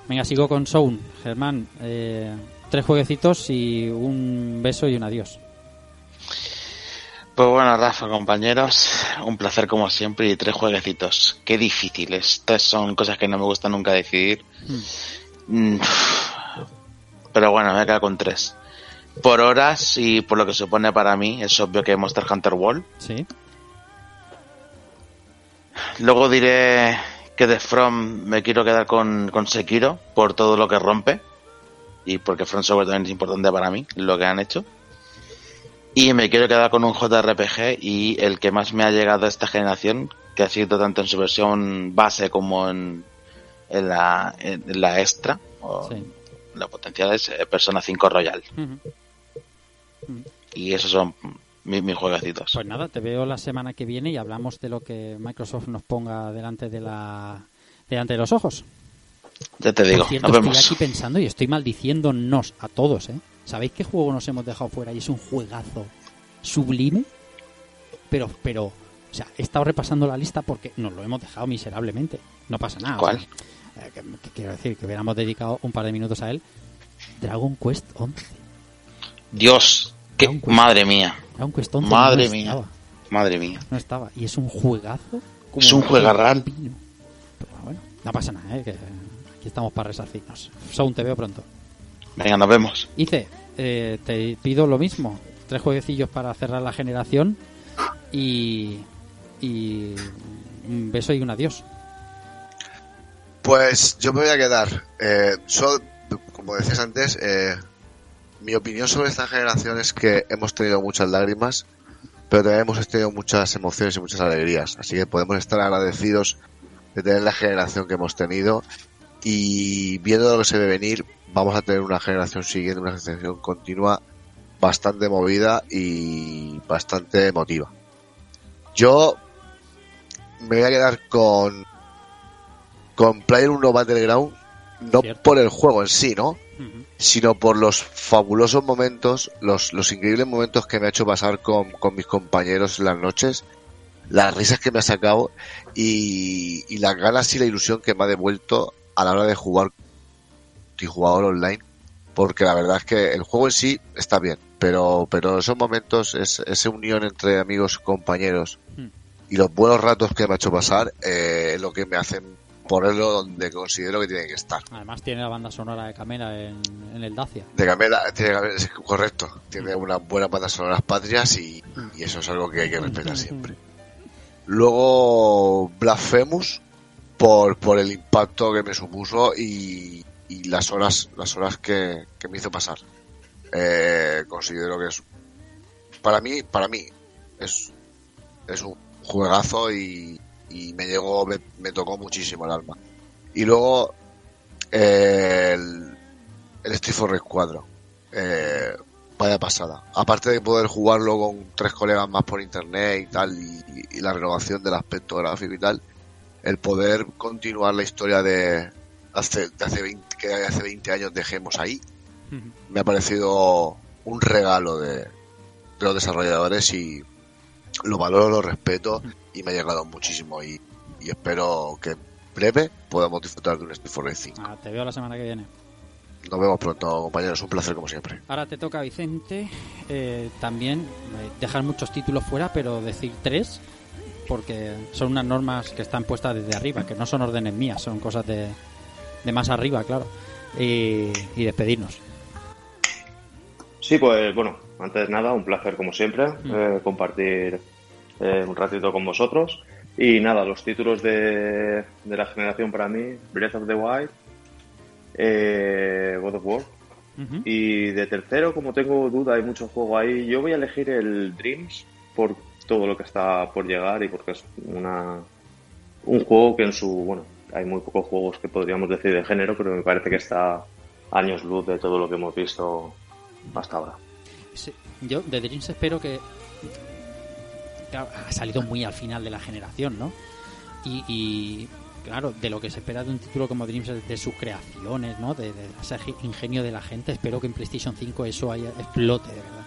Venga, sigo con Sound. Germán, eh, tres jueguecitos y un beso y un adiós. Pues bueno, Rafa, compañeros, un placer como siempre y tres jueguecitos. Qué difícil. Estas son cosas que no me gusta nunca decidir. Mm, Pero bueno, me a quedar con tres. Por horas y por lo que supone para mí, es obvio que Monster Hunter World. Sí. Luego diré que de From me quiero quedar con, con Sekiro por todo lo que rompe. Y porque From Software también es importante para mí, lo que han hecho. Y me quiero quedar con un JRPG y el que más me ha llegado a esta generación, que ha sido tanto en su versión base como en, en la, en la extra, o Sí. la potencial es eh, Persona 5 Royal. Y esos son mis, mis jueguecitos. Pues nada, te veo la semana que viene y hablamos de lo que Microsoft nos ponga delante de la delante de los ojos. Ya te digo, cierto, nos estoy vemos. aquí pensando y estoy maldiciéndonos a todos, ¿eh? ¿Sabéis qué juego nos hemos dejado fuera? Y es un juegazo sublime. Pero, pero, o sea, he estado repasando la lista porque nos lo hemos dejado miserablemente. No pasa nada. o ¿Cuál? sea, eh, que- que quiero decir que hubiéramos dedicado un par de minutos a él. Dragon Quest 11. Dios, qué madre mía, Dragon Quest 11 madre no mía, estaba, madre mía. no estaba. Y es un juegazo. como Es un juegarral. Pero bueno, no pasa nada, ¿eh? Que aquí estamos para resarcirnos. Sound, te veo pronto. Venga, nos vemos. Hice, eh, te pido lo mismo. Tres jueguecillos para cerrar la generación y, y un beso y un adiós. Pues yo me voy a quedar. Eh, so- como decías antes, eh, mi opinión sobre esta generación es que hemos tenido muchas lágrimas, pero también hemos tenido muchas emociones y muchas alegrías. Así que podemos estar agradecidos de tener la generación que hemos tenido y viendo lo que se ve venir, vamos a tener una generación siguiente, una generación continua bastante movida y bastante emotiva. Yo me voy a quedar con con Player 1 Battleground no Cierto. por el juego en sí, ¿no? Sino por los fabulosos momentos, los, los increíbles momentos que me ha hecho pasar con, con mis compañeros en las noches, las risas que me ha sacado y, y las ganas y la ilusión que me ha devuelto a la hora de jugar multijugador online, porque la verdad es que el juego en sí está bien, pero, pero esos momentos, es, esa unión entre amigos, compañeros Hmm. y los buenos ratos que me ha hecho pasar, eh, es lo que me hacen ponerlo donde considero que tiene que estar. Además tiene la banda sonora de Camela en, en el Dacia. De Camela, tiene es correcto, tiene una buena banda sonoras patrias y, y eso es algo que hay que respetar siempre. Luego Blasphemous por, por el impacto que me supuso y, y las horas las horas que, que me hizo pasar. Eh, considero que es para mí para mí es es un juegazo y, y me llegó me, me tocó muchísimo el alma. Y luego eh, el, el Street for Rage 4. Eh, vaya pasada. Aparte de poder jugarlo con tres colegas más por internet y tal, y, y la renovación del aspecto gráfico y tal, el poder continuar la historia de hace, de hace 20, que hace 20 años dejemos ahí, me ha parecido un regalo de, de los desarrolladores y lo valoro, lo respeto y me ha llegado muchísimo y, y espero que en breve podamos disfrutar de un Street for Rage 5. Ah, te veo la semana que viene. Nos vemos pronto, compañeros. Un placer como siempre. Ahora te toca, Vicente, eh, también eh, dejar muchos títulos fuera, pero decir tres, porque son unas normas que están puestas desde arriba, que no son órdenes mías, son cosas de, de más arriba, claro. Y, y despedirnos. Sí, pues bueno, antes de nada, un placer como siempre eh, compartir eh, un ratito con vosotros. Y nada, los títulos de, de la generación para mí, Breath of the Wild, eh, God of War. Y de tercero, como tengo duda, hay mucho juego ahí, yo voy a elegir el Dreams por todo lo que está por llegar y porque es una un juego que en su, bueno, hay muy pocos juegos que podríamos decir de género, pero me parece que está años luz de todo lo que hemos visto hasta ahora. Sí, yo de Dreams espero que ha salido muy al final de la generación, ¿no? Y, y, claro, de lo que se espera de un título como Dreams de sus creaciones, ¿no? De, de ese ingenio de la gente, espero que en PlayStation 5 eso haya, explote, de verdad.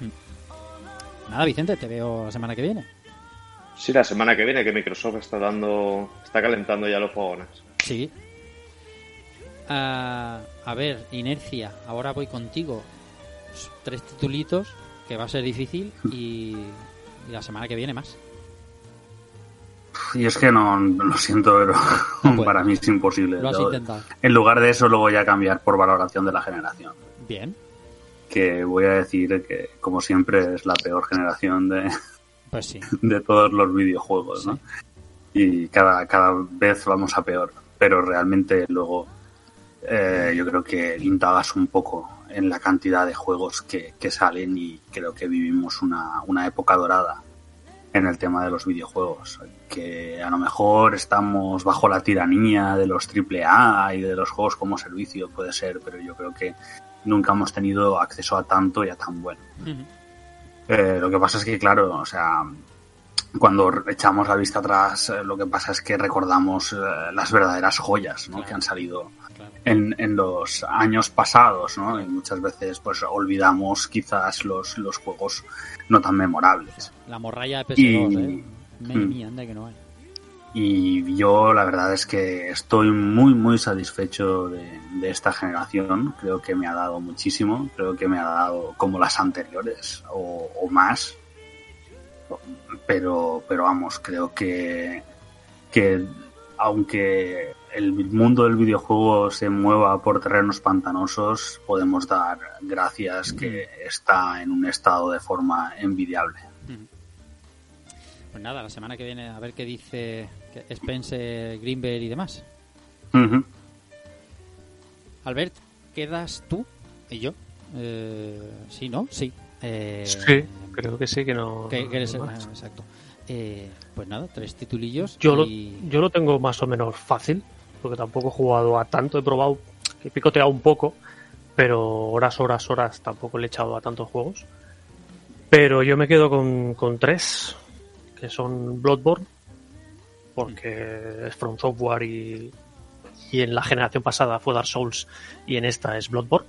Mm. Nada, Vicente, te veo la semana que viene. Sí, la semana que viene que Microsoft está dando, está calentando ya los fogones. Sí. Ah, a ver, inercia. Ahora voy contigo. Tres titulitos que va a ser difícil y, y la semana que viene más. Y es que no, lo siento, pero No para mí es imposible. Lo has Yo, intentado. En lugar de eso, lo voy a cambiar por valoración de la generación. Bien. Que voy a decir que, como siempre, es la peor generación de, Pues sí. <laughs> de todos los videojuegos, ¿no? Y cada, cada vez vamos a peor. Pero realmente luego eh, yo creo que indagas un poco en la cantidad de juegos que, que salen y creo que vivimos una, una época dorada en el tema de los videojuegos. Que a lo mejor estamos bajo la tiranía de los AAA y de los juegos como servicio, puede ser, pero yo creo que nunca hemos tenido acceso a tanto y a tan bueno. Eh, lo que pasa es que, claro, o sea, cuando echamos la vista atrás, eh, lo que pasa es que recordamos eh, las verdaderas joyas ¿no? que han salido en, en los años pasados, ¿no? Y muchas veces, pues, olvidamos quizás los, los juegos no tan memorables. La morralla de PS2, Y- ¿eh? Mm. anda que no hay. Y yo la verdad es que estoy muy muy satisfecho de, de esta generación. Creo que me ha dado muchísimo. Creo que me ha dado como las anteriores o, o más. Pero, pero vamos, creo que, que aunque el mundo del videojuego se mueva por terrenos pantanosos, podemos dar gracias que está en un estado de forma envidiable. Pues nada, la semana que viene a ver qué dice Spencer, Greenberg y demás. Albert, ¿quedas tú y yo? Eh, sí, ¿no? Sí. Eh, Sí, creo que sí, que no. que- que eres el- no más. ah, exacto. Eh, pues nada, tres titulillos. Yo lo, yo lo tengo más o menos fácil, porque tampoco he jugado a tanto, he probado, he picoteado un poco, pero horas, horas, horas tampoco le he echado a tantos juegos. Pero yo me quedo con, con tres, que son Bloodborne, porque es From Software y, y en la generación pasada fue Dark Souls y en esta es Bloodborne.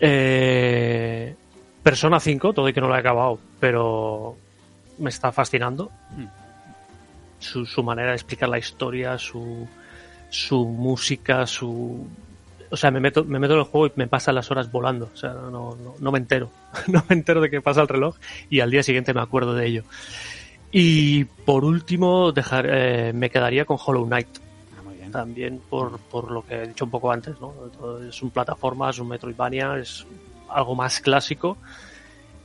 Eh, Persona 5, todo y que no lo he acabado, pero me está fascinando. Mm. Su, su manera de explicar la historia, su, su música, su... O sea, me meto, me meto en el juego y me pasan las horas volando. O sea, no, no, no me entero. <laughs> No me entero de que pasa el reloj y al día siguiente me acuerdo de ello. Y por último, dejar, eh, me quedaría con Hollow Knight Ah, muy bien. también por, por lo que he dicho un poco antes, ¿no? Es un plataforma, es un Metroidvania, es algo más clásico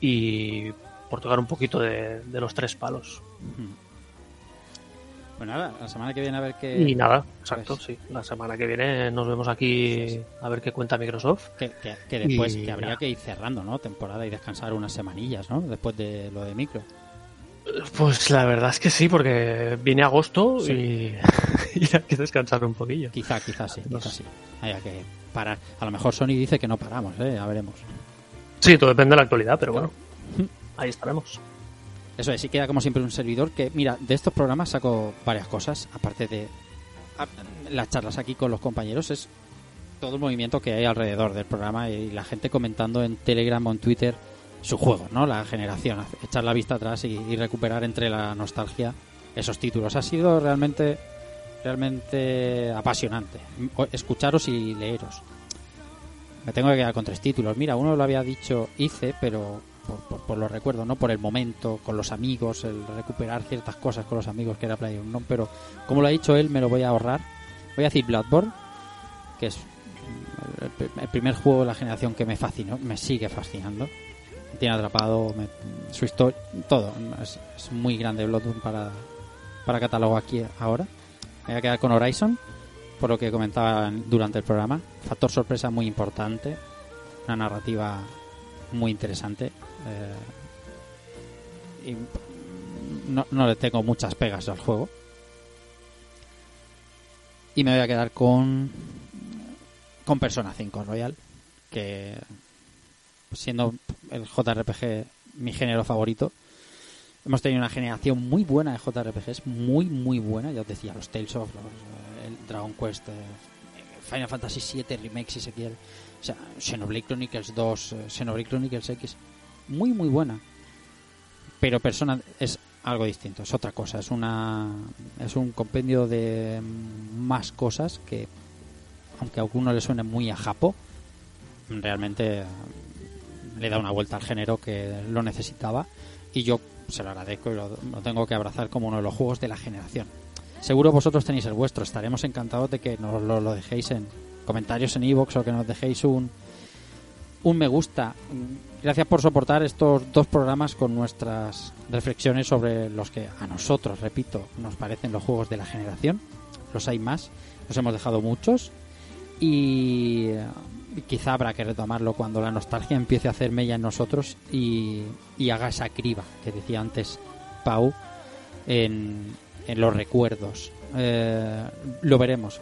y por tocar un poquito de, de los tres palos. Pues nada, la semana que viene a ver qué... Y nada, exacto, pues, sí. La semana que viene nos vemos aquí a ver qué cuenta Microsoft. Que, que- que después Y que habría que ir cerrando, ¿no? Temporada y descansar unas semanillas, ¿no? Después de lo de micro. Pues la verdad es que sí, porque viene agosto Sí. y, <laughs> y hay que descansar un poquillo. Quizá, quizá sí, No quizá sí. Haya que parar. A lo mejor Sony dice que no paramos, ¿eh? Ya veremos. Sí, todo depende de la actualidad, pero bueno, <laughs> ahí estaremos. Eso es, y queda como siempre un servidor que, mira, de estos programas saco varias cosas, aparte de a- las charlas aquí con los compañeros, es todo el movimiento que hay alrededor del programa y la gente comentando en Telegram o en Twitter su juego, ¿no? La generación, echar la vista atrás y, y recuperar entre la nostalgia esos títulos. Ha sido realmente, realmente apasionante escucharos y leeros. Me tengo que quedar con tres títulos. Mira, uno lo había dicho hice, pero por, por, por los recuerdos, ¿no? Por el momento, con los amigos, el recuperar ciertas cosas con los amigos que era PlayerUnknown, pero como lo ha dicho él, me lo voy a ahorrar. Voy a decir Bloodborne, que es el primer juego de la generación que me fascinó, me sigue fascinando. Tiene atrapado, su historia, todo. Es, es muy grande Bloodborne para, para catálogo aquí ahora. Me voy a quedar con Horizon, por lo que comentaba durante el programa. Factor sorpresa muy importante, una narrativa muy interesante. eh, y no, no le tengo muchas pegas al juego. Y me voy a quedar con con Persona 5 Royal, que siendo el JRPG mi género favorito, hemos tenido una generación muy buena de JRPGs, muy muy buena, ya os decía, los Tales of, el Dragon Quest, eh, Final Fantasy VII Remake si se quiere, o sea, Xenoblade Chronicles 2, eh, Xenoblade Chronicles X, muy muy buena. Pero Persona es algo distinto, es otra cosa, es una es un compendio de mm, más cosas que aunque a alguno le suene muy a Japo, realmente le da una vuelta al género que lo necesitaba y yo se lo agradezco y lo, tengo que abrazar como uno de los juegos de la generación. Seguro vosotros tenéis el vuestro, estaremos encantados de que nos lo, dejéis en comentarios en iVoox o que nos dejéis un, un me gusta. Gracias por soportar estos dos programas con nuestras reflexiones sobre los que a nosotros, repito, nos parecen los juegos de la generación. Los hay más, nos hemos dejado muchos y quizá habrá que retomarlo cuando la nostalgia empiece a hacer mella en nosotros y, y haga esa criba que decía antes Pau en, los recuerdos. Eh, lo veremos.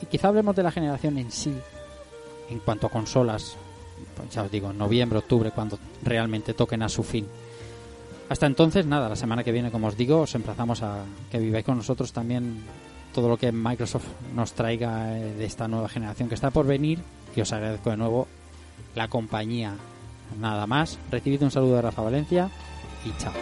Y quizá hablemos de la generación en sí, en cuanto a consolas, pues ya os digo, en noviembre, octubre, cuando realmente toquen a su fin. Hasta entonces, nada, la semana que viene, como os digo, os emplazamos a que viváis con nosotros también todo lo que Microsoft nos traiga eh, de esta nueva generación que está por venir. Y os agradezco de nuevo la compañía. Nada más, recibid un saludo de Rafa Valencia y chao.